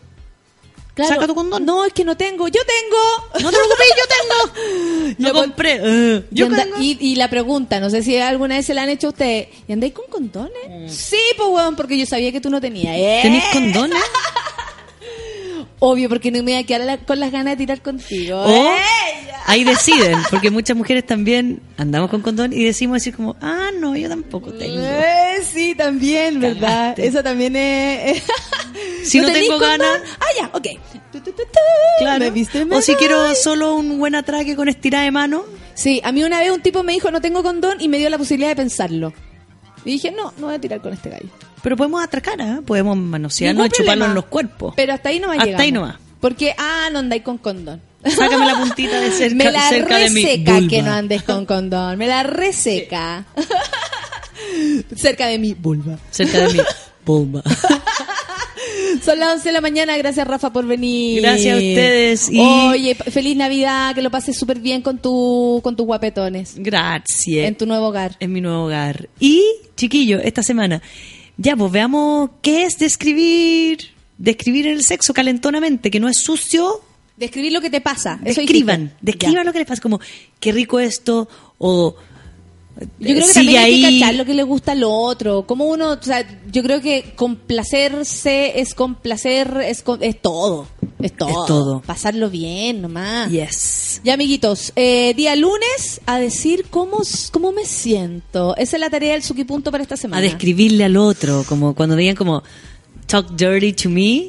Claro. Saca tu condón. No, es que no tengo. Yo tengo. No te preocupes, yo tengo. No compré. eh, Y, yo anda- tengo. y, y la pregunta, no sé si alguna vez se la han hecho a ustedes. ¿Y andáis con condones? Sí, pues weón, porque yo sabía que tú no tenías. Mm. ¿Tenés condones? Obvio, porque no me voy a quedar la- con las ganas de tirar contigo. O ¿eh? ahí deciden, porque muchas mujeres también andamos con condón y decimos decir como, ah, no, yo tampoco tengo. Eh, sí, también, ¿verdad? Eso también es... Si no tengo ganas- Ah, ya, ok. Tu, tu, tu, tu. Claro. ¿Me viste? O si quiero solo un buen atraque con estirada de mano, Sí, a mí una vez un tipo me dijo no tengo condón y me dio la posibilidad de pensarlo. Y dije, no, no voy a tirar con este gallo. Pero podemos atracar, ¿ah? podemos manosearnos y en los cuerpos. Pero hasta ahí no va Hasta llegamos. ahí nomás. Porque, ah, no andáis con condón. Sácame la puntita de cerca, Me la cerca de mi reseca que no andes con condón. Me la reseca. cerca de mi vulva. Cerca de mi vulva. Son las 11 de la mañana. Gracias, Rafa, por venir. Gracias a ustedes y- Oye, feliz Navidad. Que lo pases súper bien con, tu, con tus guapetones. Gracias. En tu nuevo hogar. en mi nuevo hogar. Y, chiquillo, esta semana, ya pues veamos qué es describir, describir el sexo calentonamente, que no es sucio. Describir lo que te pasa. Eso Describan, dijiste. describan Ya. lo que les pasa, como qué rico esto, o Yo creo que también hay que ahí. cachar lo que le gusta al otro. Como uno, o sea, yo creo que complacerse es complacer, es, co- es todo. Es todo. todo. Pasarlo bien nomás. Yes. Ya, amiguitos, eh, día lunes a decir cómo, cómo me siento. Esa es la tarea del Sukipunto para esta semana. A describirle al otro, como cuando digan como talk dirty to me,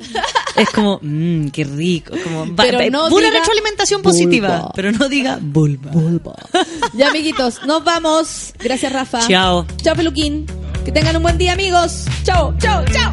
es como, mmm, qué rico, como Pero va- no pura retroalimentación vulva. positiva, pero no diga vulva. Ya, amiguitos, nos vamos. Gracias, Rafa. Chao. Chao, Peluquín. Que tengan un buen día, amigos. Chao, chao, chao.